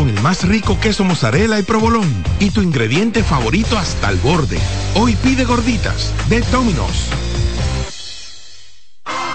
con el más rico queso mozzarella y provolón y tu ingrediente favorito hasta el borde. Hoy pide gorditas de Domino's.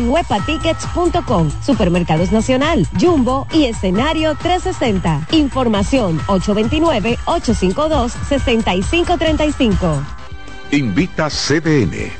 en webatickets.com, Supermercados Nacional, Jumbo y Escenario 360. Información 829-852-6535. Invita CDN.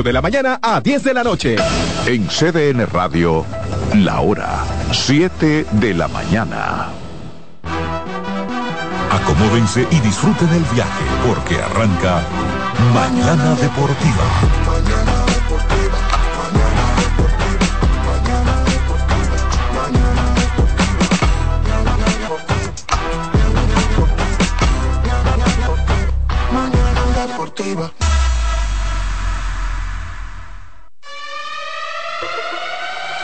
de la mañana a 10 de la noche. En CDN Radio, la hora 7 de la mañana. Acomódense y disfruten el viaje porque arranca Mañana Deportiva.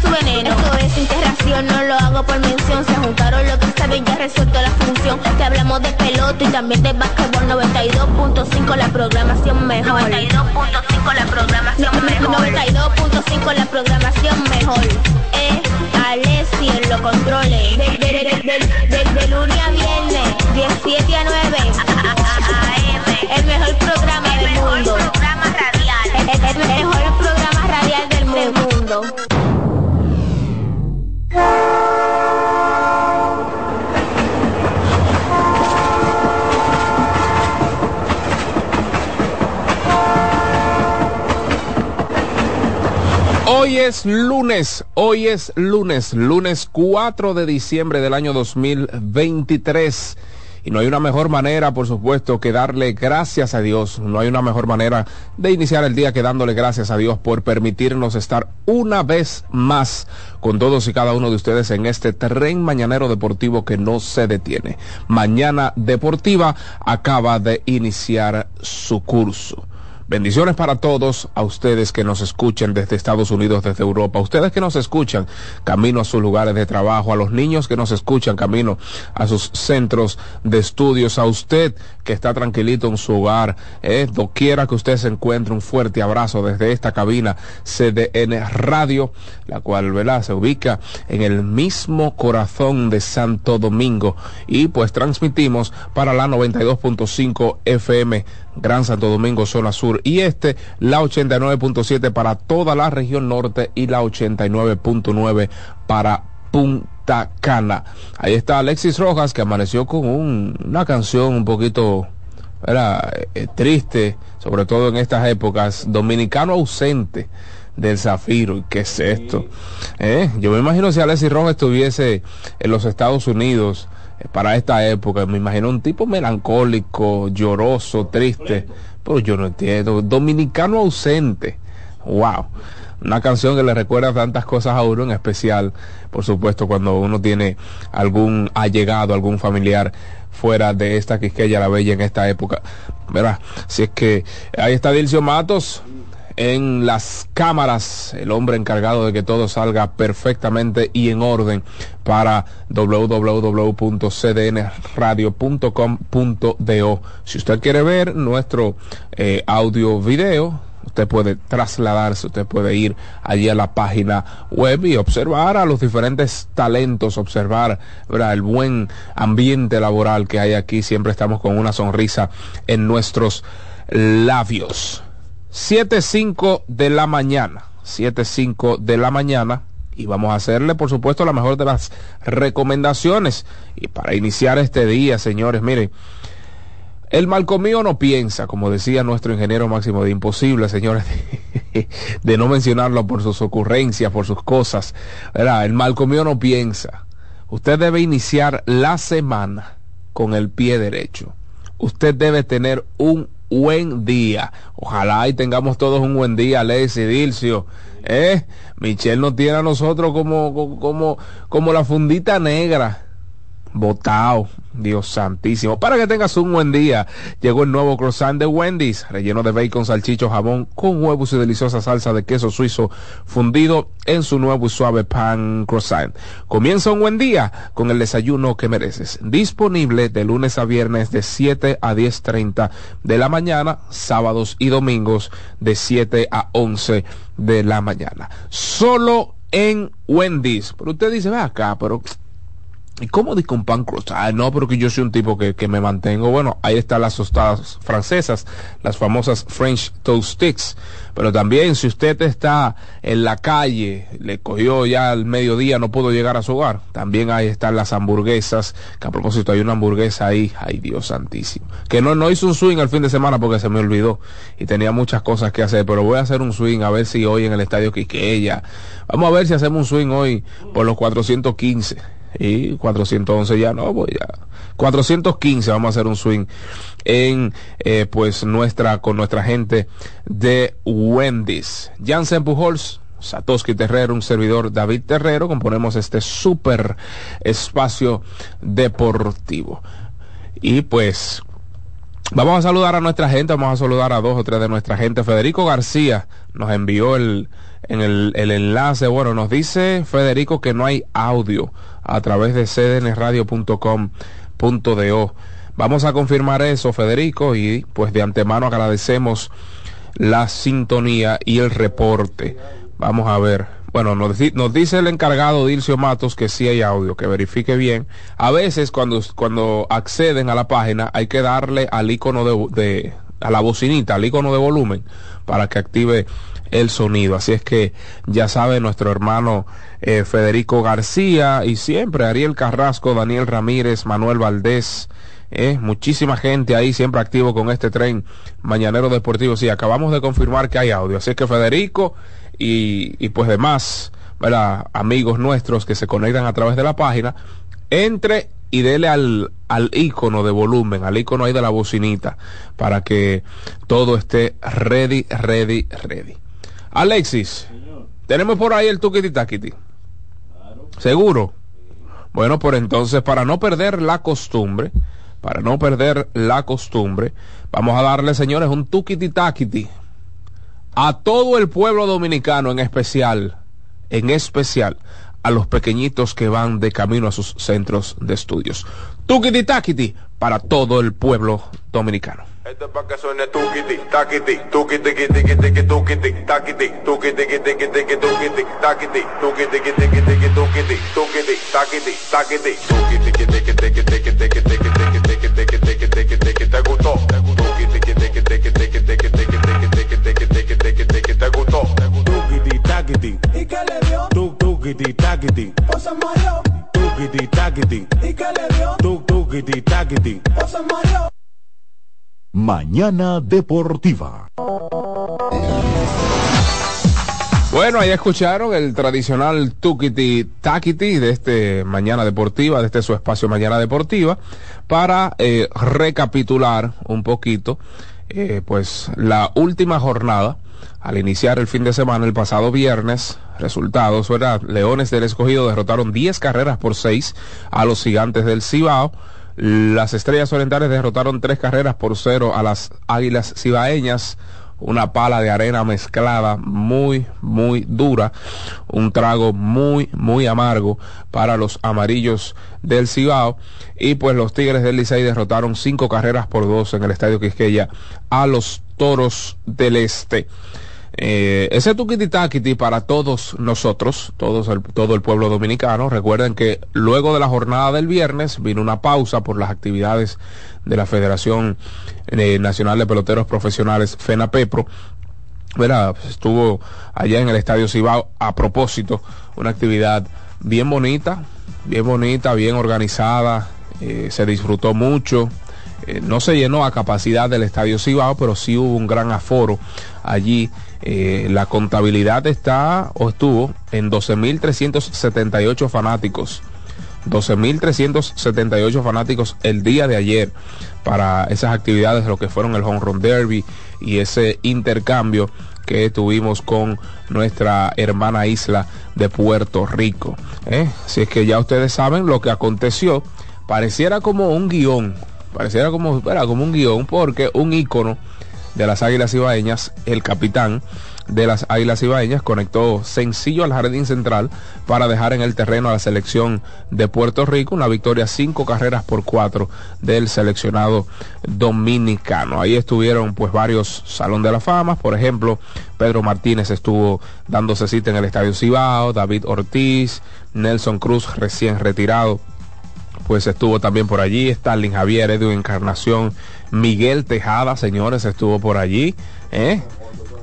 su veneno. Esto es interacción, no lo hago por mención. Se juntaron lo que saben, ya resuelto la función. Te hablamos de pelota y también de básquetbol. 92.5 la programación mejor. 92.5 la programación mejor. 92.5 la programación mejor. Eh, Alessi en los controles. De, lunes a viernes, 17 a 9. El mejor programa del mundo. Programa radial. El, mejor programa radial del mundo. Hoy es lunes, hoy es lunes, lunes 4 de diciembre del año 2023. Y no hay una mejor manera, por supuesto, que darle gracias a Dios. No hay una mejor manera de iniciar el día que dándole gracias a Dios por permitirnos estar una vez más con todos y cada uno de ustedes en este tren mañanero deportivo que no se detiene. Mañana Deportiva acaba de iniciar su curso. Bendiciones para todos, a ustedes que nos escuchan desde Estados Unidos, desde Europa, a ustedes que nos escuchan camino a sus lugares de trabajo, a los niños que nos escuchan camino a sus centros de estudios, a usted que está tranquilito en su hogar, eh, doquiera que usted se encuentre, un fuerte abrazo desde esta cabina CDN Radio, la cual ¿verdad? se ubica en el mismo corazón de Santo Domingo y pues transmitimos para la 92.5 FM Gran Santo Domingo, zona sur y este, la 89.7 para toda la región norte y la 89.9 para Punta Cana. Ahí está Alexis Rojas que amaneció con una canción un poquito era, eh, triste, sobre todo en estas épocas, dominicano ausente del Zafiro. ¿Qué es esto? ¿Eh? Yo me imagino si Alexis Rojas estuviese en los Estados Unidos para esta época. Me imagino un tipo melancólico, lloroso, triste. Pero yo no entiendo. Dominicano ausente. Wow. Una canción que le recuerda tantas cosas a uno, en especial, por supuesto, cuando uno tiene algún allegado, algún familiar fuera de esta Quisqueya la Bella en esta época. ¿Verdad? Si es que ahí está Dilcio Matos en las cámaras, el hombre encargado de que todo salga perfectamente y en orden para www.cdnradio.com.do. Si usted quiere ver nuestro eh, audio video, usted puede trasladarse, usted puede ir allí a la página web y observar a los diferentes talentos, observar el buen ambiente laboral que hay aquí. Siempre estamos con una sonrisa en nuestros labios. 7.5 de la mañana. 7.5 de la mañana. Y vamos a hacerle, por supuesto, la mejor de las recomendaciones. Y para iniciar este día, señores, miren, el malcomío no piensa, como decía nuestro ingeniero máximo de imposible, señores, de, no mencionarlo por sus ocurrencias, por sus cosas. ¿verdad? El malcomío no piensa. Usted debe iniciar la semana con el pie derecho. Usted debe tener un buen día. Ojalá y tengamos todos un buen día, y Dilcio. ¿Eh? Michelle nos tiene a nosotros como, como, como la fundita negra botao. Dios santísimo. Para que tengas un buen día. Llegó el nuevo croissant de Wendy's, relleno de bacon, salchicho, jamón, con huevos y deliciosa salsa de queso suizo fundido en su nuevo y suave pan croissant. Comienza un buen día con el desayuno que mereces. Disponible de lunes a viernes de 7 a 10.30 de la mañana, sábados y domingos de 7 a 11 de la mañana. Solo en Wendy's. Pero usted dice, ve acá, pero ¿Y cómo dice un pan crust? Ah, no, porque yo soy un tipo que, que me mantengo. Bueno, ahí están las tostadas francesas, las famosas French Toast Sticks. Pero también si usted está en la calle, le cogió ya al mediodía, no pudo llegar a su hogar. También ahí están las hamburguesas, que a propósito hay una hamburguesa ahí, ay Dios santísimo. Que no, no hizo un swing el fin de semana porque se me olvidó y tenía muchas cosas que hacer, pero voy a hacer un swing a ver si hoy en el estadio Quiqueya. Vamos a ver si hacemos un swing hoy por los 415 y 411 ya no, voy a 415 vamos a hacer un swing en eh, pues nuestra con nuestra gente de Wendy's. Jansen Pujols, Satoshi Terrero, un servidor David Terrero, componemos este super espacio deportivo. Y pues vamos a saludar a nuestra gente, vamos a saludar a dos o tres de nuestra gente. Federico García nos envió el en el, el enlace, bueno, nos dice Federico que no hay audio a través de cdnradio.com.do. Vamos a confirmar eso, Federico, y pues de antemano agradecemos la sintonía y el reporte. Vamos a ver. Bueno, nos, nos dice el encargado Dilcio Matos que sí hay audio, que verifique bien. A veces cuando, cuando acceden a la página hay que darle al icono de, de a la bocinita, al icono de volumen, para que active el sonido. Así es que ya sabe nuestro hermano eh, Federico García y siempre Ariel Carrasco, Daniel Ramírez, Manuel Valdés. Eh, muchísima gente ahí siempre activo con este tren Mañanero Deportivo. Sí, acabamos de confirmar que hay audio. Así es que Federico y, pues demás, ¿verdad? amigos nuestros que se conectan a través de la página, entre y dele al, al icono de volumen, al icono ahí de la bocinita, para que todo esté ready, ready, ready. Alexis, tenemos por ahí el tuquiti taquiti. ¿Seguro? Bueno, por entonces, para no perder la costumbre, para no perder la costumbre, vamos a darle, señores, un tuquiti taquiti a todo el pueblo dominicano, en especial, en especial, a los pequeñitos que van de camino a sus centros de estudios. Tuquiti taquiti para todo el pueblo dominicano. Esto es para que suene tiqui, tiqui, tuquiti, taquiti, tuquiti, tiqui, tiqui, tuquiti, taquiti, tuquiti, tiqui, tiqui, tuquiti, tuquiti, taquiti, taquiti, tuquiti, tiqui, tiqui, tiqui, tiqui, tiqui, tiqui, tiqui, tiqui, tiqui, tiqui, tiqui, tiqui, te gustó, tiqui, tiqui, tiqui, tiqui, tiqui, tiqui, tiqui, tiqui, te gustó, tuquiti, taquiti, ¿y qué le dio? Tuc, tuquiti, taquiti, o se mareó, tuquiti, taquiti, ¿y qué le dio? Tuc, tuquiti, taquiti, o se mareó. Mañana Deportiva. Bueno, ahí escucharon el tradicional tukiti takiti de este Mañana Deportiva, de este su espacio Mañana Deportiva, para eh, recapitular un poquito, eh, pues la última jornada al iniciar el fin de semana, el pasado viernes, resultados, ¿verdad? Leones del Escogido derrotaron 10 carreras por 6 a los gigantes del Cibao. Las Estrellas Orientales derrotaron tres carreras por cero a las Águilas Cibaeñas. una pala de arena mezclada muy, muy dura, un trago muy, muy amargo para los amarillos del Cibao. Y pues los Tigres del Licey derrotaron cinco carreras por dos en el Estadio Quisqueya a los Toros del Este. Eh, ese tuquititáquiti para todos nosotros, todos el, todo el pueblo dominicano. Recuerden que luego de la jornada del viernes vino una pausa por las actividades de la Federación eh, Nacional de Peloteros Profesionales, FENAPEPRO. Verá, estuvo allá en el Estadio Cibao a propósito, una actividad bien bonita, bien bonita, bien organizada, eh, se disfrutó mucho. Eh, no se llenó a capacidad del Estadio Cibao, pero sí hubo un gran aforo allí. Eh, la contabilidad está o estuvo en 12.378 fanáticos. 12.378 fanáticos el día de ayer para esas actividades, lo que fueron el Home Run Derby y ese intercambio que tuvimos con nuestra hermana isla de Puerto Rico. ¿eh? Así es que ya ustedes saben lo que aconteció. Pareciera como un guion, pareciera como, era como un guion, porque un ícono de las Águilas Ibaeñas, el capitán de las Águilas Ibaeñas, conectó sencillo al jardín central para dejar en el terreno a la selección de Puerto Rico una victoria cinco carreras por cuatro del seleccionado dominicano. Ahí estuvieron pues varios Salón de la Fama, por ejemplo, Pedro Martínez estuvo dándose cita en el Estadio Cibao, David Ortiz, Nelson Cruz recién retirado pues estuvo también por allí, Stalin Javier, Edwin Encarnación, Miguel Tejada, señores, estuvo por allí, ¿eh?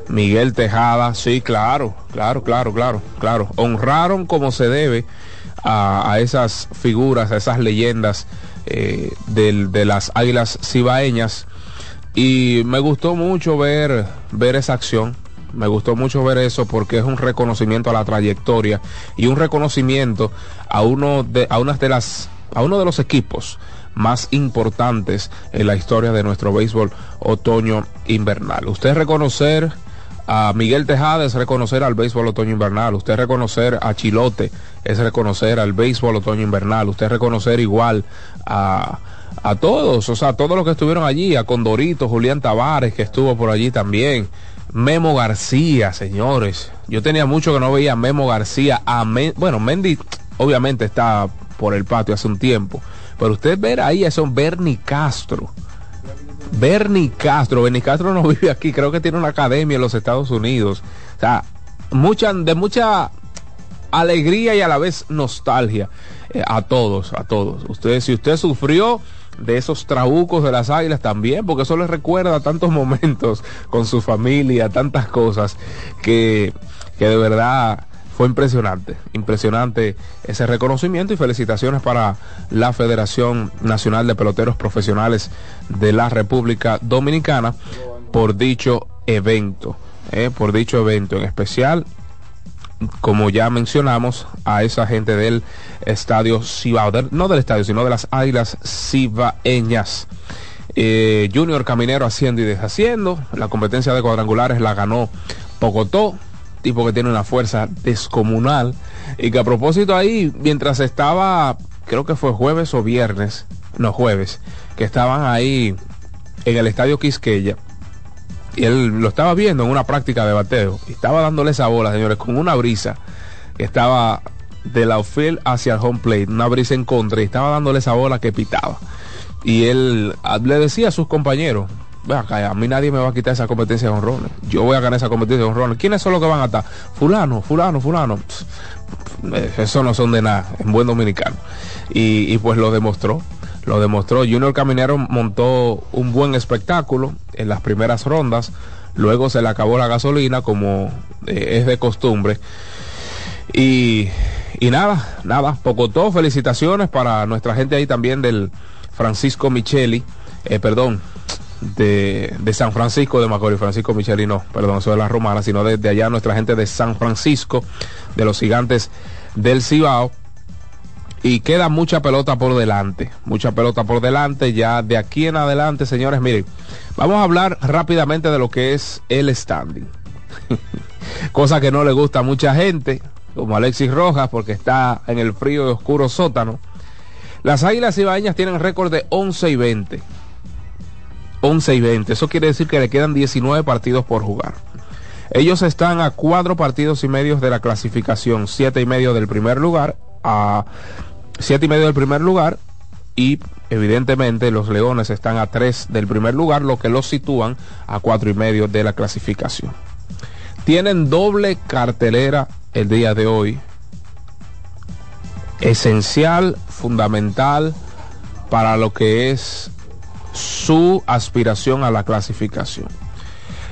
Miguel Tejada, sí, claro, claro, claro, claro, claro. Honraron como se debe a, esas figuras, a esas leyendas eh, de las águilas cibaeñas. Y me gustó mucho ver, ver esa acción. Me gustó mucho ver eso porque es un reconocimiento a la trayectoria y un reconocimiento a uno de, a unas de las, a uno de los equipos más importantes en la historia de nuestro béisbol otoño invernal. Usted reconocer a Miguel Tejada es reconocer al béisbol otoño invernal. Usted reconocer a Chilote es reconocer al béisbol otoño invernal. Usted reconocer igual a, a todos, o sea, todos los que estuvieron allí, a Condorito, Julián Tavares, que estuvo por allí también. Memo García, señores. Yo tenía mucho que no veía a Memo García. A bueno, Mendy obviamente está por el patio hace un tiempo. Pero usted ver ahí a eso Bernie Castro. Bernie Castro, Bernie Castro no vive aquí, creo que tiene una academia en los Estados Unidos. O sea, mucha, de mucha alegría y a la vez nostalgia eh, a todos, a todos. Usted, si usted sufrió de esos trabucos de las águilas también, porque eso les recuerda tantos momentos con su familia, tantas cosas que, que de verdad fue impresionante, impresionante ese reconocimiento y felicitaciones para la Federación Nacional de Peloteros Profesionales de la República Dominicana por dicho evento, eh, por dicho evento en especial como ya mencionamos, a esa gente del estadio Cibao, no del estadio, sino de las águilas cibaeñas. Eh, Junior Caminero haciendo y deshaciendo. La competencia de cuadrangulares la ganó Pocotó, tipo que tiene una fuerza descomunal y que a propósito ahí, mientras estaba, creo que fue jueves o viernes, no jueves, que estaban ahí en el estadio Quisqueya, y él lo estaba viendo en una práctica de bateo, y estaba dándole esa bola, señores, con una brisa que estaba de la outfield hacia el home plate, una brisa en contra, y estaba dándole esa bola que pitaba. Y él le decía a sus compañeros, a mí nadie me va a quitar esa competencia de honrones. Yo voy a ganar esa competencia de honrones. ¿Quiénes son los que van a estar? Fulano, fulano, fulano. eso no son de nada, en buen dominicano. Y, pues lo demostró. Lo demostró. Junior Caminero montó un buen espectáculo en las primeras rondas. Luego se le acabó la gasolina como eh, es de costumbre. Y, y nada, nada. todo Felicitaciones para nuestra gente ahí también del Francisco Micheli. Eh, perdón, de, San Francisco de Macorís, Francisco Michelino, perdón, eso de la romana, sino desde allá nuestra gente de San Francisco, de los gigantes del Cibao. Y queda mucha pelota por delante, mucha pelota por delante. Ya de aquí en adelante, señores, miren, vamos a hablar rápidamente de lo que es el standing. Cosa que no le gusta a mucha gente, como Alexis Rojas, porque está en el frío y oscuro sótano. Las Águilas Ibañas tienen récord de 11 y 20 11 y 20. Eso quiere decir que le quedan 19 partidos por jugar. Ellos están a cuatro partidos y medio de la clasificación, siete y medio del primer lugar, a siete y medio del primer lugar y evidentemente los Leones están a tres del primer lugar, lo que los sitúan a cuatro y medio de la clasificación. Tienen doble cartelera el día de hoy. Esencial, fundamental para lo que es su aspiración a la clasificación.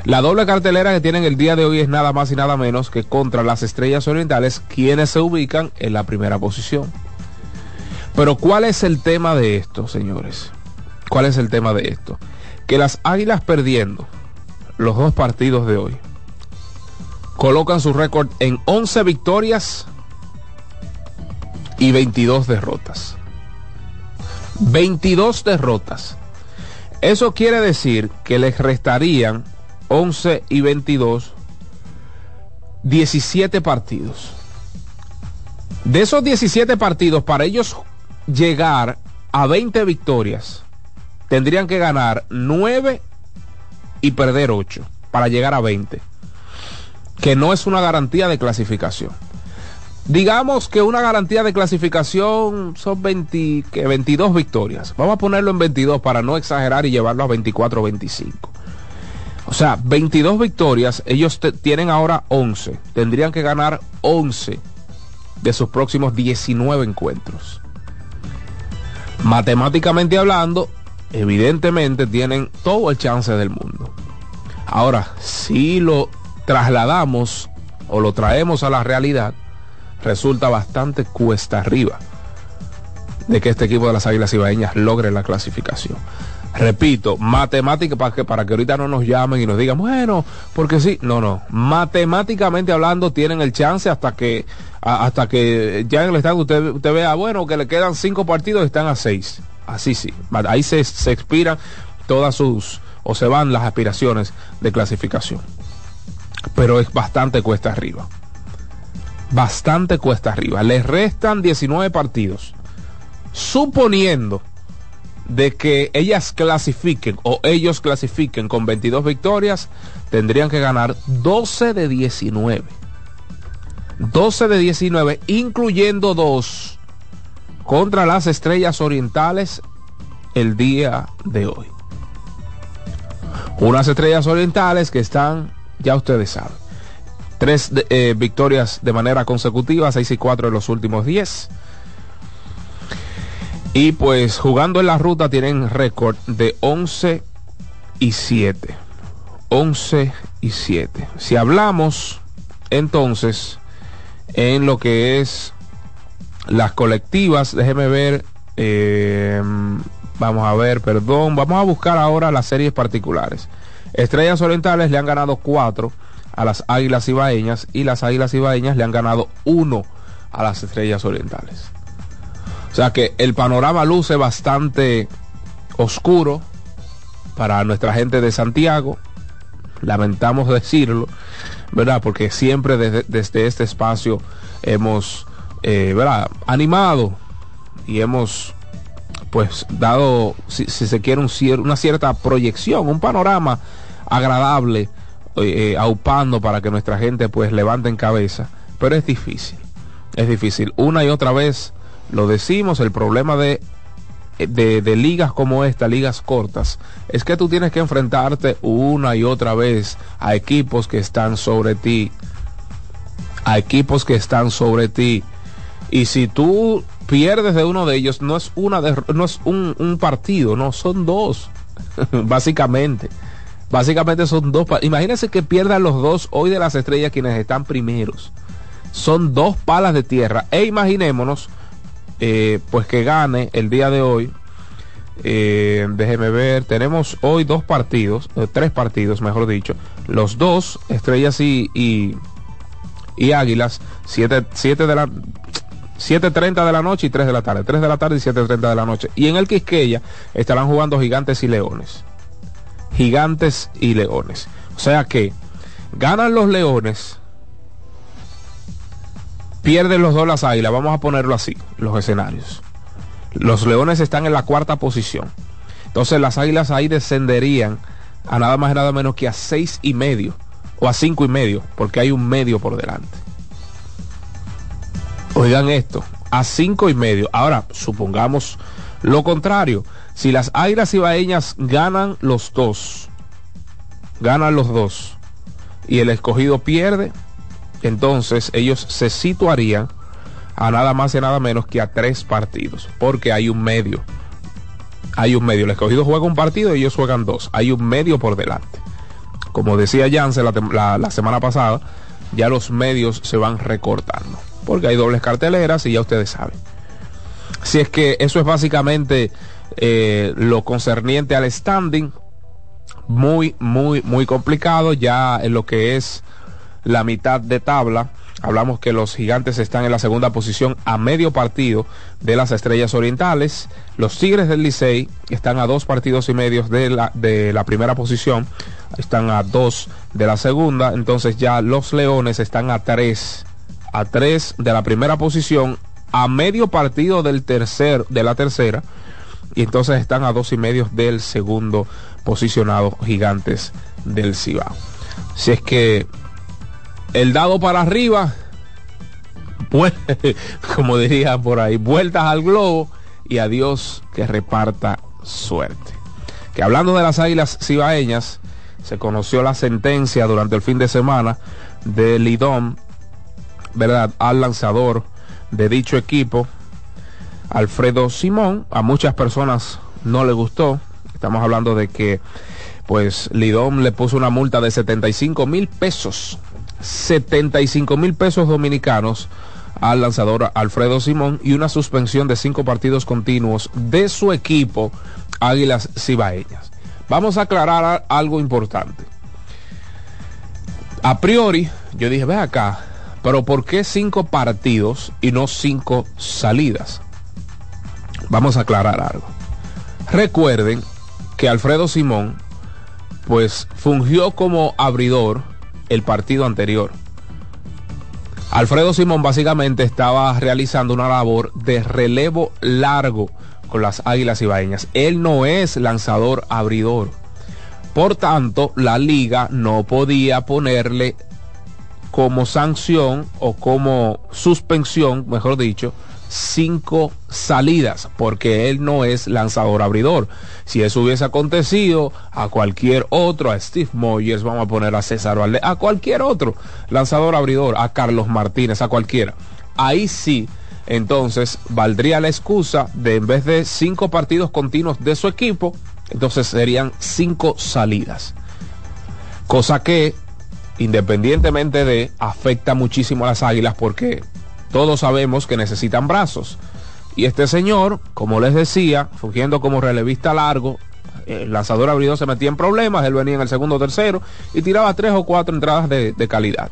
La doble cartelera que tienen el día de hoy es nada más y nada menos que contra las Estrellas Orientales, quienes se ubican en la primera posición. Pero ¿cuál es el tema de esto, señores? ¿Cuál es el tema de esto? Que las Águilas perdiendo los dos partidos de hoy colocan su récord en 11 victorias y 22 derrotas. 22 derrotas. Eso quiere decir que les restarían 11 y 22, 17 partidos. De esos 17 partidos, para ellos llegar a 20 victorias, tendrían que ganar 9 y perder 8 para llegar a 20, que no es una garantía de clasificación. Digamos que una garantía de clasificación son 20, 22 victorias. Vamos a ponerlo en 22 para no exagerar y llevarlo a 24 o 25. O sea, 22 victorias, ellos tienen ahora 11. Tendrían que ganar 11 de sus próximos 19 encuentros. Matemáticamente hablando, evidentemente tienen todo el chance del mundo. Ahora, si lo trasladamos o lo traemos a la realidad, resulta bastante cuesta arriba de que este equipo de las Águilas Ibaeñas logre la clasificación. Repito, matemática para que, para que ahorita no nos llamen y nos digan, bueno, porque sí, no, no, matemáticamente hablando tienen el chance hasta que hasta que ya en el estado usted, vea, bueno, que le quedan cinco partidos y están a seis. Así sí, ahí se, se expiran todas sus, o se van las aspiraciones de clasificación. Pero es bastante cuesta arriba bastante cuesta arriba. Les restan 19 partidos. Suponiendo de que ellas clasifiquen o ellos clasifiquen con 22 victorias, tendrían que ganar 12 de 19. 12 de 19, incluyendo dos contra las estrellas orientales el día de hoy. Unas estrellas orientales que están, ya ustedes saben Tres eh, victorias de manera consecutiva, 6 y 4 en los últimos 10. Y pues jugando en la ruta tienen récord de 11 y 7. 11 y 7. Si hablamos entonces en lo que es las colectivas, déjeme ver, eh, vamos a ver, perdón, vamos a buscar ahora las series particulares. Estrellas Orientales le han ganado 4 a las Águilas Ibaeñas y las Águilas Ibaeñas le han ganado uno a las Estrellas Orientales. O sea que el panorama luce bastante oscuro para nuestra gente de Santiago. Lamentamos decirlo, ¿verdad? Porque siempre desde, este espacio hemos, eh, ¿verdad? Animado y hemos, pues, dado, si, se quiere, una cierta proyección, un panorama agradable eh, aupando para que nuestra gente pues levante en cabeza, pero es difícil, es difícil. Una y otra vez lo decimos, el problema de, de, de, ligas como esta, ligas cortas, es que tú tienes que enfrentarte una y otra vez a equipos que están sobre ti, a equipos que están sobre ti. Y si tú pierdes de uno de ellos, no es, una no es un partido, no, son dos, básicamente. Básicamente son dos. Imagínense que pierdan los dos hoy de las estrellas quienes están primeros. Son dos palas de tierra. E imaginémonos, eh, pues que gane el día de hoy. Eh, ver, tenemos hoy dos partidos, eh, tres partidos, mejor dicho. Los dos, estrellas y, y, y águilas, 7 de la 7.30 de la noche y 3 de la tarde. 3 de la tarde y 7.30 de la noche. Y en el Quisqueya estarán jugando gigantes y leones gigantes y leones. O sea que ganan los leones, pierden los dos las águilas, vamos a ponerlo así, los escenarios. Los leones están en la cuarta posición. Entonces las águilas ahí descenderían a nada más y nada menos que a seis y medio o a cinco y medio, porque hay un medio por delante. Oigan esto, a cinco y medio. Ahora, supongamos lo contrario. Si las águilas ibaeñas ganan los dos, ganan los dos, y el escogido pierde, entonces ellos se situarían a nada más y nada menos que a tres partidos, porque hay un medio. Hay un medio. El escogido juega un partido y ellos juegan dos. Hay un medio por delante. Como decía Janssen la, la semana pasada, ya los medios se van recortando, porque hay dobles carteleras y ya ustedes saben. Si es que eso es básicamente eh, lo concerniente al standing, muy, muy, muy complicado ya en lo que es la mitad de tabla. Hablamos que los gigantes están en la segunda posición a medio partido de las estrellas orientales. Los Tigres del Licey están a dos partidos y medio de la, de la primera posición. Están a dos de la segunda. Entonces ya los Leones están a tres. A tres de la primera posición. A medio partido del tercer, de la tercera. Y entonces están a dos y medio del segundo posicionado gigantes del Cibao. Si es que el dado para arriba, pues, como diría por ahí, vueltas al globo y a Dios que reparta suerte. Que hablando de las águilas cibaeñas, se conoció la sentencia durante el fin de semana de Lidón, ¿verdad? Al lanzador de dicho equipo, Alfredo Simón. A muchas personas no le gustó. Estamos hablando de que, pues, Lidón le puso una multa de 75 mil pesos 75 mil pesos dominicanos al lanzador Alfredo Simón y una suspensión de cinco partidos continuos de su equipo Águilas Cibaeñas. Vamos a aclarar algo importante. A priori, yo dije, ve acá, pero ¿por qué cinco partidos y no cinco salidas? Vamos a aclarar algo. Recuerden que Alfredo Simón, pues fungió como abridor el partido anterior. Alfredo Simón básicamente estaba realizando una labor de relevo largo con las Águilas Ibaeñas. Él no es lanzador abridor. Por tanto, la liga no podía ponerle como sanción o como suspensión, mejor dicho, cinco salidas, porque él no es lanzador abridor. Si eso hubiese acontecido a cualquier otro, a Steve Moyers, vamos a poner a César Valdez, a cualquier otro lanzador abridor, a Carlos Martínez, a cualquiera. Ahí sí, entonces valdría la excusa de en vez de cinco partidos continuos de su equipo, entonces serían cinco salidas. Cosa que, independientemente de, afecta muchísimo a las águilas porque todos sabemos que necesitan brazos. Y este señor, como les decía, fungiendo como relevista largo, el lanzador abridor se metía en problemas, él venía en el segundo o tercero y tiraba tres o cuatro entradas de, calidad,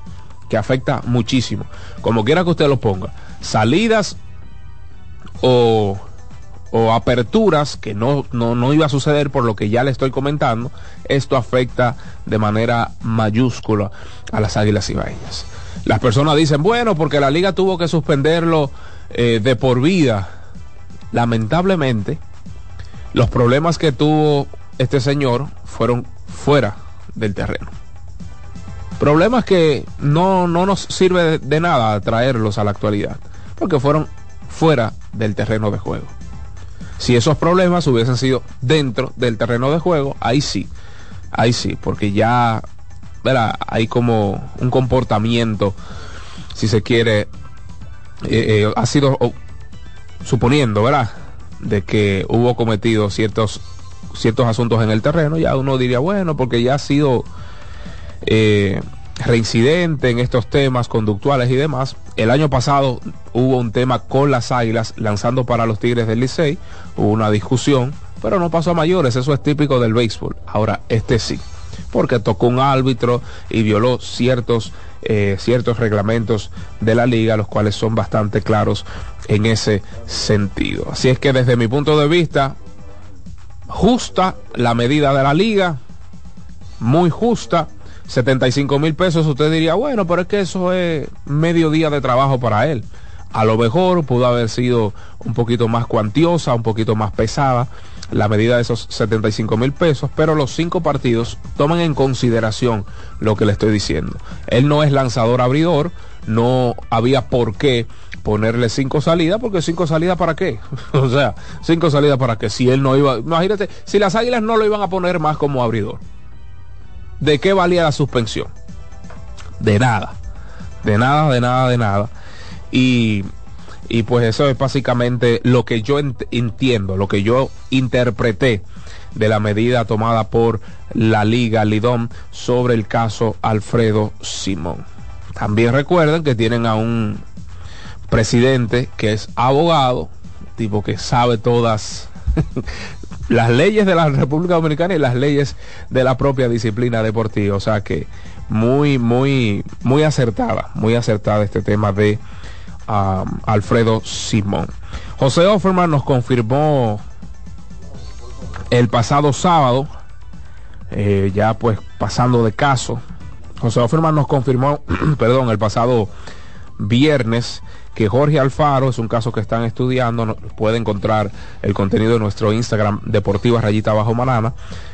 que afecta muchísimo. Como quiera que usted lo ponga, salidas o, o aperturas que no, no, no, iba a suceder por lo que ya le estoy comentando, esto afecta de manera mayúscula a las águilas ibaeñas. Las personas dicen, bueno, porque la liga tuvo que suspenderlo eh, de por vida. Lamentablemente, los problemas que tuvo este señor fueron fuera del terreno. Problemas que no, no nos sirve de, nada traerlos a la actualidad, porque fueron fuera del terreno de juego. Si esos problemas hubiesen sido dentro del terreno de juego, ahí sí, ahí sí, porque ya hay como un comportamiento, si se quiere, eh, eh, ha sido suponiendo, ¿verdad? De que hubo cometido ciertos, ciertos asuntos en el terreno, ya uno diría, bueno, porque ya ha sido eh, reincidente en estos temas conductuales y demás. El año pasado hubo un tema con las águilas lanzando para los Tigres del Licey, hubo una discusión, pero no pasó a mayores, eso es típico del béisbol. Ahora, este sí porque tocó un árbitro y violó ciertos, eh, ciertos reglamentos de la liga, los cuales son bastante claros en ese sentido. Así es que desde mi punto de vista, justa la medida de la liga, muy justa. 75 mil pesos, usted diría, bueno, pero es que eso es medio día de trabajo para él. A lo mejor pudo haber sido un poquito más cuantiosa, un poquito más pesada la medida de esos 75 mil pesos, pero los cinco partidos toman en consideración lo que le estoy diciendo. Él no es lanzador abridor, no había por qué ponerle cinco salidas, porque cinco salidas para qué? o sea, cinco salidas para qué? Si él no iba, imagínate, si las águilas no lo iban a poner más como abridor, ¿de qué valía la suspensión? De nada, de nada, de nada, de nada. Y y pues eso es básicamente lo que yo entiendo, lo que yo interpreté de la medida tomada por la Liga Lidón sobre el caso Alfredo Simón. También recuerden que tienen a un presidente que es abogado, tipo que sabe todas las leyes de la República Dominicana y las leyes de la propia disciplina deportiva. O sea que muy, muy, muy acertada, muy acertada este tema de Alfredo Simón. José Offerman nos confirmó el pasado sábado, eh, ya pues pasando de caso, José Offerman nos confirmó, perdón, el pasado viernes que Jorge Alfaro es un caso que están estudiando, puede encontrar el contenido de nuestro Instagram Deportiva Rayita Bajo Manana.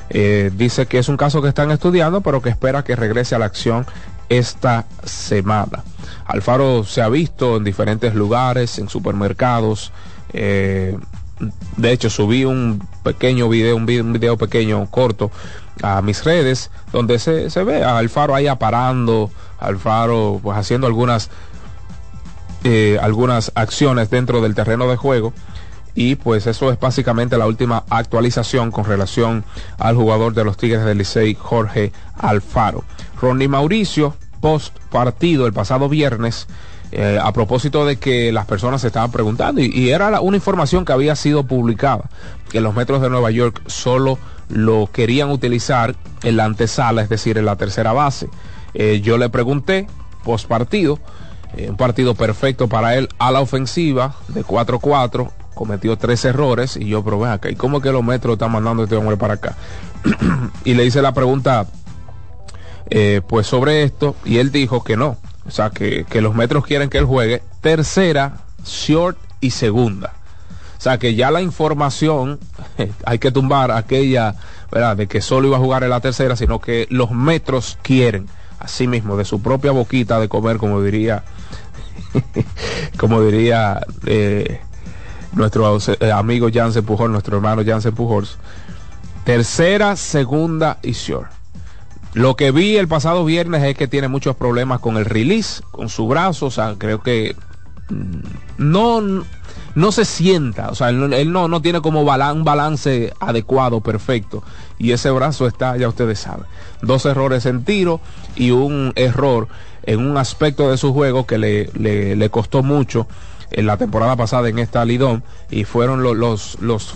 Eh, dice que es un caso que están estudiando, pero que espera que regrese a la acción esta semana. Alfaro se ha visto en diferentes lugares, en supermercados. Eh, de hecho, subí un pequeño video, un video, pequeño, corto, a mis redes, donde se, ve a Alfaro ahí aparando, Alfaro pues haciendo algunas, eh, algunas acciones dentro del terreno de juego. Y pues eso es básicamente la última actualización con relación al jugador de los Tigres del Licey, Jorge Alfaro. Ronnie Mauricio post partido el pasado viernes eh, a propósito de que las personas se estaban preguntando y, era una información que había sido publicada, que los metros de Nueva York solo lo querían utilizar en la antesala, es decir, en la tercera base. Eh, yo le pregunté post partido, eh, un partido perfecto para él a la ofensiva de 4-4, cometió tres errores y yo probé acá, ¿y cómo que los metros están mandando este hombre para acá? y le hice la pregunta eh, pues sobre esto y él dijo que no, o sea que, los metros quieren que él juegue tercera, short y segunda. O sea que ya la información hay que tumbar aquella, ¿verdad? De que solo iba a jugar en la tercera, sino que los metros quieren, así mismo, de su propia boquita de comer, como diría, como diría eh, nuestro eh, amigo Jansen Pujol, nuestro hermano Jansen Pujols. Tercera, segunda y short. Lo que vi el pasado viernes es que tiene muchos problemas con el release, con su brazo, o sea, creo que mm, no, no se sienta, o sea, él, no, no tiene como un balance adecuado, perfecto, y ese brazo está, ya ustedes saben, dos errores en tiro y un error en un aspecto de su juego que le, le, costó mucho en la temporada pasada en esta Lidón y fueron los, los, los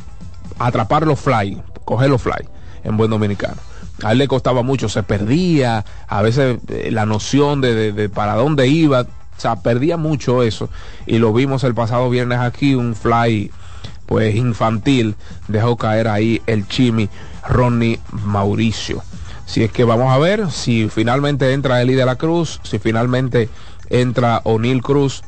atrapar los fly, coger los fly en buen dominicano a él le costaba mucho, se perdía, a veces eh, la noción de, para dónde iba, o sea, perdía mucho eso. Y lo vimos el pasado viernes aquí, un fly pues infantil, dejó caer ahí el chimi Ronnie Mauricio. Si es que vamos a ver si finalmente entra Eli de la Cruz, si finalmente entra O'Neill Cruz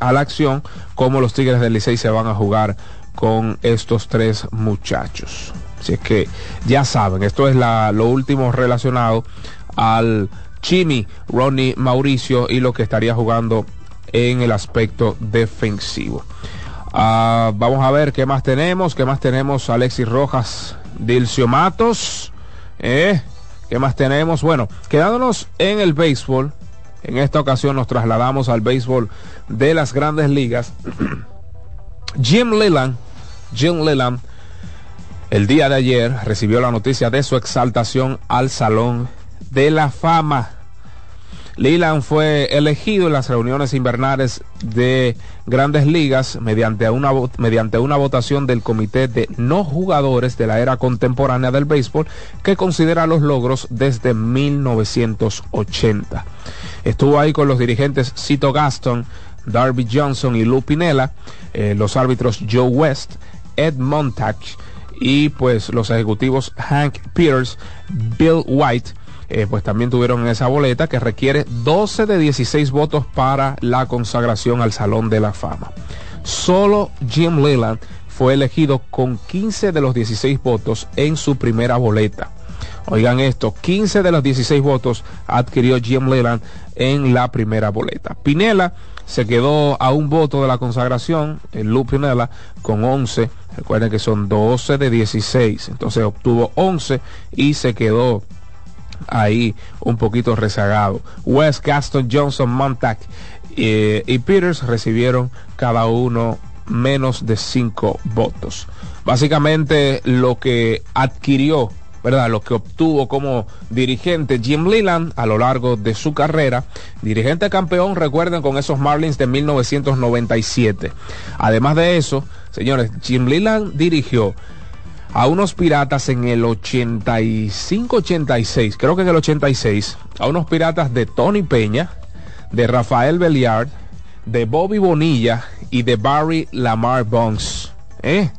a la acción, cómo los Tigres del Licey se van a jugar con estos tres muchachos. Si es que ya saben, esto es lo último relacionado al Chimi Ronnie Mauricio y lo que estaría jugando en el aspecto defensivo. Ah, vamos a ver qué más tenemos. ¿Qué más tenemos? Alexis Rojas, Dilcio Matos. ¿eh? ¿Qué más tenemos? Bueno, quedándonos en el béisbol. En esta ocasión nos trasladamos al béisbol de las grandes ligas. Jim Leland, Jim Leland el día de ayer recibió la noticia de su exaltación al Salón de la Fama. Leland fue elegido en las reuniones invernales de grandes ligas mediante una, mediante una votación del Comité de No Jugadores de la Era Contemporánea del Béisbol que considera los logros desde 1980. Estuvo ahí con los dirigentes Cito Gaston, Darby Johnson y Lou Pinella, eh, los árbitros Joe West, Ed Montag, y pues los ejecutivos Hank Peters, Bill White, eh, pues también tuvieron esa boleta que requiere 12 de 16 votos para la consagración al Salón de la Fama. Solo Jim Leland fue elegido con 15 de los 16 votos en su primera boleta. Oigan esto, 15 de los 16 votos adquirió Jim Leland en la primera boleta. Pinela se quedó a un voto de la consagración, el Lu Pinela, con 11. Recuerden que son 12 de 16. Entonces obtuvo 11 y se quedó ahí un poquito rezagado. West, Gaston, Johnson, Montag eh, y Peters recibieron cada uno menos de 5 votos. Básicamente lo que adquirió ¿verdad? Lo que obtuvo como dirigente Jim Leland a lo largo de su carrera. Dirigente campeón, recuerden, con esos Marlins de 1997. Además de eso, señores, Jim Leland dirigió a unos piratas en el 85-86, creo que en el 86, a unos piratas de Tony Peña, de Rafael Belliard, de Bobby Bonilla y de Barry Lamar Bonds. ¿Eh?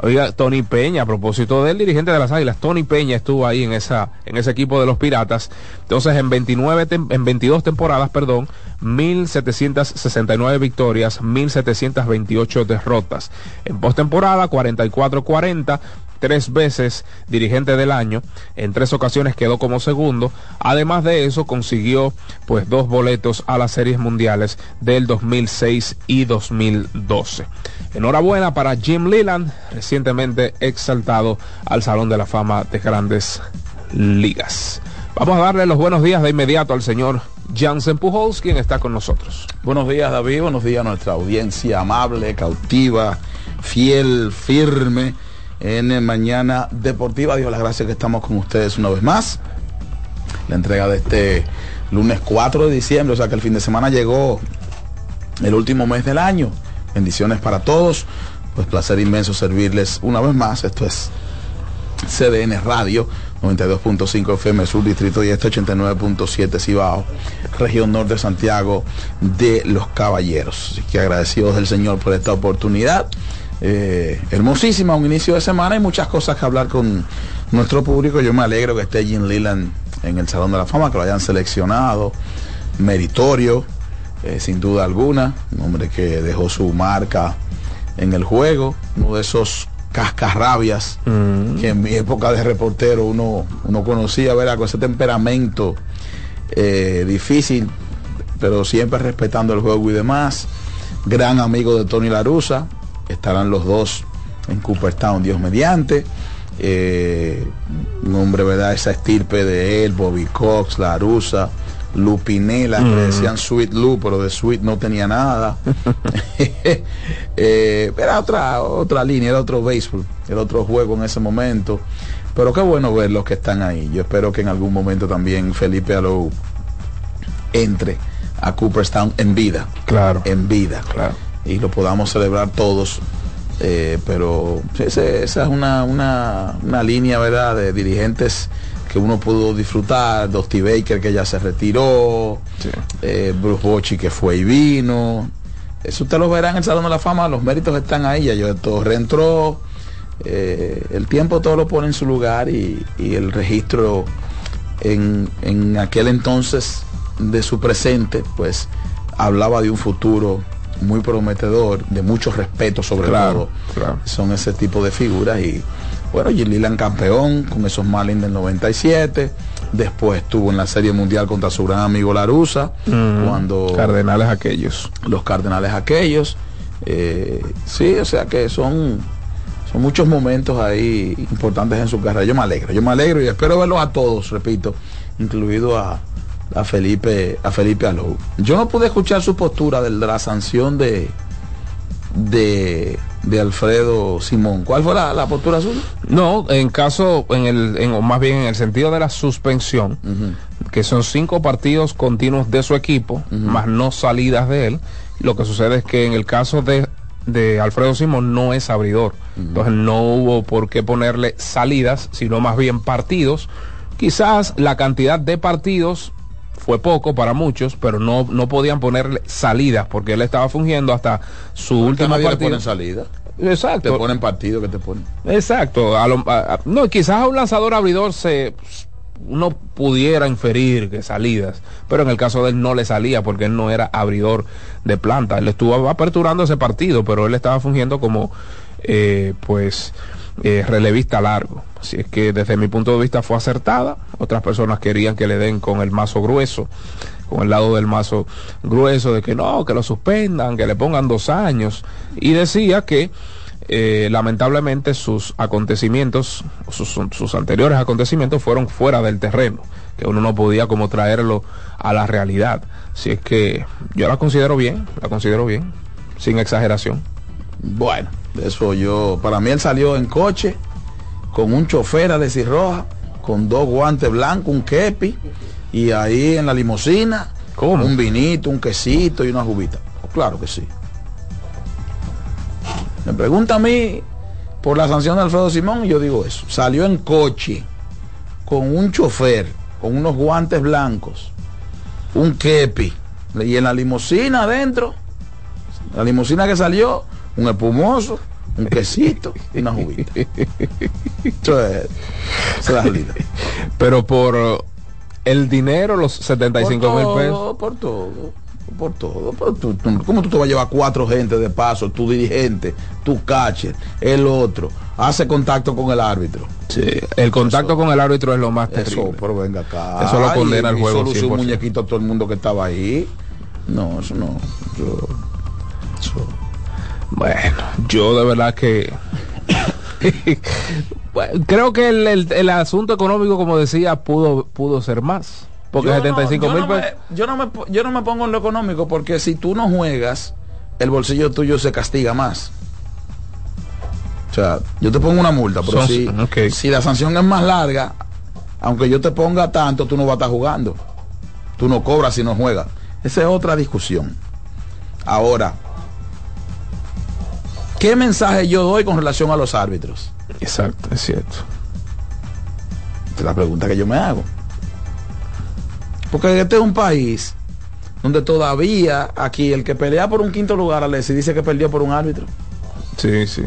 Oiga, Tony Peña, a propósito del dirigente de las Águilas, Tony Peña estuvo ahí en esa en ese equipo de los Piratas. Entonces, en 29 en 22 temporadas, perdón, 1769 victorias, 1728 derrotas. En postemporada 44-40, tres veces dirigente del año, en tres ocasiones quedó como segundo, además de eso consiguió pues dos boletos a las series mundiales del 2006 y 2012. Enhorabuena para Jim Leland, recientemente exaltado al Salón de la Fama de Grandes Ligas. Vamos a darle los buenos días de inmediato al señor Jansen Pujols, quien está con nosotros. Buenos días, David. Buenos días a nuestra audiencia amable, cautiva, fiel, firme en Mañana Deportiva. Dios las gracias que estamos con ustedes una vez más. La entrega de este lunes 4 de diciembre, o sea que el fin de semana llegó el último mes del año. Bendiciones para todos. Pues placer inmenso servirles una vez más. Esto es CDN Radio 92.5 FM Sur Distrito y este 89.7 Cibao, región norte de Santiago de los Caballeros. Así que agradecidos del Señor por esta oportunidad eh, hermosísima, un inicio de semana y muchas cosas que hablar con nuestro público. Yo me alegro que esté Jim Leland en el Salón de la Fama, que lo hayan seleccionado, meritorio, eh, sin duda alguna, un hombre que dejó su marca en el juego, uno de esos cascarrabias mm. que en mi época de reportero uno, uno conocía, ¿verdad? Con ese temperamento eh, difícil, pero siempre respetando el juego y demás. Gran amigo de Tony Larusa, estarán los dos en Cooperstown, Dios mediante. Eh, un hombre, ¿verdad? Esa estirpe de él, Bobby Cox, La Lupinela, que decían Sweet Lu, pero de Sweet no tenía nada. Eh, era otra, otra línea, era otro béisbol, era otro juego en ese momento. Pero qué bueno ver los que están ahí. Yo espero que en algún momento también Felipe Alou entre a Cooperstown en vida. Claro. En vida. Claro y lo podamos celebrar todos. Eh, pero esa es una, una, línea ¿verdad? de dirigentes que uno pudo disfrutar, Dusty Baker que ya se retiró, eh, Bruce Bochy que fue y vino. Eso usted lo verá en el Salón de la Fama, los méritos están ahí, ya yo todo reentró, eh, el tiempo todo lo pone en su lugar y, el registro en, en aquel entonces de su presente, pues hablaba de un futuro muy prometedor, de mucho respeto sobre todo. Son ese tipo de figuras y bueno, Gillilan campeón con esos Marlins del 97. Después estuvo en la Serie Mundial contra su gran amigo Larusa. Mm, cuando Cardenales aquellos. Los Cardenales aquellos. Eh, sí, o sea que son, son muchos momentos ahí importantes en su carrera. Yo me alegro, yo me alegro y espero verlos a todos, repito, incluido a, a Felipe, a Felipe Alou. Yo no pude escuchar su postura de, la sanción de, de, de, Alfredo Simón. ¿Cuál fue la, postura suya? No, en caso, en el, en, más bien en el sentido de la suspensión, que son cinco partidos continuos de su equipo, más no salidas de él. Lo que sucede es que en el caso de, de Alfredo Simón no es abridor. Entonces no hubo por qué ponerle salidas, sino más bien partidos. Quizás la cantidad de partidos fue poco para muchos, pero no, no podían ponerle salidas porque él estaba fungiendo hasta su última partida. salida. Exacto. Te ponen partido que te ponen. Exacto. no, quizás a un lanzador abridor se uno pudiera inferir que salidas, pero en el caso de él no le salía porque él no era abridor de planta. Él estuvo aperturando ese partido, pero él estaba fungiendo como eh, pues eh, relevista largo. Así es que desde mi punto de vista fue acertada. Otras personas querían que le den con el mazo grueso, con el lado del mazo grueso, de que no, que lo suspendan, que le pongan dos años. Y decía que eh, lamentablemente sus acontecimientos, sus, sus anteriores acontecimientos fueron fuera del terreno, que uno no podía como traerlo a la realidad. Así es que yo la considero bien, la considero bien, sin exageración. Bueno, eso yo, para mí él salió en coche, con un chofer a decir roja, con dos guantes blancos, un kepi, y ahí en la limusina, ¿Cómo? un vinito, un quesito y una jubita. Claro que sí. Me pregunta a mí por la sanción de Alfredo Simón y yo digo eso. Salió en coche, con un chofer, con unos guantes blancos, un kepi, y en la limusina adentro, la limusina que salió, un espumoso, un quesito y una jubita. Eso es, esa es la realidad. Pero por el dinero, los 75 mil pesos. por todo, por todo. Por tú- tú- ¿Cómo tú te vas a llevar cuatro gente de paso? Tu dirigente, tu catcher, el otro. Hace contacto con el árbitro. Sí, el contacto con el árbitro es lo más Eso, terrible. pero venga acá. Eso lo condena Y- el juego solo hizo 100%. un muñequito a todo el mundo que estaba ahí. No, eso no. yo- eso- Bueno, yo de verdad que Bueno, creo que el, el- el asunto económico, como decía, pudo pudo ser más. Porque Yo no- 75 yo mil no me- pesos. yo no me yo no me pongo en lo económico porque si tú no juegas, el bolsillo tuyo se castiga más. O sea, yo te pongo una multa, pero Son- si, si la sanción es más larga, aunque yo te ponga tanto, tú no vas a estar jugando. Tú no cobras si no juegas. Esa es otra discusión. Ahora, ¿qué mensaje yo doy con relación a los árbitros? Exacto, es cierto. Esta es la pregunta que yo me hago. Porque este es un país donde todavía aquí el que pelea por un quinto lugar, Alessi, dice que perdió por un árbitro. Sí, sí.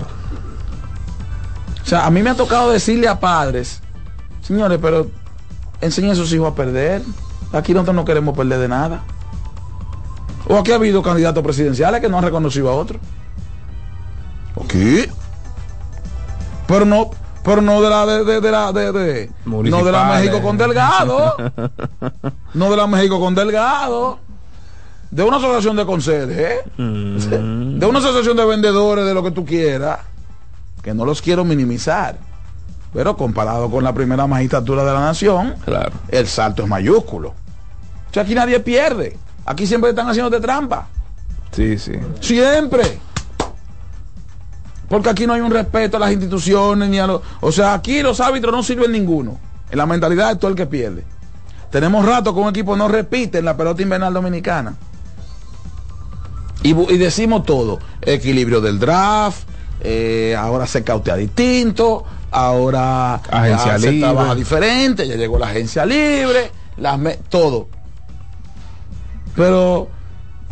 O sea, a mí me ha tocado decirle a padres, señores, pero enseñen a sus hijos a perder. Aquí nosotros no queremos perder de nada. O aquí ha habido candidatos presidenciales que no han reconocido a otros. Aquí. Pero no, pero no de la de, de- de la de, de- no de la. México con Delgado. no de la México con Delgado. De una asociación de conserje. De una asociación de vendedores de lo que tú quieras. Que no los quiero minimizar. Pero comparado con la primera magistratura de la nación, Claro. el salto es mayúsculo. O sea, aquí nadie pierde. Aquí siempre están haciendo de trampa. Sí, sí. Siempre. Porque aquí no hay un respeto a las instituciones ni a los. O sea, aquí los árbitros no sirven ninguno. En la mentalidad de todo el que pierde. Tenemos rato que un equipo no repite en la pelota invernal dominicana. Y, decimos todo. Equilibrio del draft. eh, ahora se cautea distinto. Ahora Agencia ah, se libre. trabaja diferente. Ya llegó la agencia libre. Las me- todo. Pero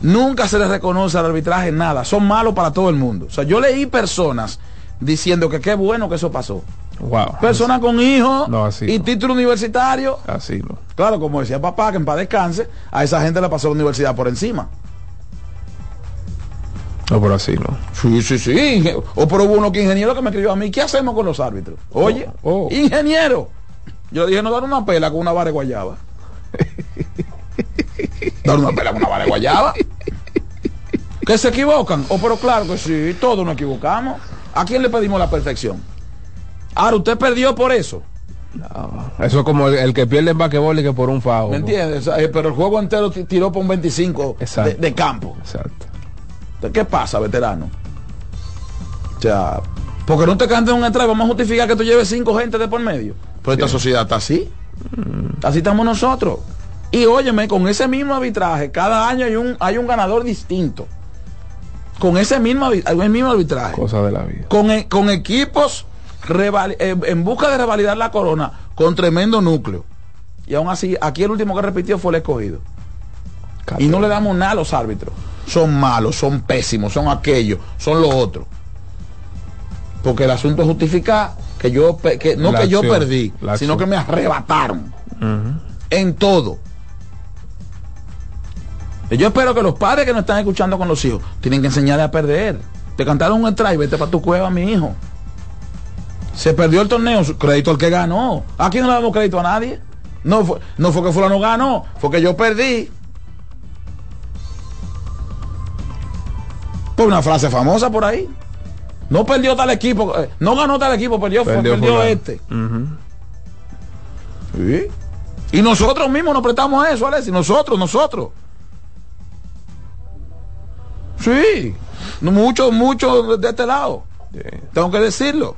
nunca se les reconoce al arbitraje nada. Son malos para todo el mundo. O sea, yo leí personas diciendo que qué bueno que eso pasó. Wow. Personas con hijos No, así y no. título universitario. Así no. Claro, como decía papá, que en paz descanse, a esa gente le pasó la universidad por encima. No, pero así no. Sí, sí, sí. O pero hubo uno que ingeniero que me escribió a mí, ¿qué hacemos con los árbitros? Oye, Oh, oh. ingeniero. Yo le dije, no dar una pela con una vara de guayaba. Dar una pela con una vara de guayaba. que se equivocan. O pero claro que sí, todos nos equivocamos. ¿A quién le pedimos la perfección? Ahora, usted perdió por eso. Eso es como el, el que pierde en basquetbol y que por un foul. ¿Me entiendes? O sea, eh, Pero el juego entero ti- tiró por un 25 de, campo. Exacto. Entonces, ¿Qué pasa, veterano? O sea, porque no te cantes un entrada, vamos a justificar que tú lleves cinco gente de por medio. Pero esta sociedad está así. Así estamos nosotros. Y óyeme, con ese mismo arbitraje, cada año hay un, hay un ganador distinto. Con ese mismo, el mismo arbitraje. Cosa de la vida. Con, e- con equipos eh, en busca de revalidar la corona con tremendo núcleo. Y aún así, aquí el último que repitió fue el escogido. Y no le damos nada a los árbitros. Son malos, son pésimos, son aquellos, son los otros. Porque el asunto es justificar que yo, que, no La que yo perdí, sino acción. que me arrebataron en todo. Yo espero que los padres que nos están escuchando con los hijos tienen que enseñarle a perder. Te cantaron un strike, vete para tu cueva, mi hijo. Se perdió el torneo, crédito al que ganó. Aquí no le damos crédito a nadie. No fue, no fue que fulano ganó, fue que yo perdí. Por una frase famosa por ahí. No perdió tal equipo, eh, no ganó tal equipo, perdió, fue- Perdió perdió, este. Sí. Y nosotros mismos nos prestamos a eso, Alexis. Nosotros, nosotros. Sí. No, Mucho, mucho de este lado. Sí. Tengo que decirlo.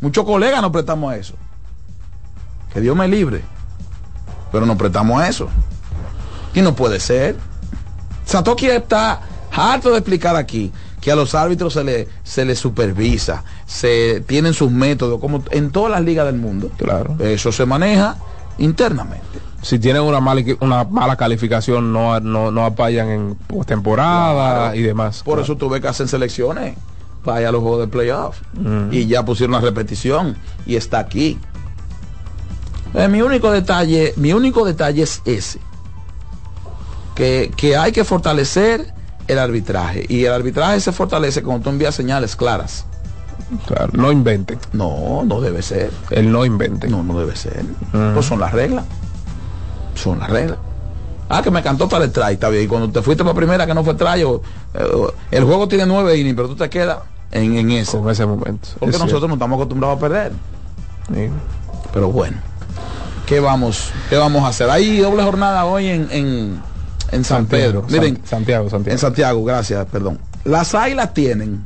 Muchos colegas nos prestamos a eso. Que Dios me libre. Pero nos prestamos a eso. Y no puede ser. Satoki está harto de explicar aquí que a los árbitros se les se les supervisa, se tienen sus métodos, como en todas las ligas del mundo. Claro. Eso se maneja internamente. Si tienen una mala, una mala calificación, no, no, no apayan en postemporada Claro. y demás. Por eso tuve que hacer selecciones para ir a los juegos de playoff. Y ya pusieron la repetición y está aquí. Eh, mi único detalle, mi único detalle es ese. Que, que hay que fortalecer el arbitraje. Y el arbitraje se fortalece cuando tú envías señales claras. Claro, no inventen. No, no debe ser. El no inventen. No, no debe ser. Pues son las reglas. Son las reglas. Ah, que me cantó para el try, está bien. Y cuando te fuiste para primera que no fue try, o, eh, el juego tiene nueve innings, pero tú te quedas en, en ese. Con ese momento. Porque Es nosotros no estamos acostumbrados a perder. Pero bueno, ¿qué vamos, qué vamos a hacer? Hay doble jornada hoy en, en, en San Pedro. Miren, San- Santiago, Santiago. en Santiago, gracias, perdón. Las águilas tienen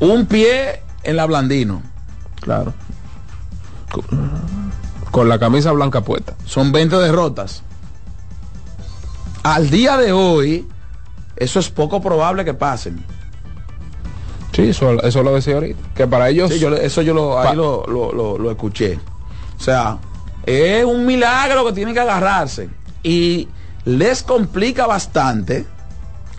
un pie en la Blandino. Claro. Con, la camisa blanca puesta. Son 20 derrotas. Al día de hoy, eso es poco probable que pasen. Sí, eso, eso lo decía ahorita. Que para ellos. Sí, yo, eso yo lo, ahí lo- lo- lo escuché. O sea, es un milagro que tienen que agarrarse. Y les complica bastante,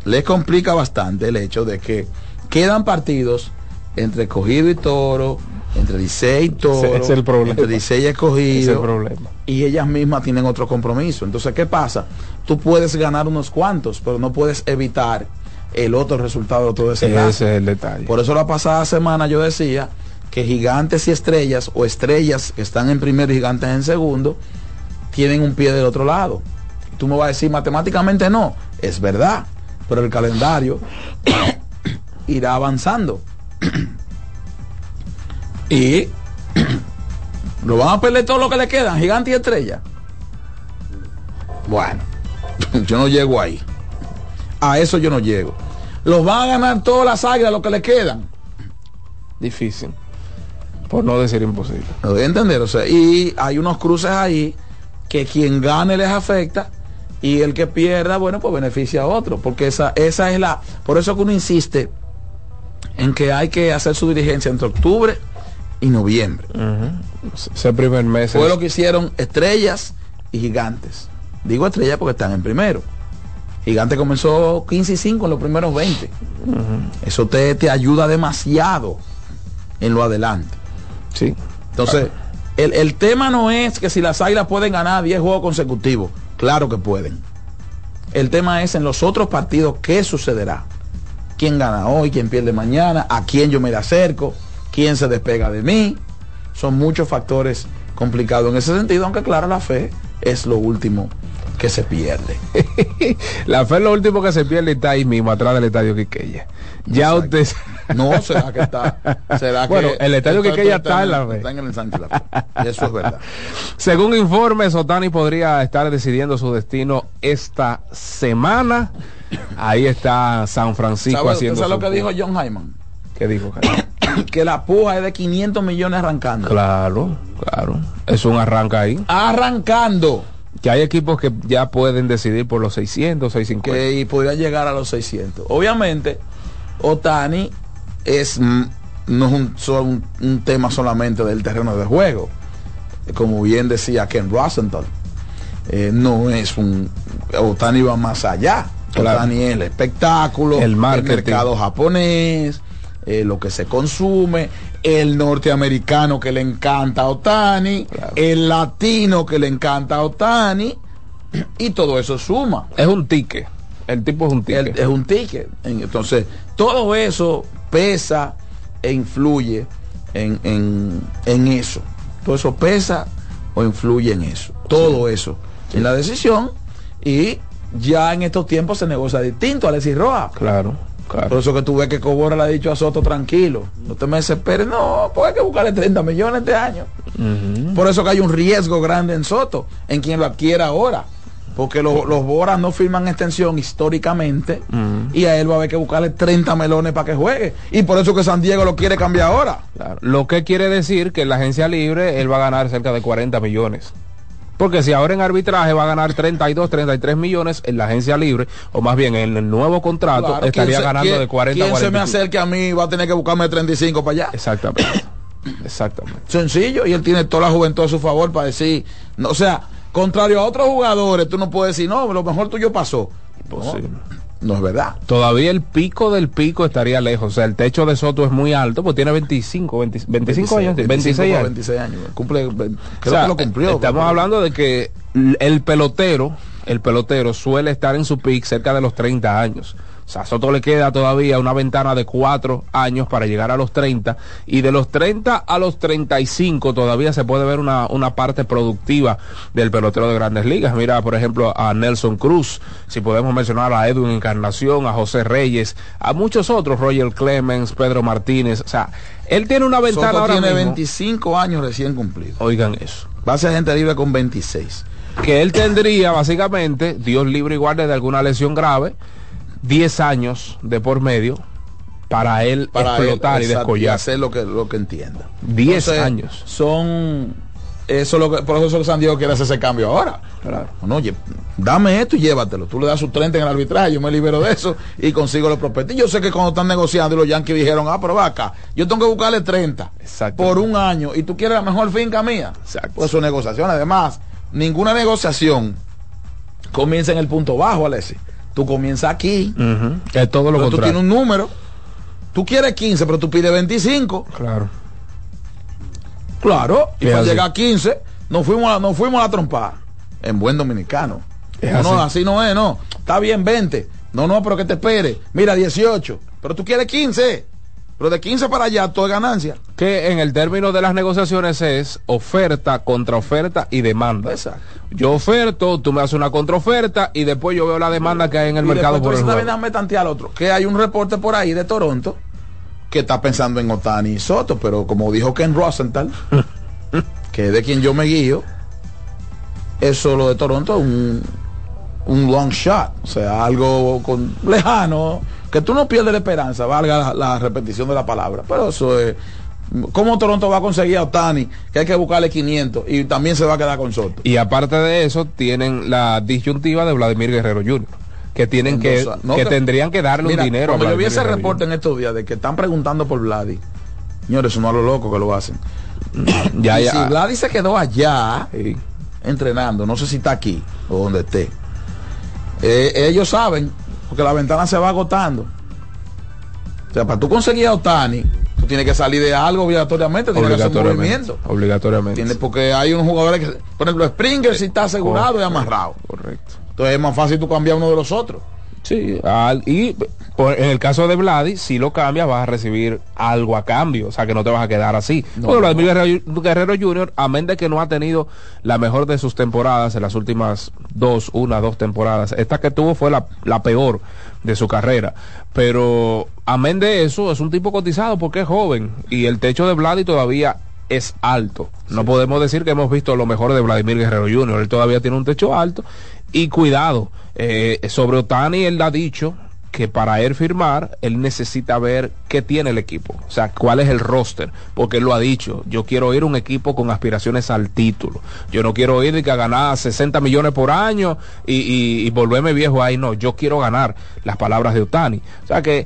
les complica bastante el hecho de que quedan partidos entre Cogido y Toro, entre Licey y Toro, Ese es el problema. entre Licey y Escogido. Ese es el problema. Y ellas mismas tienen otro compromiso. Entonces, ¿qué pasa? Tú puedes ganar unos cuantos, pero no puedes evitar el otro resultado de todo ese ese es el detalle. por eso la pasada semana yo decía que gigantes y estrellas o estrellas que están en primero y gigantes en segundo tienen un pie del otro lado. Tú me vas a decir matemáticamente no, es verdad, pero el calendario irá avanzando. Y lo van a perder todo lo que le quedan, gigantes y estrellas. Bueno, yo no llego ahí. A eso yo no llego. Los van a ganar todas las águilas lo que le quedan. Difícil. Por no decir imposible. ¿Me doy a entender? O sea, y hay unos cruces ahí que quien gane les afecta y el que pierda, bueno, pues beneficia a otro. Porque esa, esa es la. Por eso que uno insiste en que hay que hacer su dirigencia entre octubre y noviembre. Ese primer mes. Fue es- lo que hicieron estrellas y gigantes. Digo estrellas porque están en primero. Gigante comenzó 15 y 5 en los primeros 20. Eso te, te ayuda demasiado en lo adelante. Sí. Entonces, el, el tema no es que si las águilas pueden ganar 10 juegos consecutivos. Claro que pueden. El tema es en los otros partidos qué sucederá. ¿Quién gana hoy? ¿Quién pierde mañana? ¿A quién yo me le acerco? ¿Quién se despega de mí? Son muchos factores complicados en ese sentido, aunque claro, la fe es lo último que se pierde. La fe es lo último que se pierde está ahí mismo, atrás del estadio Quiqueya. Ya Exacto. usted. No, será que está. Será que Bueno, el estadio Quiqueya está está en la fe. Está en el ensanche de la fe. Eso es verdad. Según informes, Otani podría estar decidiendo su destino esta semana. Ahí está San Francisco ¿Sabe, usted haciendo. sabe lo que dijo. John Hyman? ¿Qué dijo? Que la puja es de 500 millones arrancando. claro, claro. Es un arranque ahí. Arrancando. Que hay equipos que ya pueden decidir por los 600, 650. Que y podría llegar a los 600. Obviamente, Otani es no es un, un, un tema solamente del terreno de juego. Como bien decía Ken Rosenthal, eh, no es un Otani va más allá. Claro. Otani es el espectáculo, El marketing. mercado japonés, eh, lo que se consume, el norteamericano que le encanta a Otani, Claro. el latino que le encanta a Otani, y todo eso suma. Es un ticket. El tipo es un ticket. es un ticket. Entonces, todo eso pesa e influye en, en, en eso. Todo eso pesa o influye en eso. Todo eso. En la decisión y ya en estos tiempos se negocia distinto, Alexis Roja. Claro, claro. Por eso que tú ves que Cobora le ha dicho a Soto tranquilo, no te me desesperes, no, pues hay que buscarle 30 millones de años. Por eso que hay un riesgo grande en Soto, en quien lo adquiera ahora. Porque lo- los Boras no firman extensión históricamente y a él va a haber que buscarle 30 melones para que juegue. Y por eso que San Diego lo quiere cambiar ahora. Claro. Lo que quiere decir que en la agencia libre él va a ganar cerca de 40 millones. Porque si ahora en arbitraje va a ganar 32, 33 millones en la agencia libre, o más bien en el nuevo contrato, Claro, estaría ¿quién se- ganando de 40 a ¿Quién se 40. me acerque a mí va a tener que buscarme 35 para allá? Exactamente. Exactamente. Sencillo, y él tiene toda la juventud a su favor para decir, no, o sea, contrario a otros jugadores, tú no puedes decir, no, lo mejor tuyo pasó. Imposible. No es verdad. Todavía el pico del pico estaría lejos. O sea, el techo de Soto es muy alto, pues tiene 25, 20 25 años, 26 para años. 26 años. Cumple, creo O sea, que lo cumplió. Estamos hablando de que el pelotero, el pelotero suele estar en su pick cerca de los 30 años. O sea, a Soto le queda todavía una ventana de 4 años para llegar a los 30 y de los 30 a los 35 todavía se puede ver una, una parte productiva del pelotero de grandes ligas. Mira, por ejemplo, a Nelson Cruz, si podemos mencionar a Edwin Encarnación, a José Reyes, a muchos otros, Roger Clemens, Pedro Martínez. O sea, él tiene una ventana Soto ahora tiene mismo. 25 años recién cumplidos. Oigan eso. Va a ser gente libre con 26. que él tendría básicamente, Dios libre y guarde de alguna lesión grave, 10 años de por medio para él Para explotar él, y exacto, descollar. hacer lo que, lo que entienda. 10 Entonces, años. Son. Eso es lo que, por eso es que San Diego quiere hacer ese cambio ahora. Claro. No, oye, dame esto y llévatelo. Tú le das sus 30 en el arbitraje, yo me libero de eso y consigo los prospectos. Y yo sé que cuando están negociando y los Yankees dijeron, ah, pero va acá, yo tengo que buscarle 30 Exacto. por un año y tú quieres la mejor finca mía. Exacto. Pues su negociación. Además, ninguna negociación comienza en el punto bajo, Alessi. Tú comienzas aquí. Ujú. Es todo lo Pero tú contrario. tienes un número. Tú quieres 15, pero tú pides 25. Claro. Claro. Y para llegar a 15, nos fuimos a, nos fuimos a la trompada. En buen dominicano. Es no, no, así. así no es, no. Está bien 20. No, no, pero que te espere. Mira, 18. Pero tú quieres 15. Pero de 15 para allá, todo es ganancia. Que en el término de las negociaciones es oferta, contraoferta y demanda. Exacto. Yo oferto, tú me haces una contraoferta y después yo veo la demanda que hay en el Y mercado por el juego. "Déjame tantear al otro. Que hay un reporte por ahí de Toronto que está pensando en Otani y Soto, pero como dijo Ken Rosenthal, que es de quien yo me guío, eso lo de Toronto es un, un long shot, o sea, algo con, lejano, que tú no pierdes la esperanza, valga la, la repetición de la palabra, pero eso es... ¿Cómo Toronto va a conseguir a Otani? Que hay que buscarle 500 y también se va a quedar con Soto. Y aparte de eso, tienen la disyuntiva de Vladimir Guerrero Jr., que tienen que, no, que tendrían que darle Mira, un dinero. a Cuando yo vi ese Guerrero reporte en estos días de que están preguntando por Vladi, señores, eso no a lo loco que lo hacen. Ya, Y ya. Si Vladi se quedó allá Sí. entrenando, no sé si está aquí o donde esté. eh, ellos saben, porque la ventana se va agotando. O sea, para tú conseguir a Otani, tú tienes que salir de algo obligatoriamente, tienes que hacer un Obligatoriamente. movimiento. Obligatoriamente. ¿Entiendes? Porque hay unos jugadores que, por ejemplo, Springer si está asegurado y amarrado. Correcto. Entonces es más fácil tú cambiar uno de los otros. Sí, al- y por- en el caso de Vladi, si lo cambias vas a recibir algo a cambio, o sea que no te vas a quedar así. Porque Vladimir Guerrero, Guerrero Jr., amén de que no ha tenido la mejor de sus temporadas en las últimas dos, una, dos temporadas, esta que tuvo fue la, la peor de su carrera, pero amén de eso es un tipo cotizado porque es joven y el techo de Vladi todavía es alto. No podemos decir que hemos visto lo mejor de Vladimir Guerrero Jr., él todavía tiene un techo alto. Y cuidado, eh, sobre Otani él ha dicho que para él firmar, él necesita ver qué tiene el equipo, o sea, cuál es el roster, porque él lo ha dicho, yo quiero ir a un equipo con aspiraciones al título, yo no quiero ir de que a ganar 60 millones por año y, y- y volverme viejo ahí, no, yo quiero ganar, las palabras de Otani, o sea que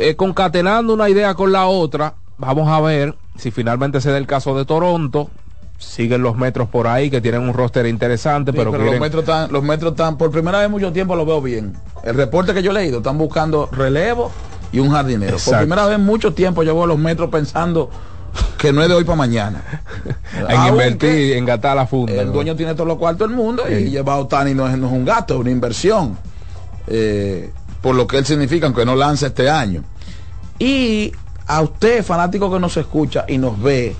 eh, concatenando una idea con la otra, vamos a ver si finalmente se da el caso de Toronto, siguen los metros por ahí que tienen un roster interesante, Sí, pero, pero, quieren- los metros están, los metros están, por primera vez en mucho tiempo lo veo bien. El reporte que yo he leído, están buscando relevo y un jardinero. Exacto. Por primera vez en mucho tiempo yo veo los metros pensando que no es de hoy para mañana. en invertir, en gastar la funda. El ¿no? dueño tiene todos los cuartos del mundo y llevar a Otani no es, no es un gasto, es una inversión. eh, por lo que él significa, aunque no lance este año. Y a usted, fanático que nos escucha y nos ve,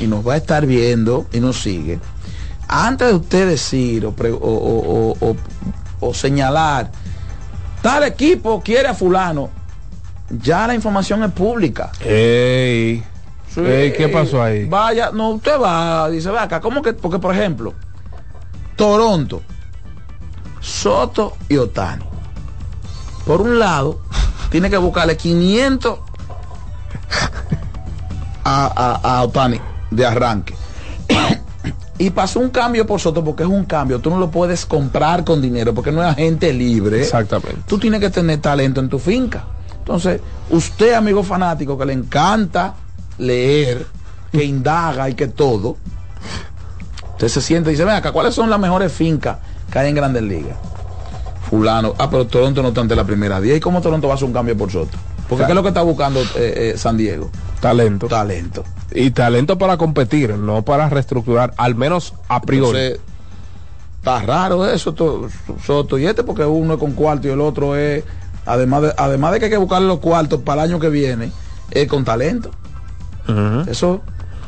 y nos va a estar viendo y nos sigue, antes de usted decir o, pre- o- o- o- o- o señalar, tal equipo quiere a fulano, ya la información es pública. Ey. Sí, Ey, ¿Qué pasó ahí? Vaya, no, usted va, dice, ve acá, ¿cómo que? Porque, por ejemplo, Toronto, Soto y Otani. Por un lado, tiene que buscarle 500 a, a, a Otani de arranque. y pasó un cambio por Soto porque es un cambio. Tú no lo puedes comprar con dinero porque no es agente libre. Exactamente. Tú tienes que tener talento en tu finca. Entonces, usted, amigo fanático, que le encanta leer, que indaga y que todo, usted se siente y dice, ven acá, ¿cuáles son las mejores fincas que hay en Grandes Ligas? Fulano, ah, pero Toronto no está ante la primera 10. ¿Y cómo Toronto va a hacer un cambio por Soto? Porque ¿qué es lo que está buscando eh, eh, San Diego? Talento. Talento. Y talento para competir, no para reestructurar, al menos a priori. Entonces, está raro eso, to- Soto. Y este porque uno es con cuarto y el otro es, además de, además de que hay que buscarle los cuartos para el año que viene, es con talento. Eso,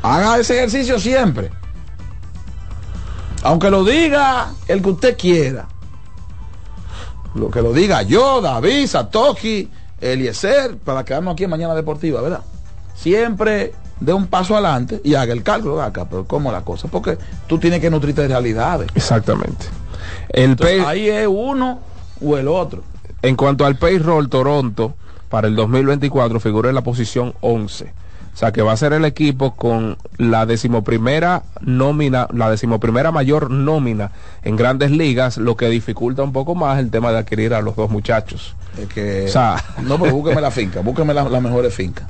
haga ese ejercicio siempre. Aunque lo diga el que usted quiera. Lo que lo diga yo, David, Satoshi, Eliezer, para quedarnos aquí en Mañana Deportiva, ¿verdad? Siempre de un paso adelante y haga el cálculo de acá, pero ¿cómo la cosa? Porque tú tienes que nutrirte de realidades. Exactamente. El Entonces, ahí es uno o el otro. en cuanto al payroll, Toronto para el 2024 figura en la posición 11. O sea que va a ser el equipo con la decimoprimera nómina, la decimoprimera mayor nómina en grandes ligas, lo que dificulta un poco más el tema de adquirir a los dos muchachos. Que, O sea- no, pero búsqueme la finca, búsqueme la- las mejores fincas.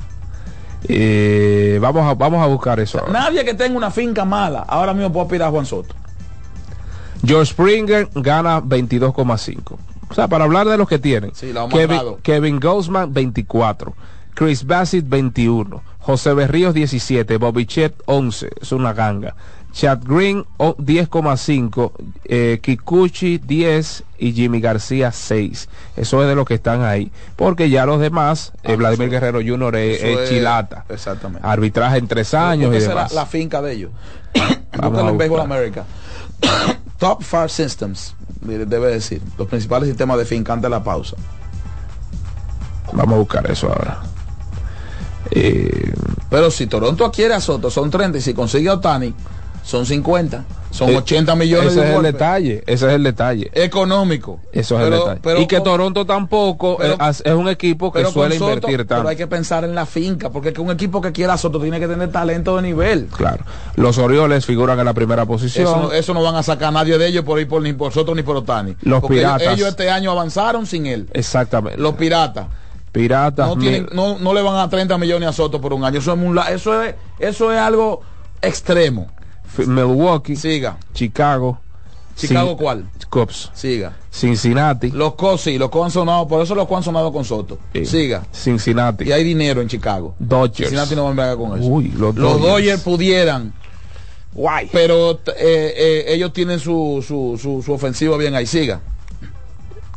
Eh, vamos, a, vamos a buscar eso. Nadie que tenga una finca mala, ahora mismo puede aspirar a Juan Soto. George Springer gana 22,5. O sea, para hablar de los que tienen. Sí, han Kevin. Kevin Gosman 24. Chris Bassett 21. José Berríos 17. Bobby Chet 11. Es una ganga. Chad Green oh, 10,5. Eh, Kikuchi 10 y Jimmy García 6. Eso es de los que están ahí. Porque ya los demás, eh, Ah, Vladimir eso- Guerrero Jr. es, chilata. exactamente. Arbitraje en tres años y esa es la, demás. la finca de ellos. Búscalo en buscar. América. Top Fire Systems, debe debe decir. Los principales sistemas de finca antes de la pausa. Vamos a buscar eso ahora. Eh, Pero si Toronto adquiere a Soto, son 30. Y si consigue a Otani, son 50. Son Eh, 80 millones ese de es el detalle, ese es el detalle. Económico. Eso es Pero- el detalle. pero y que con- Toronto tampoco pero- es, es un equipo que pero suele Soto, invertir Pero tanto. hay que pensar en la finca, porque es que un equipo que quiera a Soto tiene que tener talento de nivel. Claro. Los Orioles figuran en la primera posición. Eso no, eso no van a sacar a nadie de ellos por ir por, ni por Soto ni por Otani. Los ellos- Piratas. Ellos, este año avanzaron sin él. Exactamente. Los piratas. Piratas. No, tienen, no, no le van a 30 millones a Soto por un año. Eso es, eso es, eso es algo extremo. Milwaukee. Siga. Chicago. ¿Chicago cuál? Cubs. Siga. Cincinnati. Los Cos, sí, los Cos han sonado, por eso los Cos han sonado con Soto. Sí. Siga. Cincinnati. Y hay dinero en Chicago. Dodgers. Cincinnati no va a embargar con eso. Uy, los los Dodgers. Dodgers pudieran. Guay. Pero eh, eh, ellos tienen su, su, su, su ofensiva bien ahí. Siga.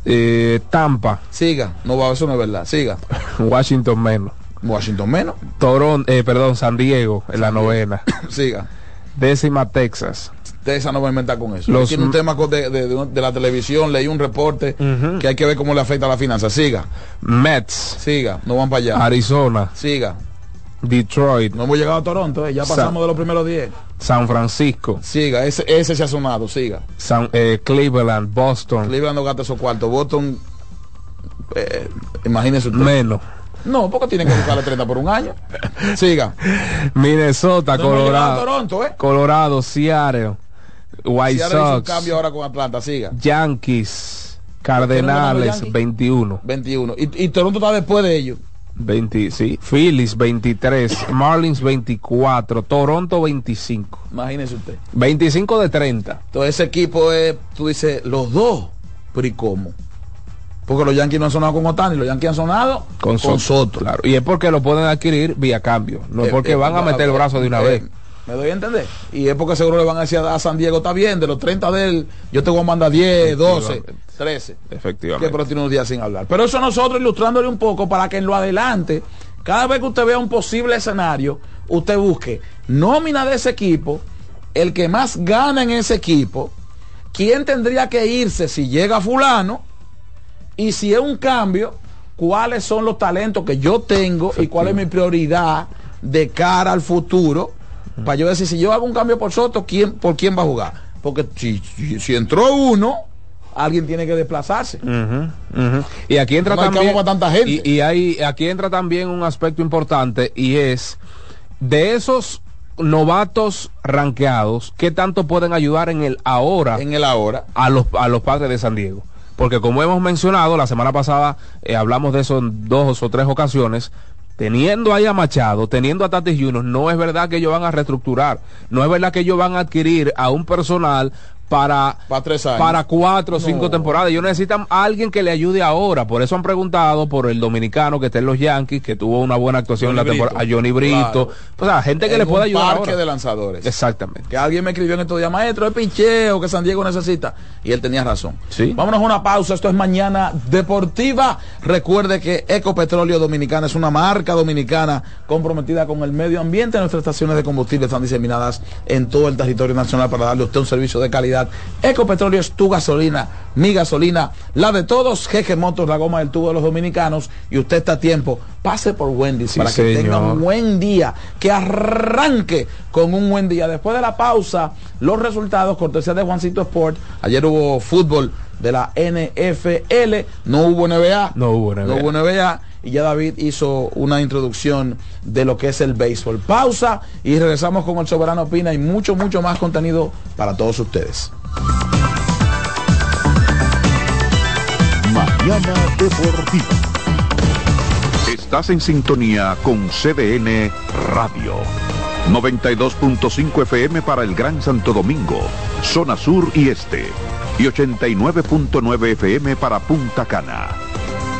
Eh, Tampa. Siga. No va, eso no es verdad. Siga. Washington menos. Washington menos. Toronto, eh, perdón, San Diego en la novena. Siga. Décima Texas. Esa no va a inventar con eso. Los- Tiene un tema de, de- de- de la televisión, leí un reporte que hay que ver cómo le afecta a la finanza. Siga, Mets. siga, no van para allá. Arizona. Siga. Detroit. No hemos llegado a Toronto, eh, ya Sa- pasamos de los primeros 10. San Francisco. Siga, ese, ese se ha sonado, siga. San, eh, Cleveland. Boston. Cleveland no gasta esos cuartos. Boston, eh, imagínese usted. Menos. No, porque tienen que buscarle 30 por un año. Siga. Minnesota, No Colorado. Toronto, eh. Colorado, Seattle. White Si ahora hizo un Sox. cambio ahora con Atlanta, siga. Yankees. ¿Quién Cardenales, ganó los 21. 21. Y, y Toronto está después de ellos. 20, sí. Phillies 23. Marlins 24. Toronto 25. Imagínese usted. 25 de 30. Entonces ese equipo es, tú dices, los dos, pero ¿y cómo? Porque los Yankees no han sonado con Otani, los Yankees han sonado Con, con, Soto, Soto. Claro. Y es porque lo pueden adquirir vía cambio. No es Eh, porque eh, van a eh, meter el brazo de una eh, vez. ¿Me doy a entender? Y es porque seguro le van a decir a San Diego, está bien, de los 30 de él, yo te voy a mandar 10, 12, 13. Efectivamente. Que pero tiene unos días sin hablar. Pero eso nosotros ilustrándole un poco para que en lo adelante, cada vez que usted vea un posible escenario, usted busque nómina de ese equipo, el que más gana en ese equipo, quién tendría que irse si llega fulano, y si es un cambio, cuáles son los talentos que yo tengo y cuál es mi prioridad de cara al futuro para yo decir, si yo hago un cambio por Soto, ¿quién, ¿por quién va a jugar? Porque si, si, si entró uno, alguien tiene que desplazarse. Ujú, ujú. Y aquí entra No también tanta gente. Y, y hay aquí entra también un aspecto importante y es de esos novatos ranqueados, ¿qué tanto pueden ayudar en el ahora En el ahora. a los a los padres de San Diego? Porque como hemos mencionado, la semana pasada eh, hablamos de eso en dos o tres ocasiones, teniendo ahí a Machado, teniendo a Tatis Juniors, no es verdad que ellos van a reestructurar, no es verdad que ellos van a adquirir a un personal para, Para tres años. para cuatro o cinco No. temporadas. Ellos necesitan a alguien que le ayude ahora. Por eso han preguntado por el dominicano que está en los Yankees, que tuvo una buena actuación en la Johnny temporada, a Brito. Johnny Brito. O sea, gente que En le pueda un ayudar parque ahora. de lanzadores. Exactamente. Que alguien me escribió en estos días, maestro, es pincheo que San Diego necesita. Y él tenía razón. Sí. Vámonos a una pausa. Esto es Mañana Deportiva. Recuerde que Ecopetróleo Dominicana es una marca dominicana comprometida con el medio ambiente. Nuestras estaciones de combustible están diseminadas en todo el territorio nacional para darle a usted un servicio de calidad. Ecopetróleo es tu gasolina, mi gasolina, la de todos. Jeje Motos, la goma del tubo de los dominicanos. Y usted está a tiempo. Pase por Wendy's Sí, para que tenga un buen día, que arranque con un buen día. Después de la pausa, los resultados, cortesía de Juancito Sport. Ayer hubo fútbol de la NFL, no hubo NBA. No hubo NBA. No hubo NBA. Y ya David hizo una introducción de lo que es el béisbol. Pausa y regresamos con el Soberano Pina y mucho, mucho más contenido para todos ustedes. Mañana Deportiva. Estás en sintonía con CDN Radio. 92.5 FM para el Gran Santo Domingo, zona sur y este. Y 89.9 FM para Punta Cana.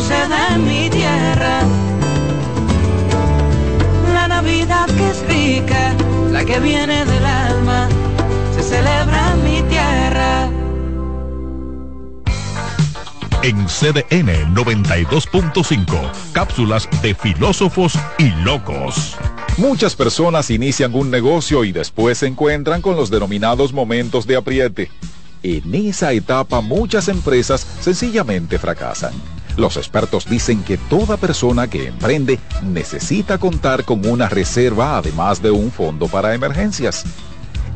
da en mi tierra. La Navidad que es rica, la que viene del alma, se celebra en mi tierra. En CDN 92.5, cápsulas de filósofos y locos. Muchas personas inician un negocio y después se encuentran con los denominados momentos de apriete. En esa etapa muchas empresas sencillamente fracasan. Los expertos dicen que toda persona que emprende necesita contar con una reserva además de un fondo para emergencias.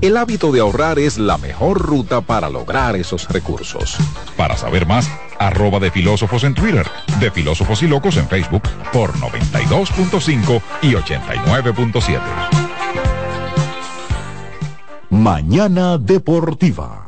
El hábito de ahorrar es la mejor ruta para lograr esos recursos. Para saber más, arroba de filósofos en Twitter, de filósofos y locos en Facebook por 92.5 y 89.7. Mañana Deportiva.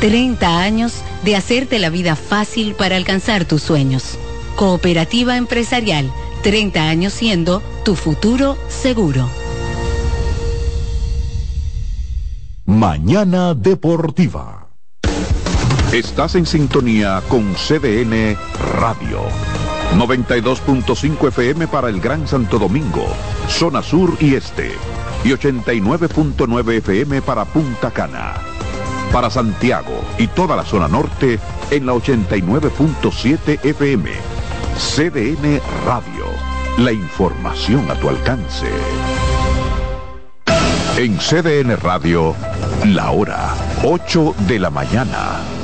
30 años de hacerte la vida fácil para alcanzar tus sueños. Cooperativa Empresarial, 30 años siendo tu futuro seguro. Mañana Deportiva. Estás en sintonía con CDN Radio. 92.5 FM para el Gran Santo Domingo, zona sur y este. Y 89.9 FM para Punta Cana. Para Santiago y toda la zona norte en la 89.7 FM. CDN Radio. La información a tu alcance. En CDN Radio, la hora 8 de la mañana.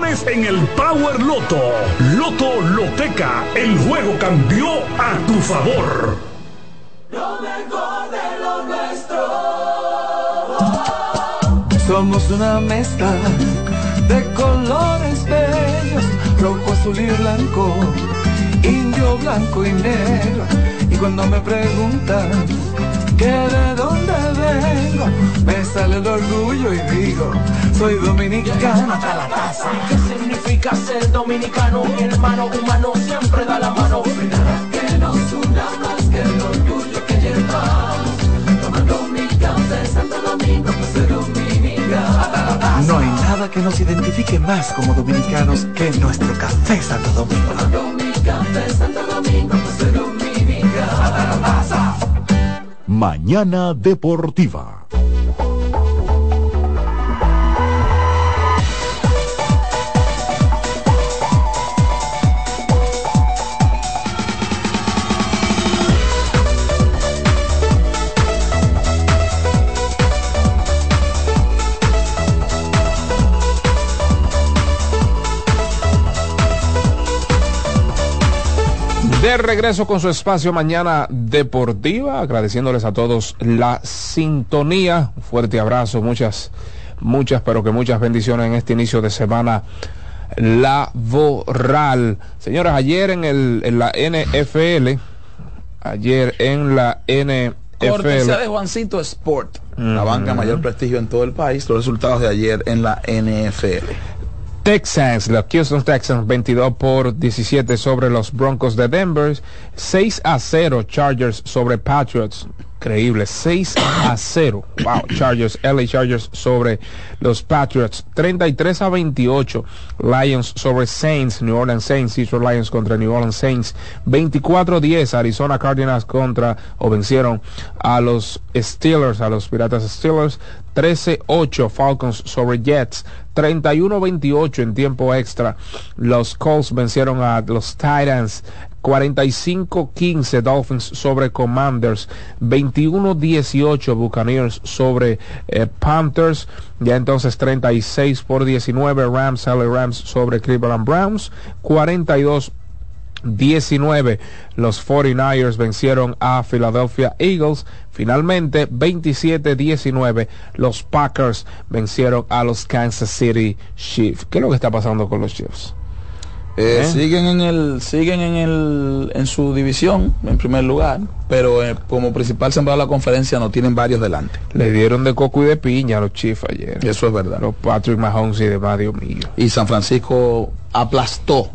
en el Power Loto. Loto Loteca, el juego cambió a tu favor. Lo mejor de lo nuestro. Somos una mezcla de colores bellos, rojo, azul y blanco, indio, blanco y negro. Y cuando me preguntan que de dónde vengo, me sale el orgullo y digo, soy dominicano hasta la casa. ¿Qué significa ser dominicano? Mi hermano humano siempre da la mano. Que nos una más que el orgullo que llevamos, tomando mi café Santo Domingo, pues soy dominicano. No hay nada que nos identifique más como dominicanos que nuestro café Santo Domingo. Tomando mi café Santo Domingo, pues soy dominicano. Mañana Deportiva. Regreso con su espacio mañana deportiva, agradeciéndoles a todos la sintonía. Un fuerte abrazo, muchas, muchas, pero que muchas bendiciones en este inicio de semana laboral. Señoras, ayer en, el, en la NFL, ayer en la NFL. Cortesía de Juancito Sport, la banca mayor prestigio en todo el país. Los resultados de ayer en la NFL. Texans, los Houston Texans 22 por 17 sobre los Broncos de Denver, 6 a 0 Chargers sobre Patriots. Increíble, 6 a 0. Wow, Chargers, LA Chargers sobre los Patriots. 33 a 28 Lions sobre Saints, New Orleans Saints, Detroit Lions contra New Orleans Saints. 24 a 10 Arizona Cardinals contra o vencieron a los Steelers, a los Piratas Steelers. 13-8 Falcons sobre Jets, 31-28 en tiempo extra. Los Colts vencieron a los Titans, 45-15 Dolphins sobre Commanders, 21-18 Buccaneers sobre eh, Panthers, ya entonces 36 por 19 Rams, LA Rams sobre Cleveland Browns, 42 19. Los 49ers vencieron a Philadelphia Eagles. Finalmente, 27-19, los Packers vencieron a los Kansas City Chiefs. ¿Qué es lo que está pasando con los Chiefs? Eh, ¿Eh? Siguen en el, siguen en el, en su división, en primer lugar, pero eh, como principal sembrado de la conferencia no tienen varios delante. Le dieron de coco y de piña a los Chiefs ayer. Eso es verdad. Los Patrick Mahomes y demás, Dios mío. Y San Francisco aplastó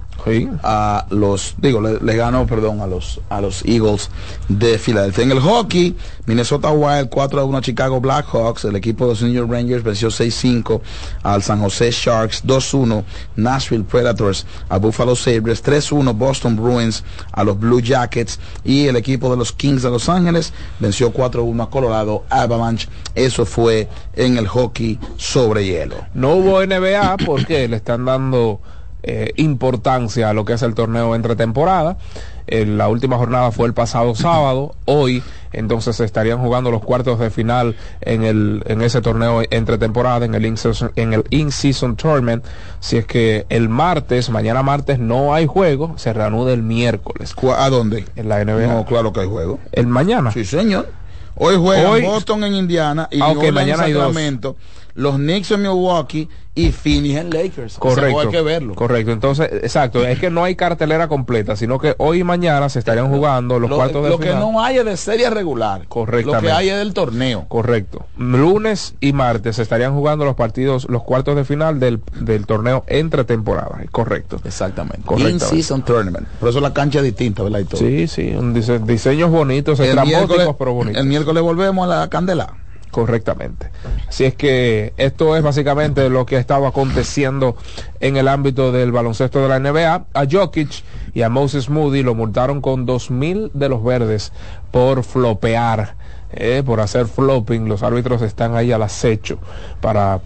a los, digo, le, le ganó, perdón, a los, a los Eagles de Filadelfia. En el hockey, Minnesota Wild 4 a 1 a Chicago Blackhawks, el equipo de los New York Rangers venció 6-5 al San Jose Sharks, 2-1 Nashville Predators a Buffalo Sabres, 3-1 Boston Bruins a los Blue Jackets y el equipo de los Kings de Los Ángeles venció 4-1 a Colorado Avalanche. Eso fue en el hockey sobre hielo. No hubo NBA porque le están dando eh, importancia a lo que es el torneo entre temporada. Eh, la última jornada fue el pasado sábado. Hoy, entonces, se estarían jugando los cuartos de final en, el, en ese torneo entre temporada, en el in-season, en el in-season tournament. Si es que el martes, mañana martes, no hay juego, se reanuda el miércoles. ¿A dónde? En la NBA. No, claro que hay juego. El mañana. Sí, señor. Hoy juegan Hoy- Boston en Indiana y Ah, New ok, Orleans mañana hay en dos. Los Knicks en Milwaukee y Phoenix en Lakers. Correcto. hay que verlo. Correcto. Entonces, exacto, es que no hay cartelera completa, sino que hoy y mañana se estarían jugando los Lo, cuartos de lo que final. no hay es de serie regular. Correctamente. Lo que hay es del torneo. Correcto. Lunes y martes se estarían jugando los partidos, los cuartos de final del, del torneo entre temporadas. Correcto. Exactamente. Correctamente. In-season tournament. Por eso la cancha es distinta, ¿verdad? Y todo. Sí, sí, un dise- diseños bonitos, estrambóticos, pero bonitos. el miércoles volvemos a la candela. Correctamente. Así es que esto es básicamente lo que ha estado aconteciendo en el ámbito del baloncesto de la NBA. A Jokic y a Moses Moody lo multaron con 2.000 de los verdes por flopear, eh, por hacer flopping. Los árbitros están ahí al acecho para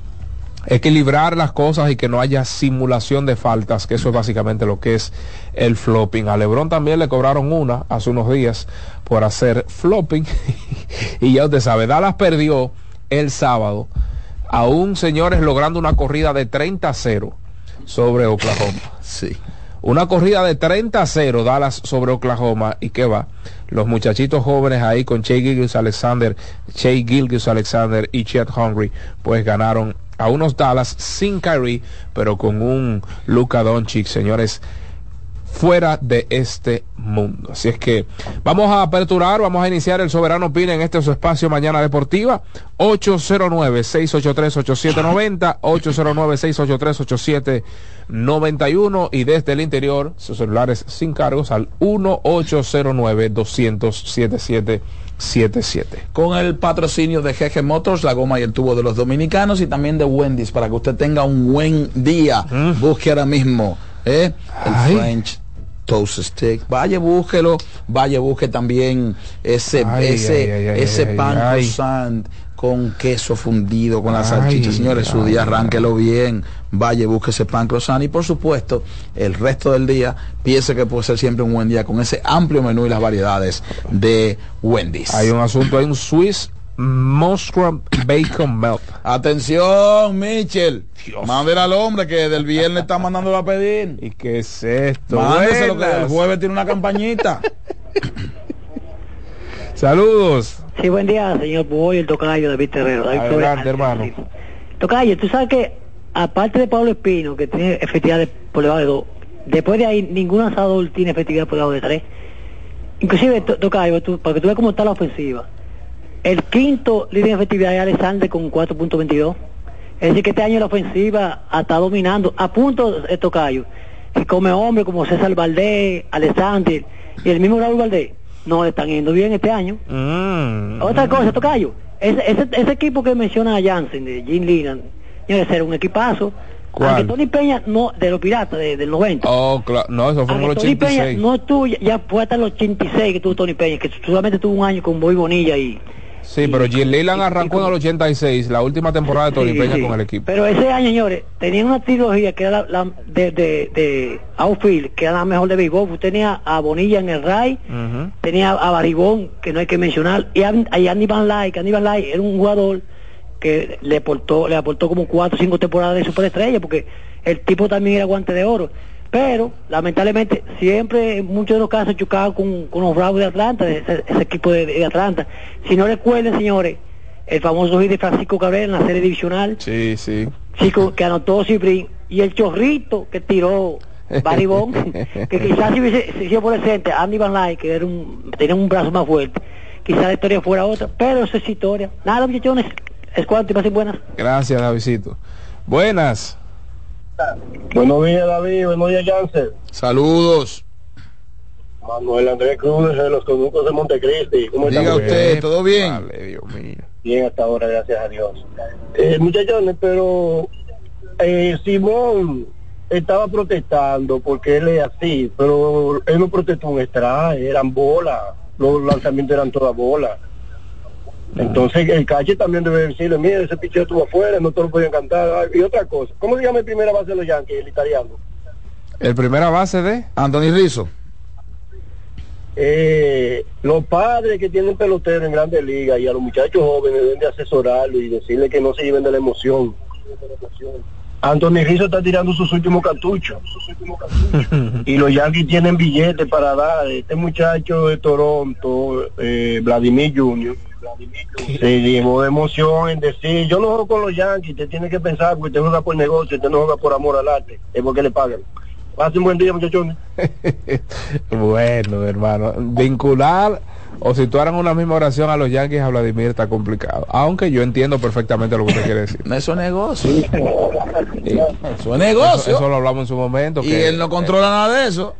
equilibrar las cosas y que no haya simulación de faltas, que eso es básicamente lo que es el flopping. A Lebron también le cobraron una hace unos días por hacer flopping y ya usted sabe, Dallas perdió el sábado, aún señores logrando una corrida de 30 a 0 sobre Oklahoma. Sí. Una corrida de 30 a 0 Dallas sobre Oklahoma y qué va. Los muchachitos jóvenes ahí con Shea Gilgis Alexander, Shea Gilgis Alexander y Chet Hungry, pues ganaron a unos Dallas sin Kyrie, pero con un Luka Doncic, señores, fuera de este mundo. Así es que vamos a aperturar, vamos a iniciar el Soberano Opina en este su espacio Mañana Deportiva. 809-683-8790, 809-683-8791 y desde el interior, sus celulares sin cargos al 1-809-200-7777. Con el patrocinio de GG Motors, la goma y el tubo de los dominicanos y también de Wendy's para que usted tenga un buen día. Busque ahora mismo ¿eh? el Ay. French Toast Stick. Vaya, búsquelo. Vaya, busque también ese, Ay, ese, ay, ay, ay, ese pan croissant con queso fundido, con la salchicha. Señores, su día arránquelo bien. Vaya, busque ese pan croissant. Y por supuesto, el resto del día, piense que puede ser siempre un buen día con ese amplio menú y las variedades de Wendy's. Hay un asunto, hay un Swiss Mushroom Bacon Melt. Atención, Michel. Mándele al hombre que del viernes está mandándolo a pedir. ¿Y qué es esto? Mándeselo que el jueves tiene una campañita. Saludos. Sí, buen día, señor Boy, el tocayo David Terrero. David. Adelante, hermano. Tocayo, tú sabes que, aparte de Pablo Espino, que tiene efectividad de- por debajo de dos, después de ahí, ningún asador tiene efectividad por debajo de tres. Inclusive, to- Tocayo, tú- para que tú veas cómo está la ofensiva. El quinto líder en efectividad es Alexander con 4.22. Es decir, que este año la ofensiva está dominando. A punto de Tocayo. Que come hombre como César Valdés, Alexander y el mismo Raúl Valdés. No le están yendo bien este año. Mm. Otra cosa, Tocayo. Ese, ese, ese equipo que menciona a Jansen, de Jim Leland, señores, era un equipazo. ¿Cuál? Aunque Tony Peña, no, de los piratas, de- del 90. Oh, claro. No, eso fue en el Aunque Tony Peña 86. no estuvo, ya- ya fue hasta el 86 que tuvo Tony Peña, que solamente tuvo un año con Boy Bonilla y... Sí, pero Jim Leland arrancó en el 86, la última temporada de Tony Sí, Peña sí. con el equipo. Pero ese año, señores, tenían una trilogía que era la, la- de, de, de outfield, que era la mejor de béisbol. Tenía a Bonilla en el Ray, Ujú. tenía a Baribón, que no hay que mencionar, y a, a Andy Van Lyke, que Andy Van Lyke era un jugador que le aportó, le aportó como cuatro o cinco temporadas de superestrella, porque el tipo también era guante de oro. Pero, lamentablemente, siempre en muchos de los casos chocaba con, con los Bravos de Atlanta, ese, ese equipo de, de Atlanta. Si no recuerden, señores, el famoso hit de Francisco Cabrera en la serie divisional, Sí, sí. chico que anotó Cibrín, y el chorrito que tiró Barry Bond, que quizás si hubiese si sido por el centro, Andy Van Lyne, que era un, tenía un brazo más fuerte, quizás la historia fuera otra, pero eso es historia. Nada, muchachones, es cuanto y pasen buenas. Gracias, Davidito. Buenas. Buenos días, David. Buenos días, Jansen. Saludos. Manuel Andrés Cruz de los conductos de Montecristi. ¿Cómo está? Diga usted, ¿todo bien? Vale, Dios mío. Bien hasta ahora, gracias a Dios. Eh, muchachones, pero eh, Simón estaba protestando porque él es así, pero él no protestó un strike, eran bolas, los lanzamientos eran todas bolas. Entonces el cache también debe decirle, mire, ese picheo estuvo afuera, no te lo podían cantar. Y otra cosa, ¿cómo se llama el primera base de los Yankees, el italiano? El primera base de Anthony Rizzo. Eh, los padres que tienen pelotero en grandes ligas y a los muchachos jóvenes deben de asesorarlo y decirle que no se lleven de la emoción. Anthony Rizzo está tirando sus últimos cartuchos y los Yankees tienen billetes para dar. Este muchacho de Toronto, eh, Vladimir Jr., se llevó de emoción en decir, yo no juego con los Yankees, te tiene que pensar, porque usted juega por negocio, usted no juega por amor al arte, es porque le pagan. Pasen un buen día, muchachones. bueno, hermano, vincular o situar en una misma oración a los Yankees a Vladimir está complicado. Aunque yo entiendo perfectamente lo que usted quiere decir. Eso es negocio. Eso es negocio. Eso, eso lo hablamos en su momento. Y que- él no controla nada de eso.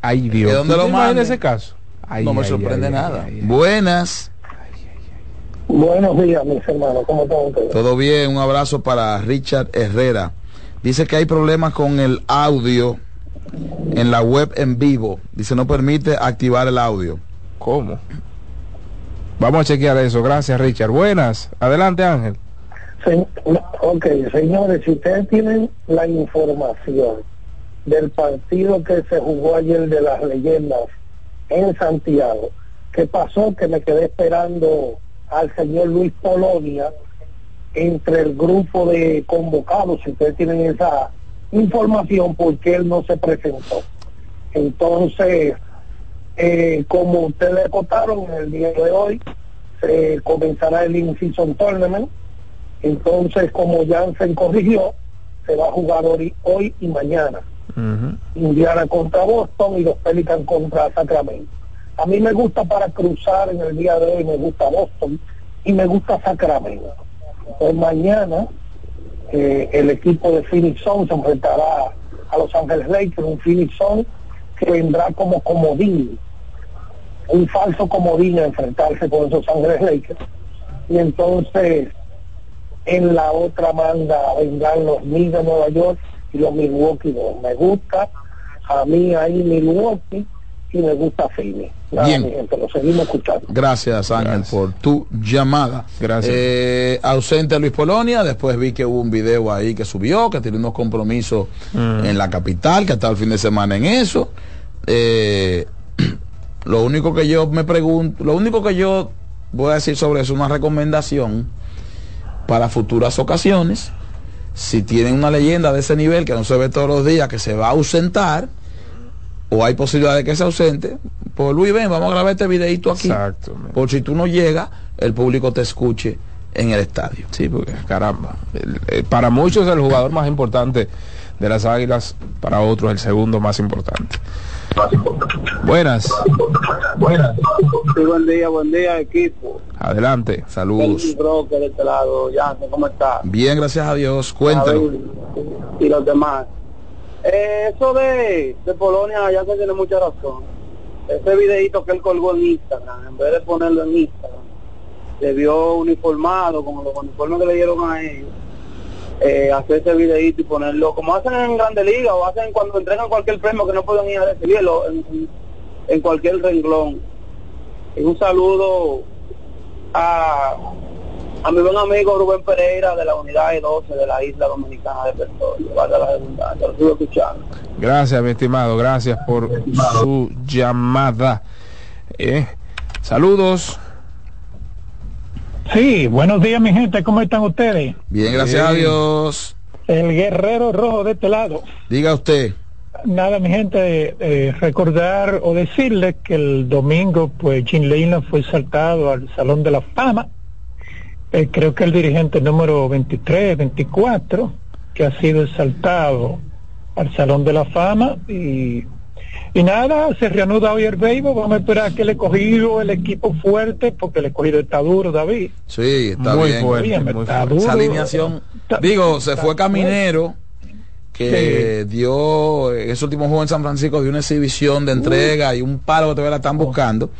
Ay, Dios. ¿De dónde ¿Tú lo manda? ese caso? Ay, no me ay, sorprende ay, nada. ay, ay. Buenas. Buenos días, mis hermanos, ¿cómo están ustedes? Todo bien, un abrazo para Richard Herrera. Dice que hay problemas con el audio en la web en vivo. Dice no permite activar el audio. ¿Cómo? Vamos a chequear eso. Gracias, Richard. Buenas. Adelante, Ángel. Se- ok, señores, si ustedes tienen la información del partido que se jugó ayer de las leyendas en Santiago, ¿qué pasó? Que me quedé esperando al señor Luis Polonia entre el grupo de convocados, si ustedes tienen esa información, porque él no se presentó. Entonces, eh, como ustedes contaron en el día de hoy, se comenzará el In-Season Tournament. Entonces, como Jansen corrigió, se va a jugar hoy, hoy y mañana. Indiana contra Boston y los Pelicans contra Sacramento. A mí me gusta para cruzar en el día de hoy, me gusta Boston y me gusta Sacramento. Pues mañana eh, el equipo de Phoenix Suns se enfrentará a Los Ángeles Lakers, un Phoenix que vendrá como comodín, un falso comodín a enfrentarse con esos Ángeles Lakers. Y entonces en la otra manda vendrán los Knicks de Nueva York y los Milwaukee. Me gusta a mí ahí Milwaukee y me gusta. Nada, Bien. mi gente, lo seguimos escuchando. Gracias Ángel por tu llamada. Gracias. Eh, ausente Luis Polonia, después vi que hubo un video ahí que subió, que tiene unos compromisos Mm. en la capital, que está el fin de semana en eso. Eh, lo único que yo me pregunto, lo único que yo voy a decir sobre eso, una recomendación para futuras ocasiones. Si tienen una leyenda de ese nivel que no se ve todos los días, que se va a ausentar, o hay posibilidad de que se ausente, pues Luis, ven, vamos a grabar este videito aquí. Exacto. Por si tú no llegas, el público te escuche en el estadio. Sí, porque caramba. el- eh, para muchos el jugador más importante de las Águilas, para otros el segundo más importante. Buenas. Buenas. Sí, buen día, buen día, equipo. Adelante. Saludos. El broker de este lado, ya, ¿cómo está? Bien, gracias a Dios. Cuéntalo. David Y los demás. Eh, eso de, de Polonia, ya se tiene mucha razón. Ese videito que él colgó en Instagram, en vez de ponerlo en Instagram, debió uniformado, como los uniformes que le dieron a ellos, eh, hacer ese videito y ponerlo, como hacen en Grande Liga o hacen cuando entregan cualquier premio que no pueden ir a recibirlo en- en cualquier renglón. Y un saludo a, a mi buen amigo Rubén Pereira de la unidad E12 de la isla dominicana de Petróleo. Valga la redundancia, lo estuve escuchando. Gracias, mi estimado. Gracias por su llamada. Eh, saludos. Sí, buenos días mi gente, ¿cómo están ustedes? Bien, gracias a Dios. El guerrero rojo de este lado. Diga usted. Nada, mi gente, eh, recordar o decirles que el domingo, pues Jim Leyland fue saltado al Salón de la Fama. Eh, creo que el dirigente número 23, 24, que ha sido exaltado al Salón de la Fama y, y nada, se reanuda hoy el béisbol, vamos a esperar que el escogido, el equipo fuerte, porque el escogido está duro, David. Sí, está Muy bien. fuerte, Bien, muy está fuerte. duro. Esa alineación. Digo, se fue Caminero, que dio eh, ese último juego en San Francisco de una exhibición de entrega y un palo que todavía la están buscando.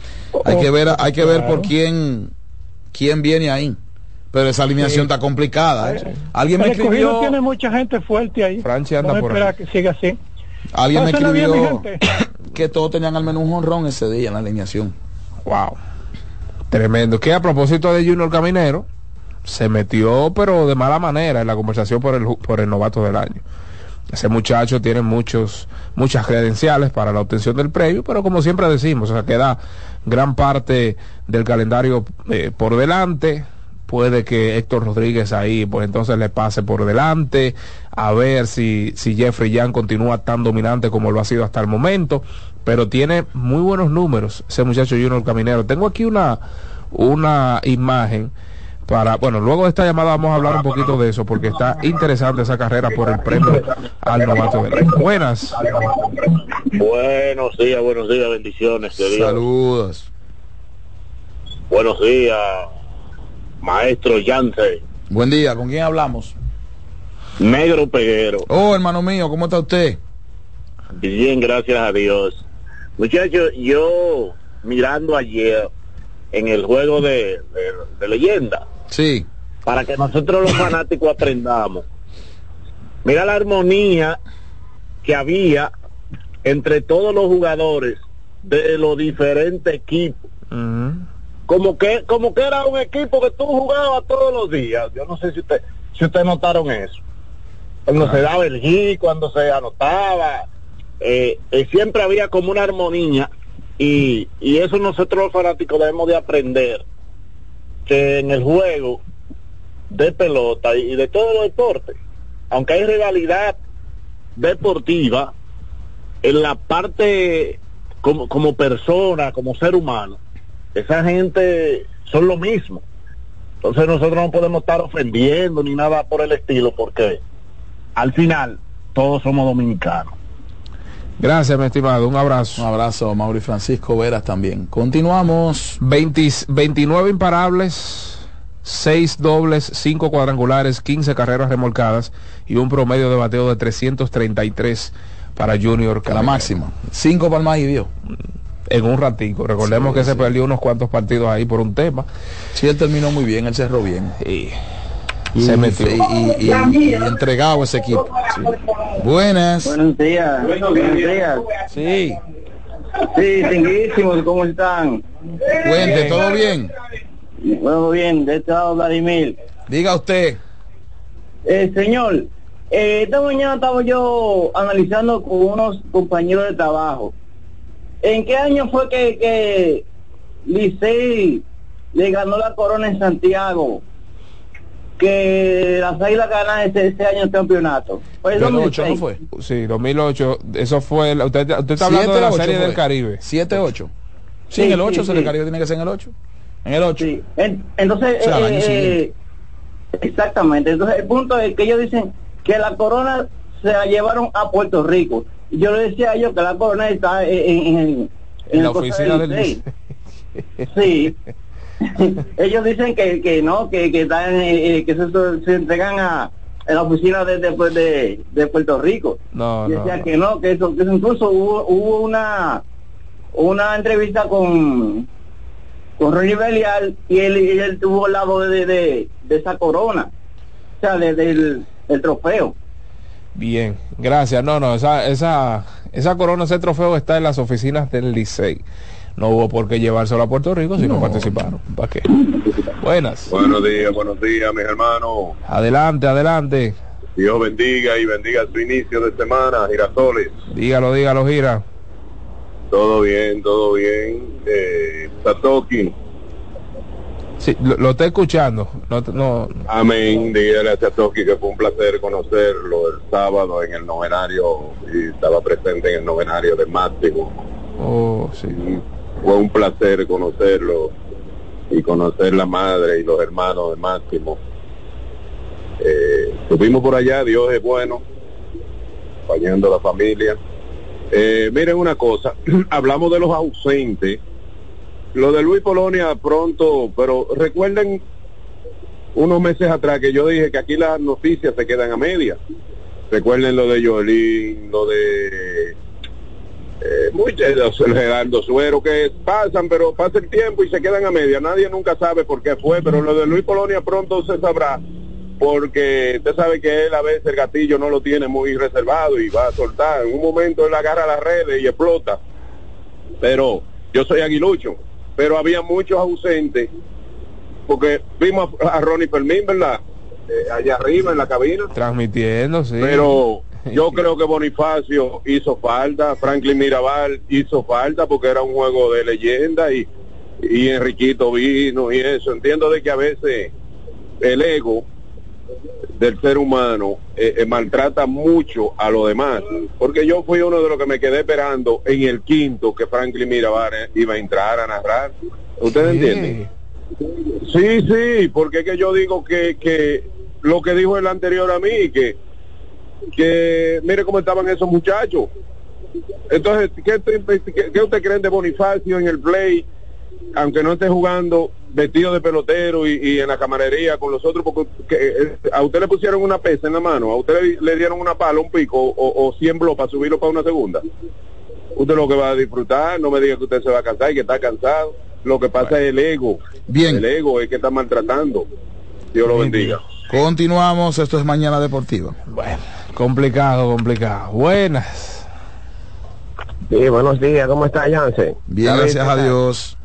Hay que ver, hay que ver por quién, quién viene ahí. Pero esa alineación está complicada. ¿eh? Alguien me el escogido escribió, tiene mucha gente fuerte ahí. Franchi anda por esperar que siga así. alguien me bien, escribió que todos tenían al menos un jonrón ese día en la alineación. Wow. Tremendo. Que a propósito de Junior Caminero, se metió, pero de mala manera, en la conversación por el, por el novato del año. Ese muchacho tiene muchos, muchas credenciales para la obtención del premio, pero como siempre decimos, o sea, queda gran parte del calendario eh, por delante. Puede que Héctor Rodríguez ahí, pues entonces le pase por delante, a ver si, si Jeffrey Young continúa tan dominante como lo ha sido hasta el momento, pero tiene muy buenos números ese muchacho Junior Caminero. Tengo aquí una, una imagen para, bueno, luego de esta llamada vamos a hablar un poquito de eso, porque está interesante esa carrera por el premio al novato del año. Buenas. Buenos días, buenos días, bendiciones. Saludos. Buenos días, maestro Yance, Buen día, ¿con quién hablamos? negro peguero. Oh, hermano mío, ¿cómo está usted? Bien, gracias a Dios. Muchachos, yo mirando ayer en el juego de, de- de leyenda, Sí. para que nosotros los fanáticos aprendamos. Mira la armonía que había entre todos los jugadores de los diferentes equipos. Como que, como que era un equipo que tú jugabas todos los días. Yo no sé si usted, si ustedes notaron eso. Cuando se daba el hit, cuando se anotaba, eh, eh, siempre había como una armonía y, y eso nosotros los fanáticos debemos de aprender que en el juego de pelota y de todos los deportes, aunque hay rivalidad deportiva, en la parte como, como persona, como ser humano, esa gente son lo mismo. Entonces nosotros no podemos estar ofendiendo ni nada por el estilo, porque al final todos somos dominicanos. Gracias, mi estimado. Un abrazo. Un abrazo, Mauri Francisco Veras también. Continuamos. 20 29 imparables, 6 dobles, 5 cuadrangulares, 15 carreras remolcadas y un promedio de bateo de 333 para Junior. La Caminero. máxima. Cinco palmas y vio. En un ratico. Recordemos Sí, que se perdió unos cuantos partidos ahí por un tema. Sí, él terminó muy bien, él cerró bien. Y, Y, se metió. y- y- y- y entregado ese equipo. Sí. Buenas. Buenos días. Buenos días. Sí. Sí, tinguísimos, ¿cómo están? Cuente, ¿todo bien? Bueno, bien, de este lado Vladimir. Diga usted. Eh, señor, eh, esta mañana estaba yo analizando con unos compañeros de trabajo. ¿En qué año fue que, que Licey le ganó la corona en Santiago? Que las águilas ganaron ese, ese año el campeonato. Fue el 2006. Sí, 2008. Eso fue. la- usted, usted está hablando de la serie del Caribe. 7-8. Sí, Sí, en el 8 sí, se le sí. Caribe tiene que ser en el 8. En el 8. En- entonces, O sea, eh, siguiente. exactamente. Entonces, el punto es que ellos dicen que la corona se la llevaron a Puerto Rico. Yo le decía a ellos que la corona está en, en, en- En la oficina del Licey. Sí. ellos dicen que, que no, que, que, están, eh, eh, que se, se entregan a en la oficina de, de, pues, de, de Puerto Rico. No, Y decía no. que no, que eso, que eso incluso hubo, hubo una una entrevista con con Ronnie Belial y él, y él tuvo el lado de, de, de esa corona, o sea, de- del, del trofeo. Bien, gracias. No, no, esa, esa, esa corona, ese trofeo está en las oficinas del Licey. No hubo por qué llevárselo a Puerto Rico si no, participaron. ¿Para qué? Buenas. Buenos días, buenos días, mis hermanos. Adelante, adelante. Dios bendiga y bendiga su inicio de semana, Girasoles. Dígalo, dígalo, gira. Todo bien, todo bien. Eh, Satoki, Sí, lo, lo estoy escuchando. No, no, amén. Dígale a Satoki que fue un placer conocerlo el sábado en el novenario y estaba presente en el novenario de Máximo. oh, sí. Fue un placer conocerlo y conocer la madre y los hermanos de Máximo. Eh, estuvimos por allá, Dios es bueno. acompañando a la familia. Eh, miren una cosa, hablamos de los ausentes. Lo de Luis Polonia pronto, pero recuerden unos meses atrás que yo dije que aquí las noticias se quedan a media. Recuerden lo de Yolín, lo de eh, muy, eh, Gerardo Suero, que pasan, pero pasa el tiempo y se quedan a media. Nadie nunca sabe por qué fue, pero lo de Luis Polonia pronto se sabrá, porque usted sabe que él a veces el gatillo no lo tiene muy reservado y va a soltar. En un momento él agarra las redes y explota. Pero yo soy aguilucho, pero había muchos ausentes, porque vimos a, a Ronnie Fermín, ¿verdad? Eh, allá arriba en la cabina. Transmitiendo, sí. Pero yo creo que Bonifacio hizo falta, Franklin Mirabal hizo falta porque era un juego de leyenda y, y Enriquito vino y eso. Entiendo de que a veces el ego del ser humano eh, eh, maltrata mucho a los demás. Porque yo fui uno de los que me quedé esperando en el quinto que Franklin Mirabal eh, iba a entrar a narrar. ¿Ustedes entienden? Sí, sí, porque es que yo digo que, que lo que dijo el anterior a mí, que que mire cómo estaban esos muchachos. Entonces, ¿qué, qué, qué usted creen de Bonifacio en el play, aunque no esté jugando vestido de pelotero y, y en la camarería con los otros? Porque que, eh, a usted le pusieron una pesa en la mano, a usted le, le dieron una pala, un pico o, o 100 bloques para subirlo para una segunda. Usted lo que va a disfrutar, no me diga que usted se va a cansar y que está cansado. Lo que pasa es el ego. Bien. El ego es que está maltratando. Dios lo bendiga. Continuamos, esto es Mañana Deportiva. Bueno, complicado, complicado. Buenas. Sí, buenos días, ¿cómo está Jansen? Bien, gracias ¿qué a? Dios.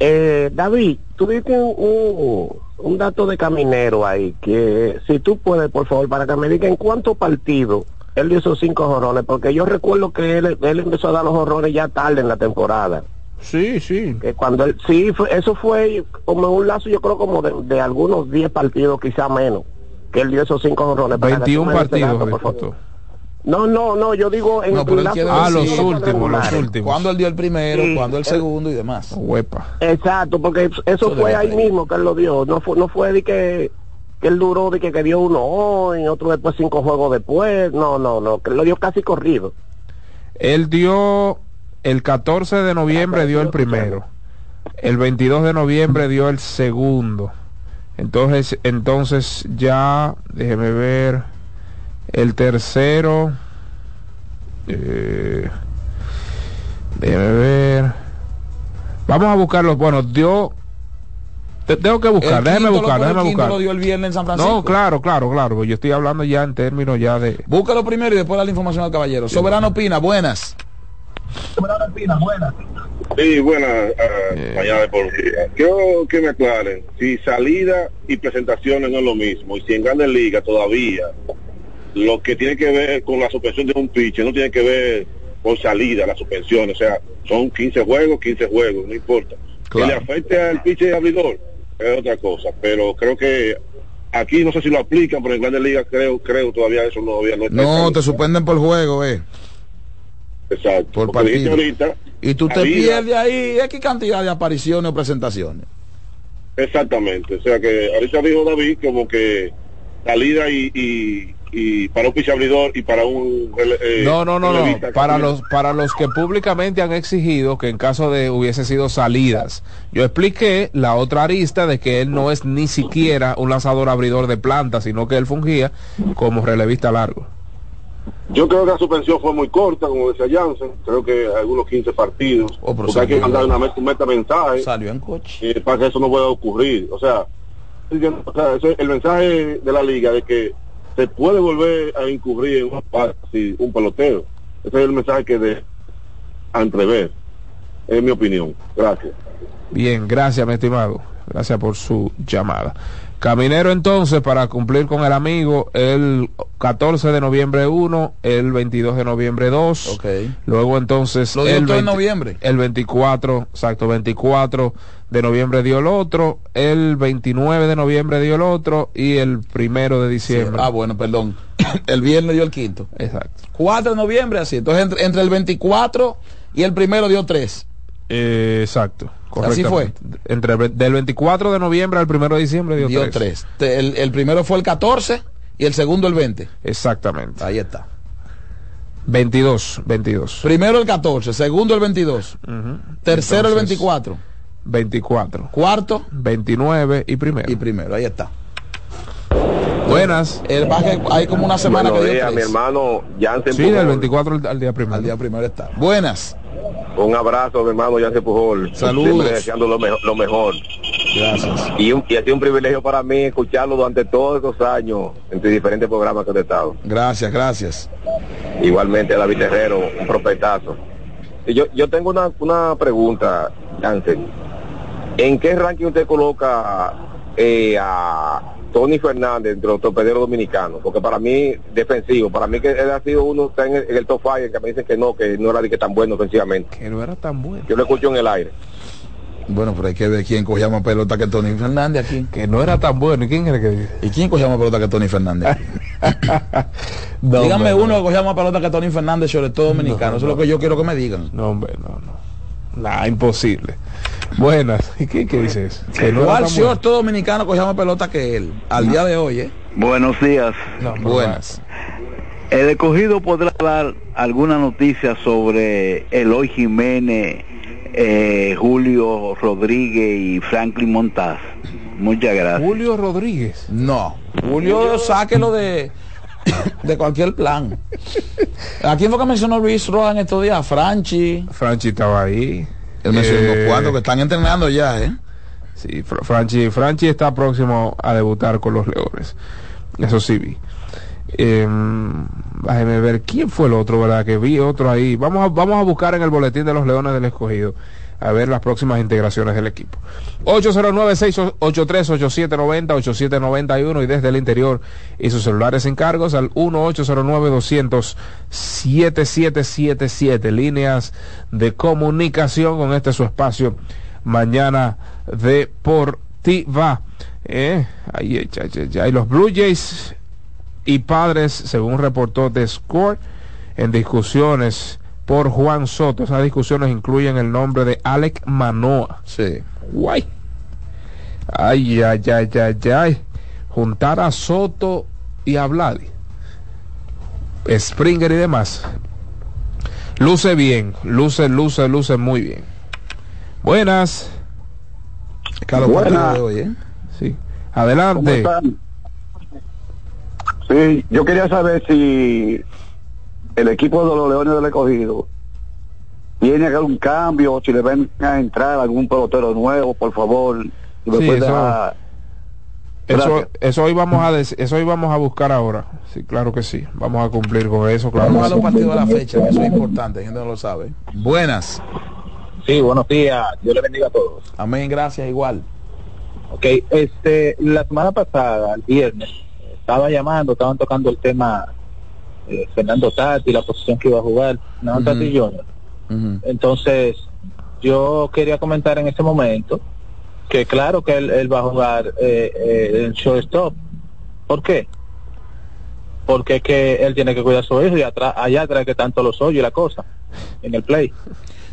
Eh, David, tuviste un, un, un dato de caminero ahí, que si tú puedes, por favor, para que me diga en cuántos partidos él dio esos cinco jorrones, porque yo recuerdo que él, él empezó a dar los jorrones ya tarde en la temporada. Sí, sí. Que cuando él, sí, fue, eso fue como un lazo, yo creo como de, de algunos 10 partidos, quizá menos, que él dio esos cinco jorrones. Para que tú 21 me des ese partidos dato, por favor. No, no, no, yo digo en No, pero él quiere Ah, los últimos, los últimos. Cuando él dio el primero, Sí. cuando el segundo y demás. Huepa. Exacto, porque eso, Eso fue ahí tener. mismo que él lo dio. No fue, no fue de que, que él duró, de que, que dio uno hoy, otro después cinco juegos después. No, no, no, que él lo dio casi corrido. Él dio el 14 de noviembre dio el primero. El 22 de noviembre dio el segundo. Entonces, entonces ya, déjeme ver, el tercero, eh, déjeme ver. Vamos a buscarlos. Bueno, dio, te- tengo que buscar, El déjeme buscar, déjeme buscar. lo dio el viernes en San Francisco. No, claro, claro, claro. Yo estoy hablando ya en términos ya de. Búscalo primero y después da la información al caballero. Soberano Pina, buenas. Sí, buena uh, mañana deportiva. Quiero que me aclaren si salida y presentaciones no es lo mismo y si en Grandes Ligas todavía lo que tiene que ver con la suspensión de un pitcher no tiene que ver con salida, la suspensión, o sea, son 15 juegos, 15 juegos, no importa. Claro. Que le afecte al pitcher abridor es otra cosa, pero creo que aquí no sé si lo aplican, pero en Grandes Ligas creo, creo todavía eso todavía no está No, te suspenden por juego, eh. Exacto. Por partido. ahorita, Y tú te pierdes ahí X cantidad de apariciones o presentaciones. Exactamente, o sea que ahorita dijo David como que salida y, y, y para un pitcher abridor y para un eh, No, no, no, no. relevista Para también. los, para los que públicamente han exigido que en caso de hubiese sido salidas, yo expliqué la otra arista de que él no es ni siquiera un lanzador abridor de planta, sino que él fungía como relevista largo. Yo creo que la suspensión fue muy corta, como decía Jansen, creo que algunos 15 partidos, Oh, porque hay que mandar una meta, un meta mensaje Salió en coche. eh, para que eso no pueda ocurrir. O sea, o sea, ese es el mensaje de la liga de que se puede volver a incurrir en un, si un pelotero. Ese es el mensaje que de entrever, es mi opinión. Gracias. Bien, gracias, mi estimado. Gracias por su llamada. Caminero entonces, para cumplir con el amigo, el 14 de noviembre 1, el 22 de noviembre 2. Ok. Luego entonces Lo el, todo en noviembre. el 24, exacto, 24 de noviembre dio el otro, el 29 de noviembre dio el otro y el primero de diciembre. Ah, bueno, perdón. El viernes dio el quinto. Exacto. 4 de noviembre, así. Entonces, entre, entre el 24 y el primero dio 3. Eh, exacto. Así fue. Entre el del 24 de noviembre al 1 de diciembre dio, Dio tres. 3. El, el primero fue el 14 y el segundo el 20. Exactamente. Ahí está. 22, 22. Primero el 14, segundo el 22, tercero el Entonces, 24, 24. cuarto 29 y primero. y primero. Ahí está. Buenas. El baje, hay como una semana Buenos que días, mi hermano Jansen Sí, Pujol. del 24 al, al día primero. Al día primero está. Buenas. Un abrazo, mi hermano Jansen Pujol. Saludos. Siempre deseando lo, mejo- lo mejor. Gracias. Y, un- y ha sido un privilegio para mí escucharlo durante todos estos años entre diferentes programas que he estado. Gracias, gracias. Igualmente a David Terrero, un prospectazo. Y yo, yo tengo una, una pregunta, Jansen. ¿En qué ranking usted coloca eh, a Tony Fernández entre los torpederos dominicanos? Porque para mí, defensivo, para mí que él ha sido uno está en el, en el top 5, que me dicen que no, que no era de que tan bueno ofensivamente. Que no era tan bueno. Yo lo escucho en el aire. Bueno, pero hay que ver quién cogía más pelota que Tony Fernández aquí. Que no era tan bueno. ¿Y quién era que dice? ¿Y quién cogía más pelota que Tony Fernández? aquí? No, Díganme hombre, uno que cogía más pelota que Tony Fernández, sobre todo dominicano. Eso es lo que yo quiero que me digan. No, hombre, no, no. Nah, imposible. Buenas. ¿Y qué, qué dices? Que no ¿Cuál short dominicano cogía más pelota que él? Al día de hoy, ¿eh? Buenos días. No, no Buenas. El escogido podrá dar alguna noticia sobre Eloy Jiménez, eh, Julio Rodríguez y Franklin Montaz. Muchas gracias. Julio Rodríguez. No. Julio, sáquelo de, de cualquier plan. ¿A quién fue que mencionó Luis Roa en estos días? Franchi. Franchi estaba ahí. Mencionó Eh, unos cuantos que están entrenando ya, ¿eh? Sí, Fra- Franchi, Franchi está próximo a debutar con los Leones. Eso sí vi. Eh, déjeme ver quién fue el otro, ¿verdad? Que vi otro ahí. Vamos a, vamos a buscar en el boletín de los Leones del Escogido a ver las próximas integraciones del equipo. 809-683-8790, 8791 y desde el interior y sus celulares sin cargos al 1-809-200-7777. Líneas de comunicación con este su espacio mañana deportiva. Eh, ahí, ay, ay. los Blue Jays y padres, según reportó The Score, en discusiones por Juan Soto. Esas discusiones incluyen el nombre de Alec Manoa. Sí. Guay. Ay, ay, ay, ay, ay. Juntar a Soto y a Vladi. Springer y demás. Luce bien, luce, luce, luce muy bien. Buenas. Carlos Buenas. hoy, ¿eh? Sí. Adelante. ¿Cómo están? Sí, yo quería saber si el equipo de los Leones del Escogido tiene algún cambio, o si le ven a entrar algún pelotero nuevo, por favor. Si me Sí, puede eso- dejar- Eso, eso hoy vamos a eso hoy vamos a buscar ahora. Sí, claro que sí. Vamos a cumplir con eso, claro. Vamos a que los partidos de la fecha, que eso es importante, gente no lo sabe. Buenas. Sí, buenos días. Dios le bendiga a todos. Amén, gracias, igual. Ok, este, la semana pasada, el viernes, estaba llamando, estaban tocando el tema eh, Fernando Tati, la posición que iba a jugar, Fernando Ujú. Tati Jr. Entonces, yo quería comentar en este momento que claro que él, él va a jugar eh, eh, en shortstop. ¿Por qué? Porque es que él tiene que cuidar a su hijo y atrás, allá atrás que tanto los oye y la cosa, en el play.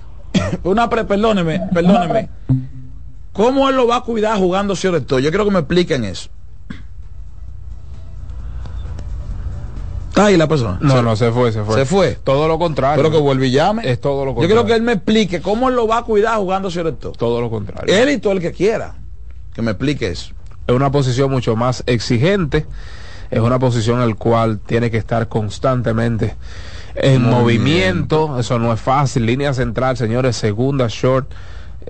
Una pre, perdóneme, perdóneme. ¿Cómo él lo va a cuidar jugando shortstop? Yo quiero que me expliquen eso. Está ahí la persona. No, Se- no, se fue, se fue. Se fue. Todo lo contrario. Pero que vuelve y llame. Es todo lo Yo contrario. quiero que él me explique cómo él lo va a cuidar jugando shortstop. Todo lo contrario. Él y todo el que quiera. Que me explique eso. Es una posición mucho más exigente. Es una posición en la cual tiene que estar constantemente en Movimiento. movimiento. Eso no es fácil. Línea central, señores, segunda, short,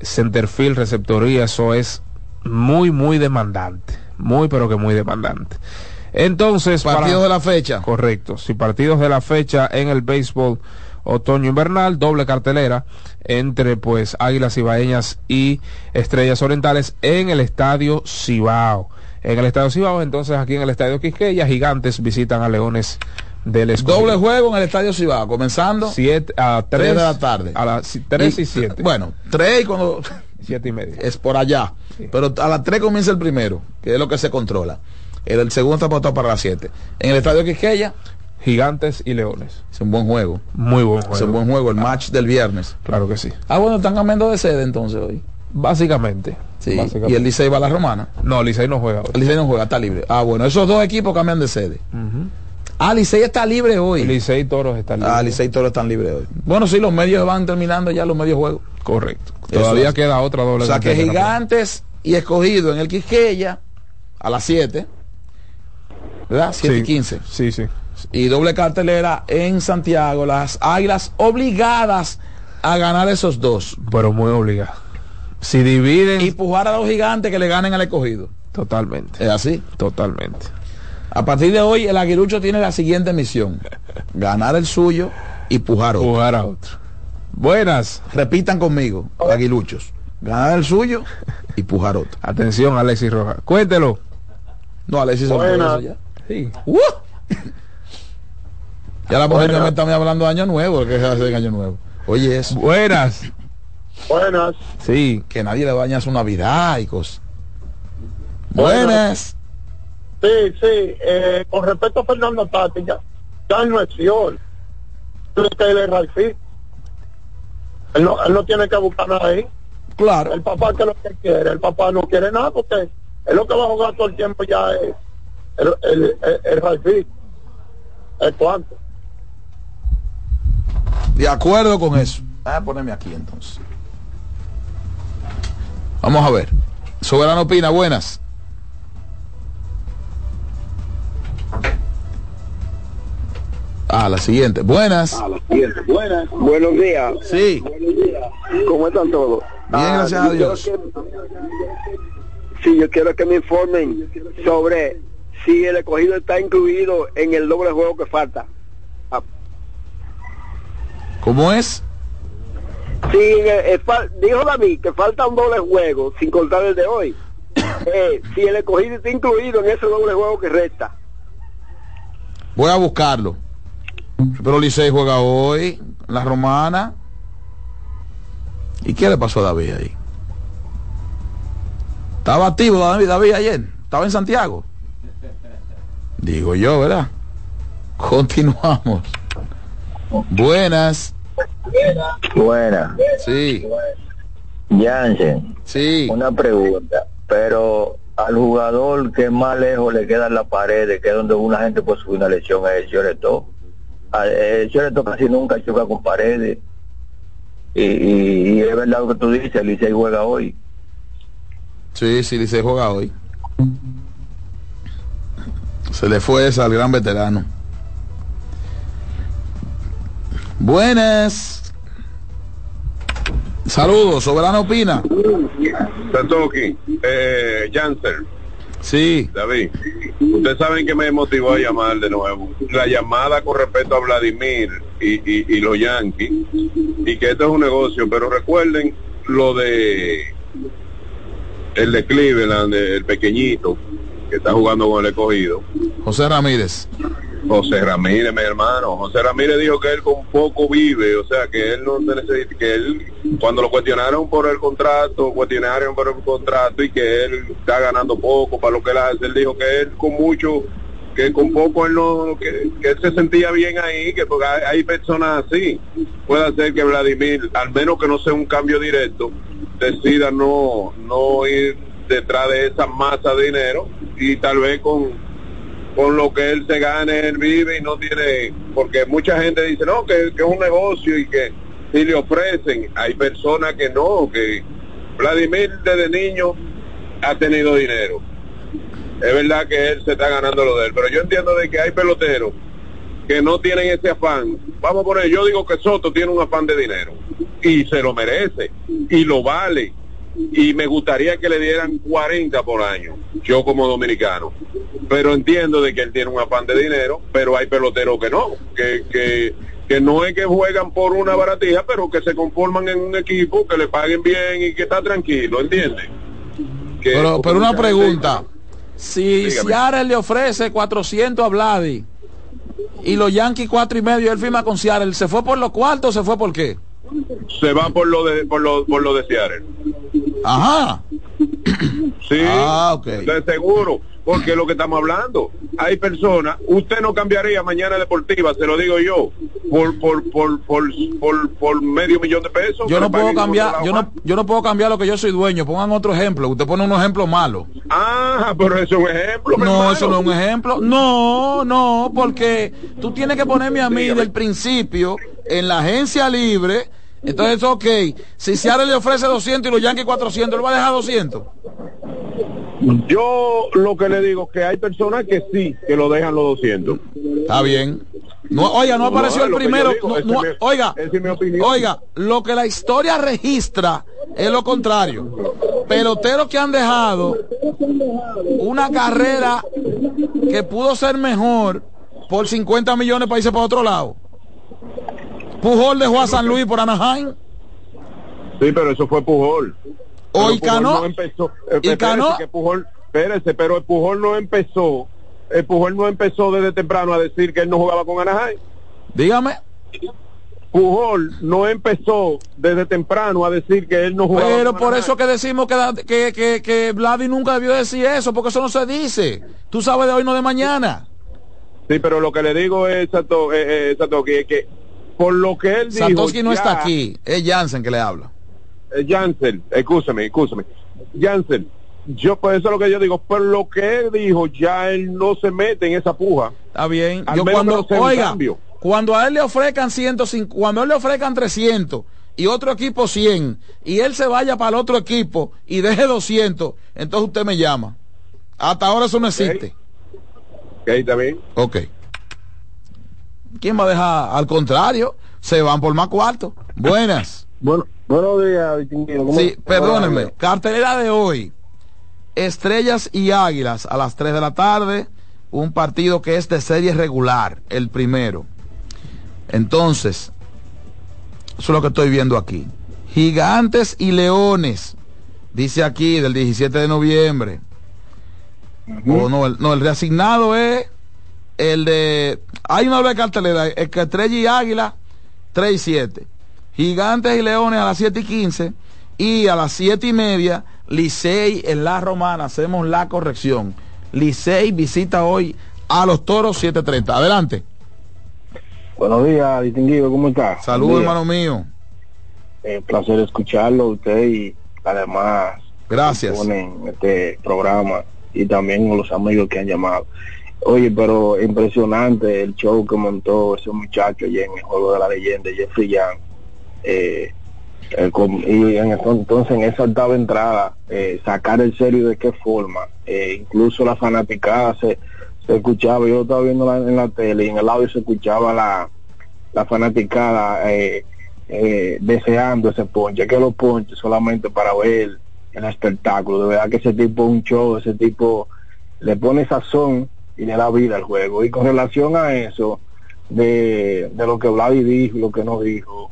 center field, receptoría. Eso es muy, muy demandante. Muy, pero que muy demandante. Entonces, Partidos de la fecha. Correcto. Si partidos de la fecha en el béisbol otoño invernal, doble cartelera entre pues Águilas Ibaeñas y Estrellas Orientales en el Estadio Cibao. En el Estadio Cibao, entonces aquí en el Estadio Quisqueya, Gigantes visitan a Leones del Escogido. Doble juego en el Estadio Cibao, comenzando Siete, a 3 tres de la tarde. A las 3 y 7. Bueno, 3 y cuando 7 y media. es por allá. Pero a las 3 comienza el primero, que es lo que se controla. El, el segundo está pautado para las 7. En el Estadio Quisqueya Gigantes y Leones. es un buen juego. Muy buen juego. Es un buen juego, el match del viernes. Claro que sí. Ah, bueno, están cambiando de sede entonces hoy. Básicamente. Sí. Básicamente. Y el Licey va a la Romana. No, Licey no juega hoy. El Licey no juega, está libre. Ah, bueno, esos dos equipos cambian de sede. Ujú. Ah, Licey está libre hoy. Licey y Toros están libres. Ah, Licey y Toros están libres hoy. Bueno, sí, los medios van terminando ya los medios juegos. Correcto. Todavía queda otra doble. O sea que. Gigantes y Escogido en el Quisqueya a las 7. ¿Verdad? 7 y Sí. 15. Sí, sí. Y doble cartelera en Santiago. Las Águilas obligadas a ganar esos dos. Pero muy obligado. Si dividen. Y pujar a los gigantes que le ganen al escogido. Totalmente. Es así. Totalmente. A partir de hoy, el aguilucho tiene la siguiente misión: ganar el suyo y pujar otro. Pujar a otro. Buenas. Repitan conmigo, aguiluchos. Ganar el suyo y pujar otro. Atención, Alexis Rojas. Cuéntelo. No, Alexis Buenas. Sí. ¡Uh! Ya la mujer me está hablando de año nuevo, que se hace en año nuevo. Oye, eso. Buenas. Buenas. Sí. Que nadie le baña su Navidad y cosas. Buenas. Sí, sí. Eh, con respecto a Fernando Tati, ya, ya no es fiel. Él es que él es Ralphie. Él no, él no tiene que buscar nada ahí. Claro. El papá que es lo que quiere. El papá no quiere nada porque es lo que va a jugar todo el tiempo ya es el, el, el, el. ¿Es cuánto? De acuerdo con eso. Voy a ponerme aquí entonces. Vamos a ver. Soberano opina, buenas. Ah, la siguiente. Buenas. Buenas. Buenos días. Sí. ¿Cómo están todos? Bien, gracias a Dios. que- sí, yo quiero que me informen sobre si el escogido está incluido en el doble juego que falta. Ah, ¿Cómo es? Sí, eh, eh, dijo David que falta un doble juego, sin contar el de hoy. Eh, si el escogido está incluido en ese doble juego que resta. Voy a buscarlo. Pero Licey juega hoy, la romana. ¿Y qué le pasó a David ahí? Estaba activo David, David ayer. Estaba en Santiago. Digo yo, ¿verdad? Continuamos. Buenas. Buena. Sí. Jansen. Sí. Una pregunta. Pero al jugador que más lejos le queda en la pared, que es donde una gente puede subir una lesión, es el Choreto. El Choreto casi nunca choca con paredes. Y, y- y es verdad lo que tú dices, Licey juega hoy. Sí, sí, Licey juega hoy. Se le fue esa al gran veterano. Buenas. Saludos, Soberano Opina. Satoki, eh, Janser. Sí. David, ustedes saben que me motivó a llamar de nuevo. La llamada con respecto a Vladimir y, y, y los Yankees, y que esto es un negocio, pero recuerden lo de el de Cleveland, el pequeñito, que está jugando con el escogido. José Ramírez. José Ramírez, mi hermano. José Ramírez dijo que él con poco vive, o sea, que él no se necesita, que él, cuando lo cuestionaron por el contrato, cuestionaron por el contrato y que él está ganando poco para lo que él hace, él dijo que él con mucho, que con poco él no, que, que él se sentía bien ahí, que porque hay, hay personas así. Puede ser que Vladimir, al menos que no sea un cambio directo, decida no, no ir detrás de esa masa de dinero y tal vez con con lo que él se gane, él vive y no tiene, porque mucha gente dice, no, que, que es un negocio y que si le ofrecen, hay personas que no, que Vladimir desde niño ha tenido dinero. Es verdad que él se está ganando lo de él, pero yo entiendo de que hay peloteros que no tienen ese afán. Vamos a poner, yo digo que Soto tiene un afán de dinero y se lo merece y lo vale y me gustaría que le dieran 40 por año, yo como dominicano. Pero entiendo de que él tiene un afán de dinero, pero hay peloteros que no, que, que, que no es que juegan por una baratija, pero que se conforman en un equipo, que le paguen bien y que está tranquilo, ¿entiendes? Pero, pero una pregunta. Si. Seattle le ofrece 400 a Vladi y los Yankees cuatro y medio, él firma con Seattle, ¿se fue por los cuartos o se fue por qué? Se va por lo de por lo, por lo de Seattle. Ajá. Sí, Ah, ok. de seguro, porque lo que estamos hablando, hay personas, usted no cambiaría mañana deportiva, se lo digo yo, por por por por, por, por medio millón de pesos. Yo no puedo cambiar, yo no, yo no puedo cambiar lo que yo soy dueño. Pongan otro ejemplo. Usted pone un ejemplo malo. Ah, pero eso es un ejemplo. No, eso no es un ejemplo. No, no, porque tú tienes que ponerme a mí del principio en la agencia libre. Entonces, ok, si Seattle le ofrece 200 y los Yankees 400, ¿lo va a dejar 200? Yo lo que le digo es que hay personas que sí, que lo dejan los 200. Está bien. No, oiga, no apareció el primero. oiga, oiga, lo que la historia registra es lo contrario. Peloteros que han dejado una carrera que pudo ser mejor por 50 millones para irse para otro lado. Pujol dejó a San Luis por Anaheim. Sí, pero eso fue Pujol. Hoy Cano. No empezó, eh, y Cano. Que Pujol, espérese, pero el Pujol no empezó. El Pujol no empezó desde temprano a decir que él no jugaba con Anaheim. Dígame. Pujol no empezó desde temprano a decir que él no jugaba. Pero por eso que decimos que, que, que, que Vladi nunca debió decir eso, porque eso no se dice. Tú sabes de hoy, no de mañana. Sí, pero lo que le digo es, Sato, eh, eh, que, que por lo que él dijo... Satoshi no está aquí, es Jansen que le habla. Eh, Jansen, escúchame, escúchame. Jansen, yo por eso es lo que yo digo, por lo que él dijo, ya él no se mete en esa puja. Está bien. yo cuando, oiga, cuando a él le ofrezcan 150, cuando a él le ofrezcan 300 y otro equipo 100 y él se vaya para el otro equipo y deje 200, entonces usted me llama. Hasta ahora eso no existe. Ok, está bien. Ok. ¿Quién va a dejar? Al contrario, se van por más cuarto. Buenas. bueno, buenos días, Sí, perdónenme. Cartelera de hoy. Estrellas y Águilas a las 3 de la tarde. Un partido que es de serie regular, el primero. Entonces, eso es lo que estoy viendo aquí. Gigantes y Leones, dice aquí, del 17 de noviembre. o no, el, no, el reasignado es el de... Hay una doble cartelera, el que Estrella y Águila, 3 y 7. Gigantes y Leones a las 7 y 15. Y a las 7 y media, Licey en la Romana. Hacemos la corrección. Licey visita hoy a los Toros 7.30. Adelante. Buenos días, distinguido, ¿cómo está? Saludos, hermano mío. Eh, placer escucharlo, usted y además. Gracias. Ponen este programa y también los amigos que han llamado. Oye, pero impresionante el show que montó ese muchacho allí en el juego de la leyenda, Jeffrey Young. Eh, eh, y en entonces en esa octava entrada, sacar el serio de qué forma, incluso la fanaticada se se escuchaba, yo estaba viendo en la tele y en el audio se escuchaba la, la fanaticada eh, eh, deseando ese ponche, que los ponches solamente para ver el espectáculo, de verdad que ese tipo un show, ese tipo le pone sazón y le da vida al juego. Y con relación a eso, de, de lo que Vladi dijo lo que no dijo,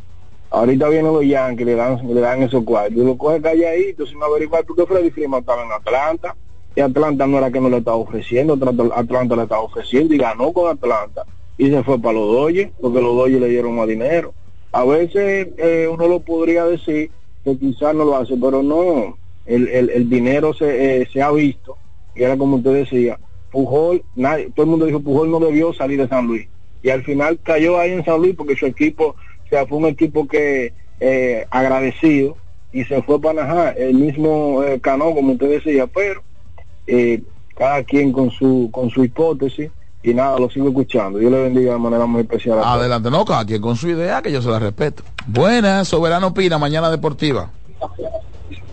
ahorita vienen los Yankees, le dan, le dan esos cuartos, y lo coge calladito sin averiguar porque Freddy Freeman estaba en Atlanta y Atlanta no era que no le estaba ofreciendo, Atlanta le estaba ofreciendo y ganó con Atlanta y se fue para los Dodgers porque los Dodgers le dieron más dinero. A veces eh, uno lo podría decir que quizás no lo hace, pero no, el, el, dinero se, eh, se ha visto y era como usted decía, Pujol, nadie, todo el mundo dijo Pujol no debió salir de San Luis y al final cayó ahí en San Luis porque su equipo, o sea, fue un equipo que eh, agradecido y se fue para Najá, el mismo Cano como usted decía, pero eh, cada quien con su con su hipótesis y nada, lo sigo escuchando. Yo le bendiga de manera muy especial. Adelante, no, cada quien con su idea, que yo se la respeto. Buenas, Soberano Pina, Mañana Deportiva.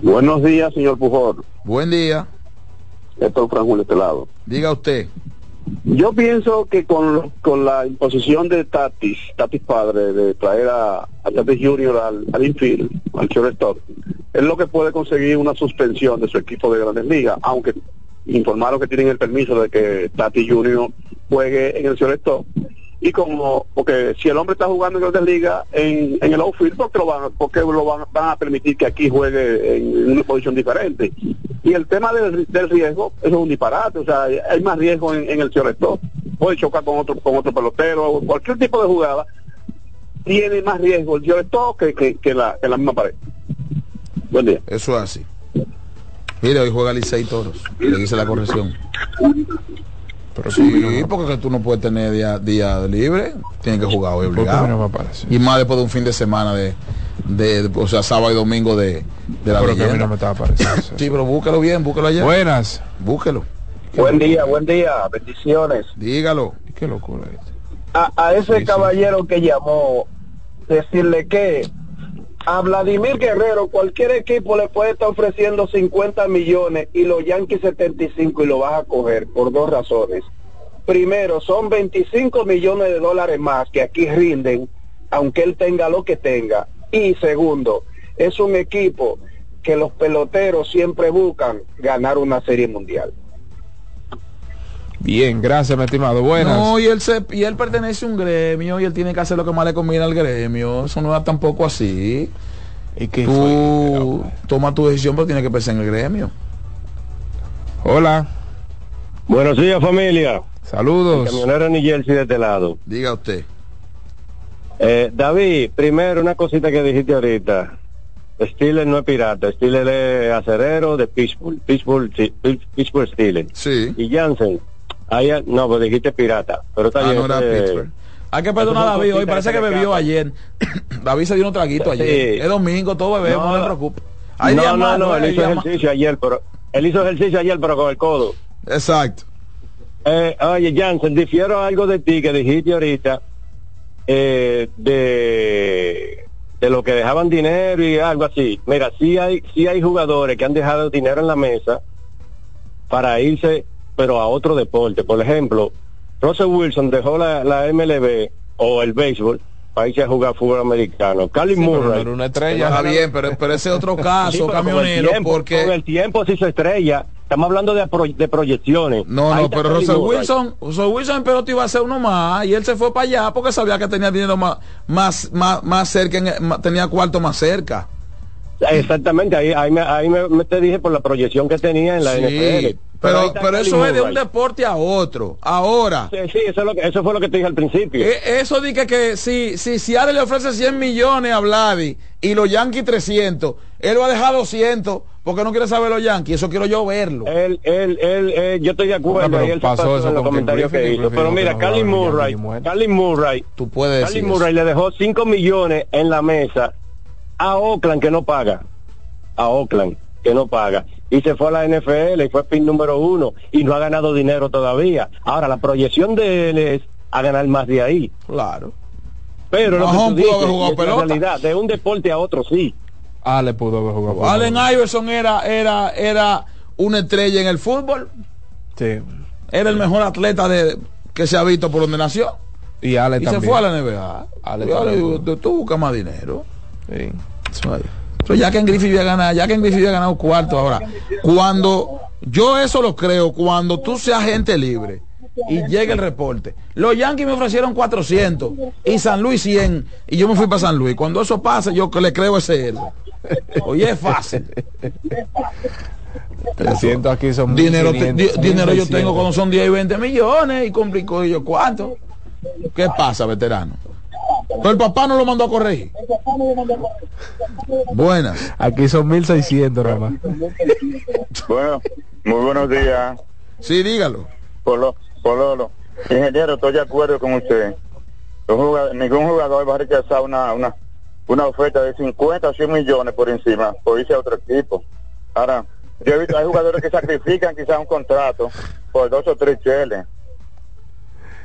Buenos días, señor Pujol. Buen día. Esto es Frank este lado. Diga usted. Yo pienso que con, con la imposición de Tatis, Tatis padre, de traer a, a Tatis Junior al, al infield, al shortstop, es lo que puede conseguir una suspensión de su equipo de Grandes Ligas, aunque informaron que tienen el permiso de que Tatis Junior juegue en el shortstop y como porque si el hombre está jugando en Grandes Ligas en, en el outfield porque lo van porque lo van, a permitir que aquí juegue en una posición diferente y el tema del, riesgo eso es un disparate o sea hay más riesgo en, el shortstop puede chocar con otro con otro pelotero cualquier tipo de jugada tiene más riesgo el shortstop que, que, que, la, que la misma pared. Buen día. Eso es así. Mire hoy juega Licey Toros le dice la corrección sí, porque tú no puedes tener día, día libre, tienes que jugar hoy obligado. y más después de un fin de semana de, de, de- o sea, sábado y domingo de, de la Pero que a mí leyenda. no me estaba pareciendo. Sí, pero búscalo bien, búscalo allá. Buenas. Búsquelo. Buen día, buen día, bendiciones. Dígalo. Qué locura a ese caballero que llamó, decirle que a Vladimir Guerrero cualquier equipo le puede estar ofreciendo 50 millones y los Yankees 75 y lo vas a coger por dos razones. Primero, son 25 millones de dólares más que aquí rinden, aunque él tenga lo que tenga. Y segundo, es un equipo que los peloteros siempre buscan ganar una serie mundial. Bien, gracias, mi estimado. Buenas. No, y él, se, y él pertenece a un gremio y él tiene que hacer lo que más le conviene al gremio. Eso no es tampoco así. ¿Y qué Tú toma tu decisión, pero tiene que pensar en el gremio. Hola. Buenos días, familia. Saludos. Camionero New Jersey de este lado. Diga usted. Eh, David, primero una cosita que dijiste ahorita. Steelers no es pirata, Steelers es acerero de Pittsburgh, Pittsburgh, Pittsburgh Steelers. Sí. Y Jansen, no, pues dijiste pirata, pero está Ah, no era ese- Pittsburgh. Hay que perdonar a David hoy, parece que bebió ayer. David se dio un traguito ayer. Sí. Es domingo, todo bebemos, no, No, se preocupe. Hay no, no, no, él hizo más. ejercicio ayer, pero él hizo ejercicio ayer, pero con el codo. Exacto. Eh, oye, Jansen, difiero algo de ti que dijiste ahorita eh, de, de lo que dejaban dinero y algo así. Mira, sí hay, sí hay jugadores que han dejado dinero en la mesa para irse, pero a otro deporte. Por ejemplo, Russell Wilson dejó la, la MLB o el béisbol para irse a jugar fútbol americano. Cali Sí, pero no Murray. era una estrella. Está bien, pero, pero ese otro caso, Sí, pero con camionero, tiempo- porque... Con el tiempo se hizo estrella. Estamos hablando de, pro- de proyecciones. No, Ahí no, pero Russell. Wilson, Russell Wilson en pelota iba a ser uno más y él se fue para allá porque sabía que tenía dinero más, más, más, más cerca, en- más- tenía cuarto más cerca. Exactamente, ahí, ahí, me, ahí me, me te dije por la proyección que tenía en la Sí, NFL. Pero, pero eso es de un deporte a otro. Ahora, Sí, sí, eso, es lo que, eso fue lo que te dije al principio. eh, eso di que, que si, si Seattle le ofrece 100 millones a Vladi y los Yankees 300, él va a dejar 200 porque no quiere saber los Yankees. Eso quiero yo verlo. Él, él, él, eh, yo estoy de acuerdo, pero y él pasó pasó eso en los comentarios que hizo. Pero mira, no Cali Murray. Cali Murray, Tú puedes Cali decir Murray eso. le dejó 5 millones en la mesa a Oakland que no paga. A Oakland que no paga. Y se fue a la NFL y fue pin número uno y no ha ganado dinero todavía. Ahora, la proyección de él es a ganar más de ahí. Claro. Pero lo que tú dices, es pelota. realidad, de un deporte a otro sí. Ah, le pudo haber jugado. Allen Iverson era, era, era una estrella en el fútbol. Sí. Era el mejor atleta de, que se ha visto por donde nació. Y Ale y también. se fue a la NBA. Ale también. tú, tú buscas más dinero. Sí. Eso ahí. Pero ya que en Griffith había ganado, ya que en Griffith había ganado cuarto ahora. Cuando yo eso lo creo, cuando tú seas gente libre y llegue el reporte. Los Yankees me ofrecieron 400 y San Luis 100 y yo me fui para San Luis. Cuando eso pasa, yo le creo ese héroe. Oye, es fácil. 300 aquí son Dinero, te- 1500, di- dinero yo 1600. tengo cuando son 10 y 20 millones y complico yo cuánto. ¿Qué pasa, veterano? Pero el papá no lo mandó a corregir. Buenas. Aquí son 1600 nada más. Bueno, muy buenos días. Sí, dígalo. Polo, Pololo. Ingeniero, estoy de acuerdo con usted. Jugador- ningún jugador va a rechazar una, una, una oferta de 50 o 100 millones por encima por irse a otro equipo. Ahora, yo he visto, hay jugadores que sacrifican quizás un contrato por dos o tres cheles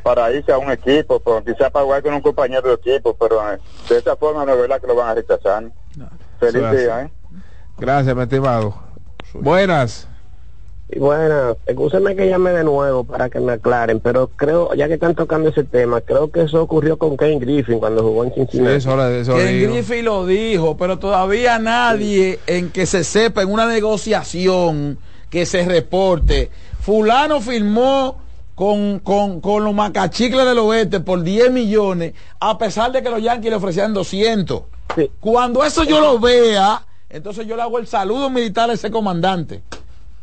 para irse a un equipo, por, quizás para jugar con un compañero de equipo, pero eh, de esta forma no es verdad que lo van a rechazar. Feliz Eso es día. ¿eh? Gracias, mi estimado. Buenas. Y bueno, escúcheme que llame de nuevo para que me aclaren, pero creo, ya que están tocando ese tema, creo que eso ocurrió con Kane Griffin cuando jugó en Cincinnati. Ken Griffey lo dijo, pero todavía nadie en que se sepa en una negociación que se reporte. Fulano firmó con, con, con los macachicles del oeste por 10 millones, a pesar de que los Yankees le ofrecían 200. Cuando eso yo lo vea, entonces yo le hago el saludo militar a ese comandante.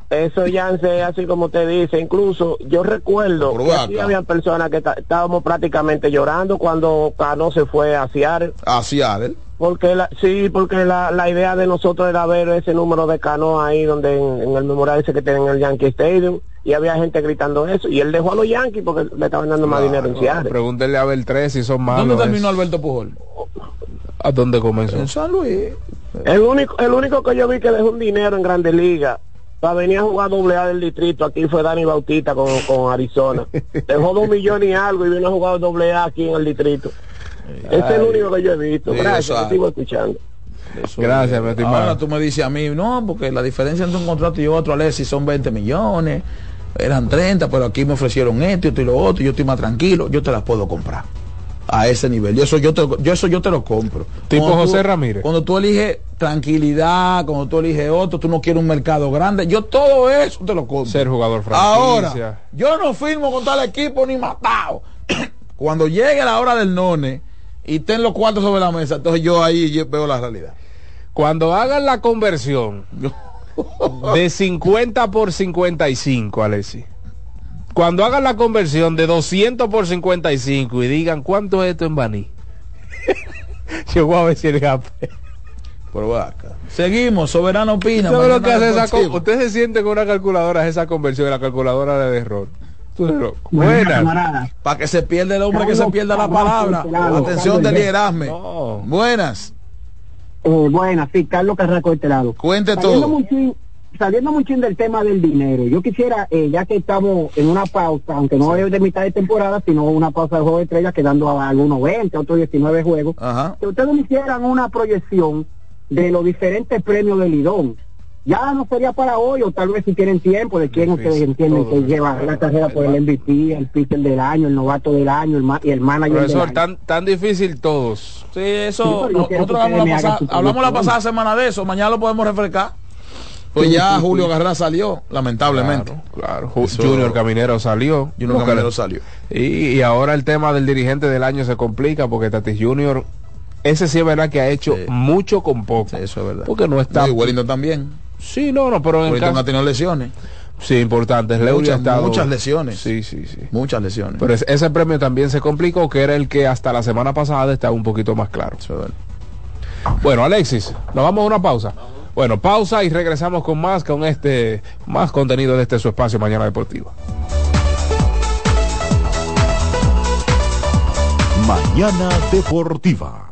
Eso ya sé, así como te dice, incluso yo recuerdo que aquí había personas que estábamos prácticamente llorando cuando Cano se fue a Seattle. A Seattle. Porque la, sí, porque la, la idea de nosotros era ver ese número de Cano ahí donde en, en el memorial ese que tienen en el Yankee Stadium y había gente gritando eso y él dejó a los Yankees porque le estaban dando más dinero en Seattle. Pregúntele a Beltrés si son malos. ¿Dónde terminó eso. Alberto Pujol? ¿A dónde comenzó? En San Luis. El único, el único que yo vi que dejó un dinero en Grandes Ligas para venir a jugar doble A del distrito aquí fue Dani Bautista con, con Arizona. Dejó dos millones y algo y vino a jugar doble A aquí en el distrito. Ese es el único que yo he visto. Gracias, te sigo escuchando. Gracias, mi estimado. Ahora tú me dices a mí, no, porque la diferencia entre un contrato y otro, Alexis, son 20 millones, eran 30, pero aquí me ofrecieron esto, esto y lo otro, yo estoy más tranquilo, yo te las puedo comprar. A ese nivel. Y eso yo te, yo, eso yo te lo compro. Tipo Cuando José tú- Ramírez. Cuando tú eliges tranquilidad, cuando tú eliges otro, tú no quieres un mercado grande, yo todo eso te lo compro. Ser jugador franquicia. Ahora, yo no firmo con tal equipo ni matado. Cuando llegue la hora del none y estén los cuartos sobre la mesa, entonces yo ahí yo veo la realidad. Cuando hagan la conversión de 50 por 55, Alexi. Cuando hagan la conversión de 200 por 55 y digan cuánto es esto en Baní. Yo voy a ver si el gap. Pero va acá. Seguimos, Soberano opina. ¿Sabe lo que hace esa Usted se siente con una calculadora, hace esa conversión, la calculadora de error. Buenas. Para que se pierda el hombre, que se pierda la palabra. Atención del liderazgo. Buenas. Eh, buenas, sí, Carlos Carraco de este lado. Cuente Saliendo todo. muchín- saliendo mucho del tema del dinero, yo quisiera, eh, ya que estamos en una pausa, aunque no es de mitad de temporada, sino una pausa de juego de estrellas, quedando a algunos 20, otros 19 juegos, Ajá. que ustedes me hicieran una proyección de los diferentes premios del Lidón. Ya no sería para hoy, o tal vez si tienen tiempo, de quién ustedes entienden que lleva la carrera por el MVP, el pitcher del año, el novato del año, el ma- y el manager del año. tan, tan difícil todos. Sí, eso. Sí, no- nosotros hablamos la, pasada, su hablamos la proyección. pasada semana de eso. Mañana lo podemos refrescar. Pues Sí, ya sí, Julio. Garra salió, lamentablemente. Claro, Eso- Junior Caminero salió. Junior Porque- Caminero salió. Y, y ahora el tema del dirigente del año se complica porque Tatis Junior, ese sí es verdad que ha hecho mucho con poco. eso es verdad. Porque no está. No, y Wellington también. Sí, no, no, pero en caso- ha tenido lesiones. Sí, importantes. Muchas, estado- muchas lesiones. Sí, sí, sí. Muchas lesiones. Pero es- ese premio también se complicó, que era el que hasta la semana pasada estaba un poquito más claro. Bueno, Alexis, nos vamos a una pausa. Bueno, pausa y regresamos con más, con este, más contenido de este su espacio Mañana Deportiva. Mañana Deportiva.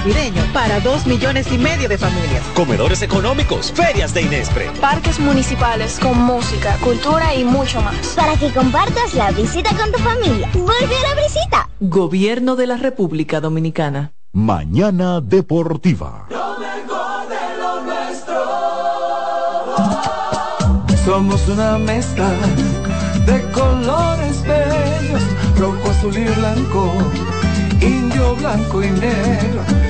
Navideño para dos millones y medio de familias. Comedores económicos, ferias de Inespre. Parques municipales con música, cultura y mucho más. Para que compartas la visita con tu familia. Vuelve a la visita. Gobierno de la República Dominicana. Mañana Deportiva. Somos una mezcla de colores bellos, rojo, azul y blanco, indio, blanco y negro.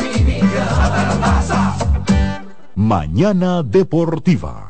Mañana Deportiva.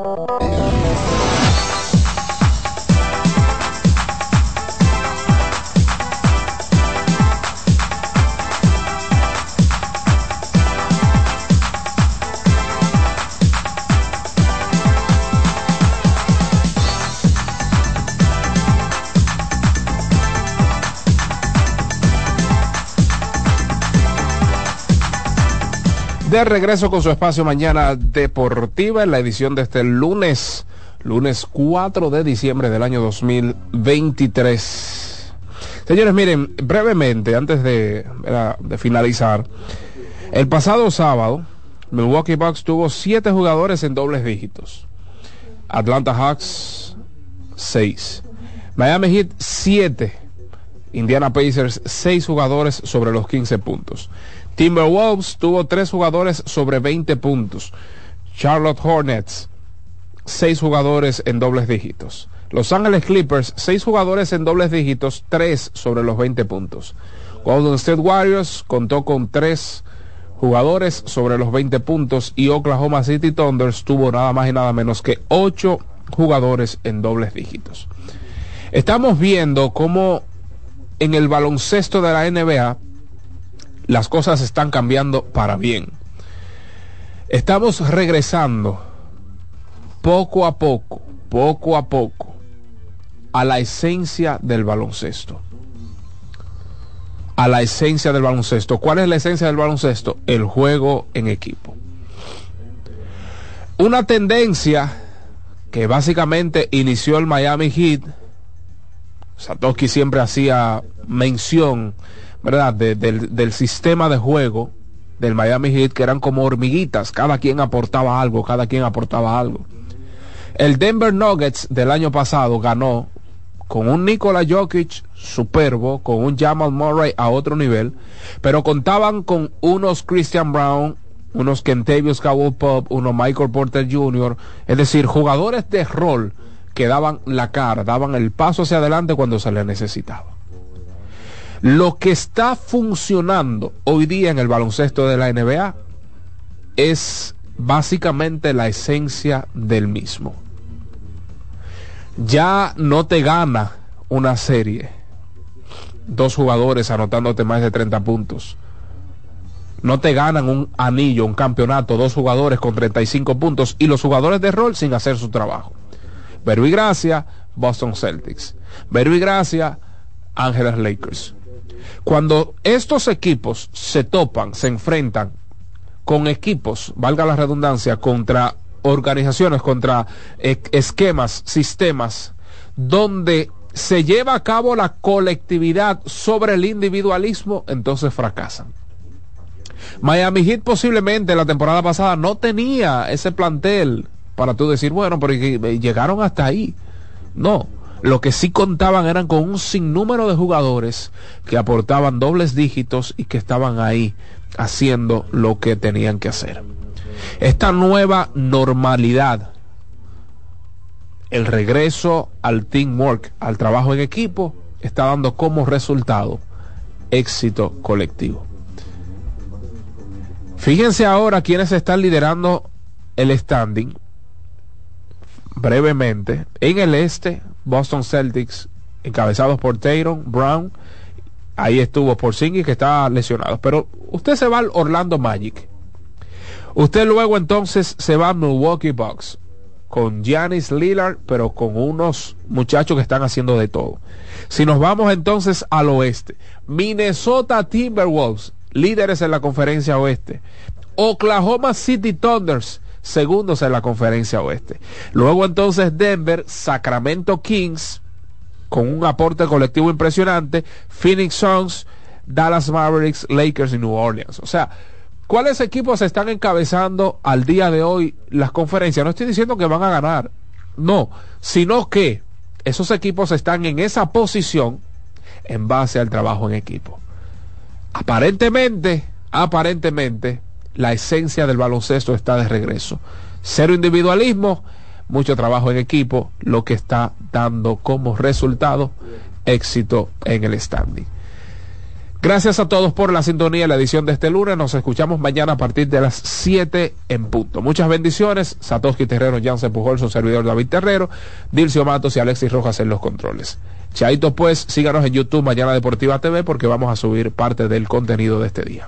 De regreso con su espacio mañana deportiva en la edición de este lunes, lunes 4 de diciembre del año 2023. Señores, miren, brevemente, antes de, finalizar, el pasado sábado, Milwaukee Bucks tuvo siete jugadores en dobles dígitos. Atlanta Hawks, 6. Miami Heat, 7. Indiana Pacers, 6 jugadores sobre los 15 puntos. Timberwolves tuvo 3 jugadores sobre 20 puntos. Charlotte Hornets, 6 jugadores en dobles dígitos. Los Angeles Clippers, 6 jugadores en dobles dígitos, 3 sobre los 20 puntos. Golden State Warriors contó con 3 jugadores sobre los 20 puntos y Oklahoma City Thunders tuvo nada más y nada menos que 8 jugadores en dobles dígitos. Estamos viendo cómo en el baloncesto de la NBA las cosas están cambiando para bien. Estamos regresando poco a poco, poco a poco, a la esencia del baloncesto. A la esencia del baloncesto. ¿Cuál es la esencia del baloncesto? El juego en equipo. Una tendencia que básicamente inició el Miami Heat. Satoshi siempre hacía mención, ¿verdad?, de- del, del sistema de juego del Miami Heat, que eran como hormiguitas, cada quien aportaba algo, cada quien aportaba algo. El Denver Nuggets del año pasado ganó con un Nikola Jokic superbo, con un Jamal Murray a otro nivel, pero contaban con unos Christian Brown, unos Kentavious Cowell Pop, unos Michael Porter Jr., es decir, jugadores de rol que daban la cara, daban el paso hacia adelante cuando se les necesitaba. Lo que está funcionando hoy día en el baloncesto de la NBA es básicamente la esencia del mismo. Ya no te gana una serie dos jugadores anotándote más de 30 puntos. No te ganan un anillo, un campeonato, dos jugadores con 35 puntos y los jugadores de rol sin hacer su trabajo. Verbo y Gracia, Boston Celtics. Verbo y Gracia, Ángeles Lakers. Cuando estos equipos se topan, se enfrentan con equipos, valga la redundancia, contra organizaciones, contra eh, esquemas, sistemas, donde se lleva a cabo la colectividad sobre el individualismo, entonces fracasan. Miami Heat posiblemente la temporada pasada no tenía ese plantel para tú decir, bueno, pero llegaron hasta ahí. No, lo que sí contaban eran con un sinnúmero de jugadores que aportaban dobles dígitos y que estaban ahí haciendo lo que tenían que hacer. Esta nueva normalidad, el regreso al teamwork, al trabajo en equipo, está dando como resultado éxito colectivo. Fíjense ahora quiénes están liderando el standing brevemente. En el este, Boston Celtics, encabezados por Taylor Brown. Ahí estuvo por Porzingis que estaba lesionado. Pero usted se va al Orlando Magic. Usted luego entonces se va a Milwaukee Bucks con Giannis Lillard, pero con unos muchachos que están haciendo de todo. Si nos vamos entonces al oeste, Minnesota Timberwolves, líderes en la conferencia oeste. Oklahoma City Thunders, segundos en la conferencia oeste. Luego entonces Denver, Sacramento Kings, con un aporte colectivo impresionante, Phoenix Suns, Dallas Mavericks, Lakers y New Orleans. O sea, ¿cuáles equipos están encabezando al día de hoy las conferencias? No estoy diciendo que van a ganar, no, sino que esos equipos están en esa posición en base al trabajo en equipo. Aparentemente, aparentemente, la esencia del baloncesto está de regreso. Cero individualismo, mucho trabajo en equipo, lo que está dando como resultado éxito en el standing. Gracias a todos por la sintonía la edición de este lunes. Nos escuchamos mañana a partir de las 7 en punto. Muchas bendiciones. Satoshi Terrero, Jansen Pujol, su servidor David Terrero, Dilcio Matos y Alexis Rojas en los controles. Chaito pues, síganos en YouTube Mañana Deportiva TV porque vamos a subir parte del contenido de este día.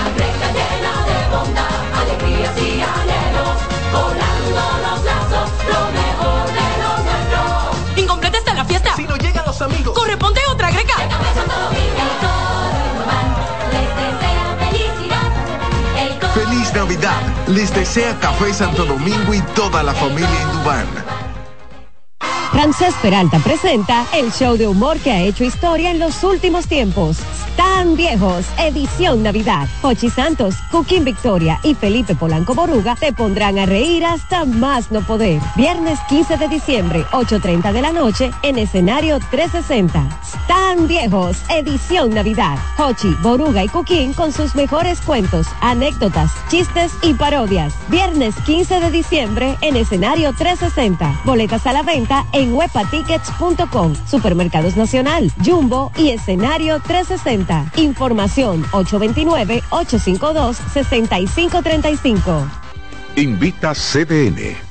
Navidad. Les desea Café Santo Domingo y toda la familia Indubán. Ramsés Peralta presenta el show de humor que ha hecho historia en los últimos tiempos. Tan viejos, edición Navidad. Hochi Santos, Cooking Victoria y Felipe Polanco Boruga te pondrán a reír hasta más no poder. Viernes 15 de diciembre, 8.30 de la noche, en escenario 360. Tan viejos, edición Navidad. Hochi, Boruga y Cooking con sus mejores cuentos, anécdotas, chistes y parodias. Viernes 15 de diciembre, en escenario 360. Boletas a la venta en webatickets.com, Supermercados Nacional, Jumbo y Escenario 360. Información 829-852-6535. Invita CDN.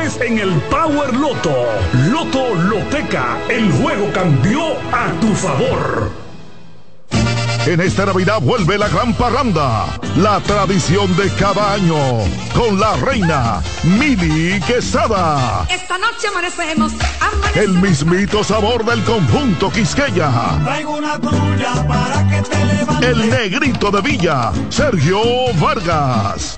en el Power Loto. Loto Loteca, el juego cambió a tu favor. En esta Navidad vuelve la gran parranda, la tradición de cada año, con la reina Mili Quesada. Esta noche amanecemos, El mismito sabor del conjunto Quisqueya. Traigo una tuya para que te levantes. El negrito de Villa, Sergio Vargas.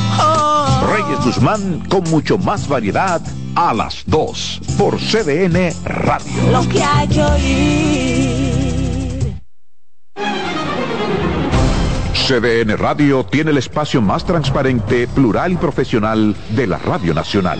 Reyes Guzmán con mucho más variedad a las 2 por CDN Radio. Lo que hay que oír. CDN Radio tiene el espacio más transparente, plural y profesional de la Radio Nacional.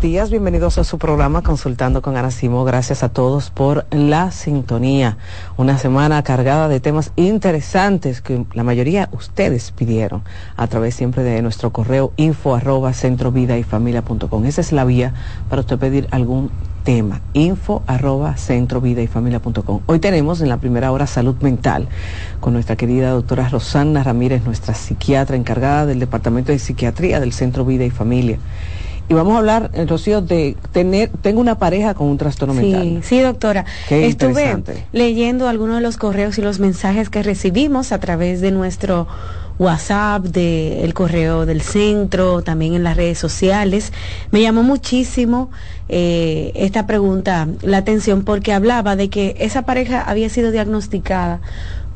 Días. Bienvenidos a su programa Consultando con Ana Simó. Gracias a todos por la sintonía. Una semana cargada de temas interesantes que la mayoría ustedes pidieron a través siempre de nuestro correo info arroba centro vida y familia punto com. Esa es la vía para usted pedir algún tema info arroba centro vida y familia punto com. Hoy tenemos en la primera hora salud mental con nuestra querida doctora Rosana Ramírez, nuestra psiquiatra encargada del Departamento de Psiquiatría del Centro Vida y Familia. Y vamos a hablar, eh, Rocío, de tener, tengo una pareja con un trastorno Sí, mental. sí, doctora. Qué Estuve leyendo algunos de los correos y los mensajes que recibimos a través de nuestro WhatsApp, del correo del centro, también en las redes sociales. Me llamó muchísimo eh, esta pregunta la atención porque hablaba de que esa pareja había sido diagnosticada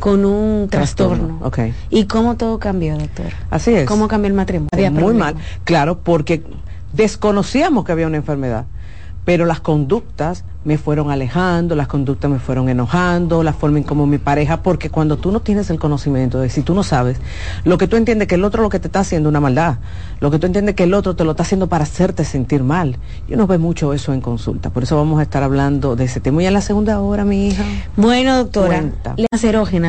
con un trastorno. Ok. ¿Y cómo todo cambió, doctora? Así es. ¿Cómo cambió el matrimonio? Había Muy mal, claro, porque desconocíamos que había una enfermedad, pero las conductas me fueron alejando, las conductas me fueron enojando, la forma en como mi pareja, porque cuando tú no tienes el conocimiento de si tú no sabes, lo que tú entiendes que el otro lo que te está haciendo es una maldad, lo que tú entiendes que el otro te lo está haciendo para hacerte sentir mal. Y uno ve mucho eso en consulta, por eso vamos a estar hablando de ese tema. Y en la segunda hora, mi hija. Bueno, doctora, las erógenas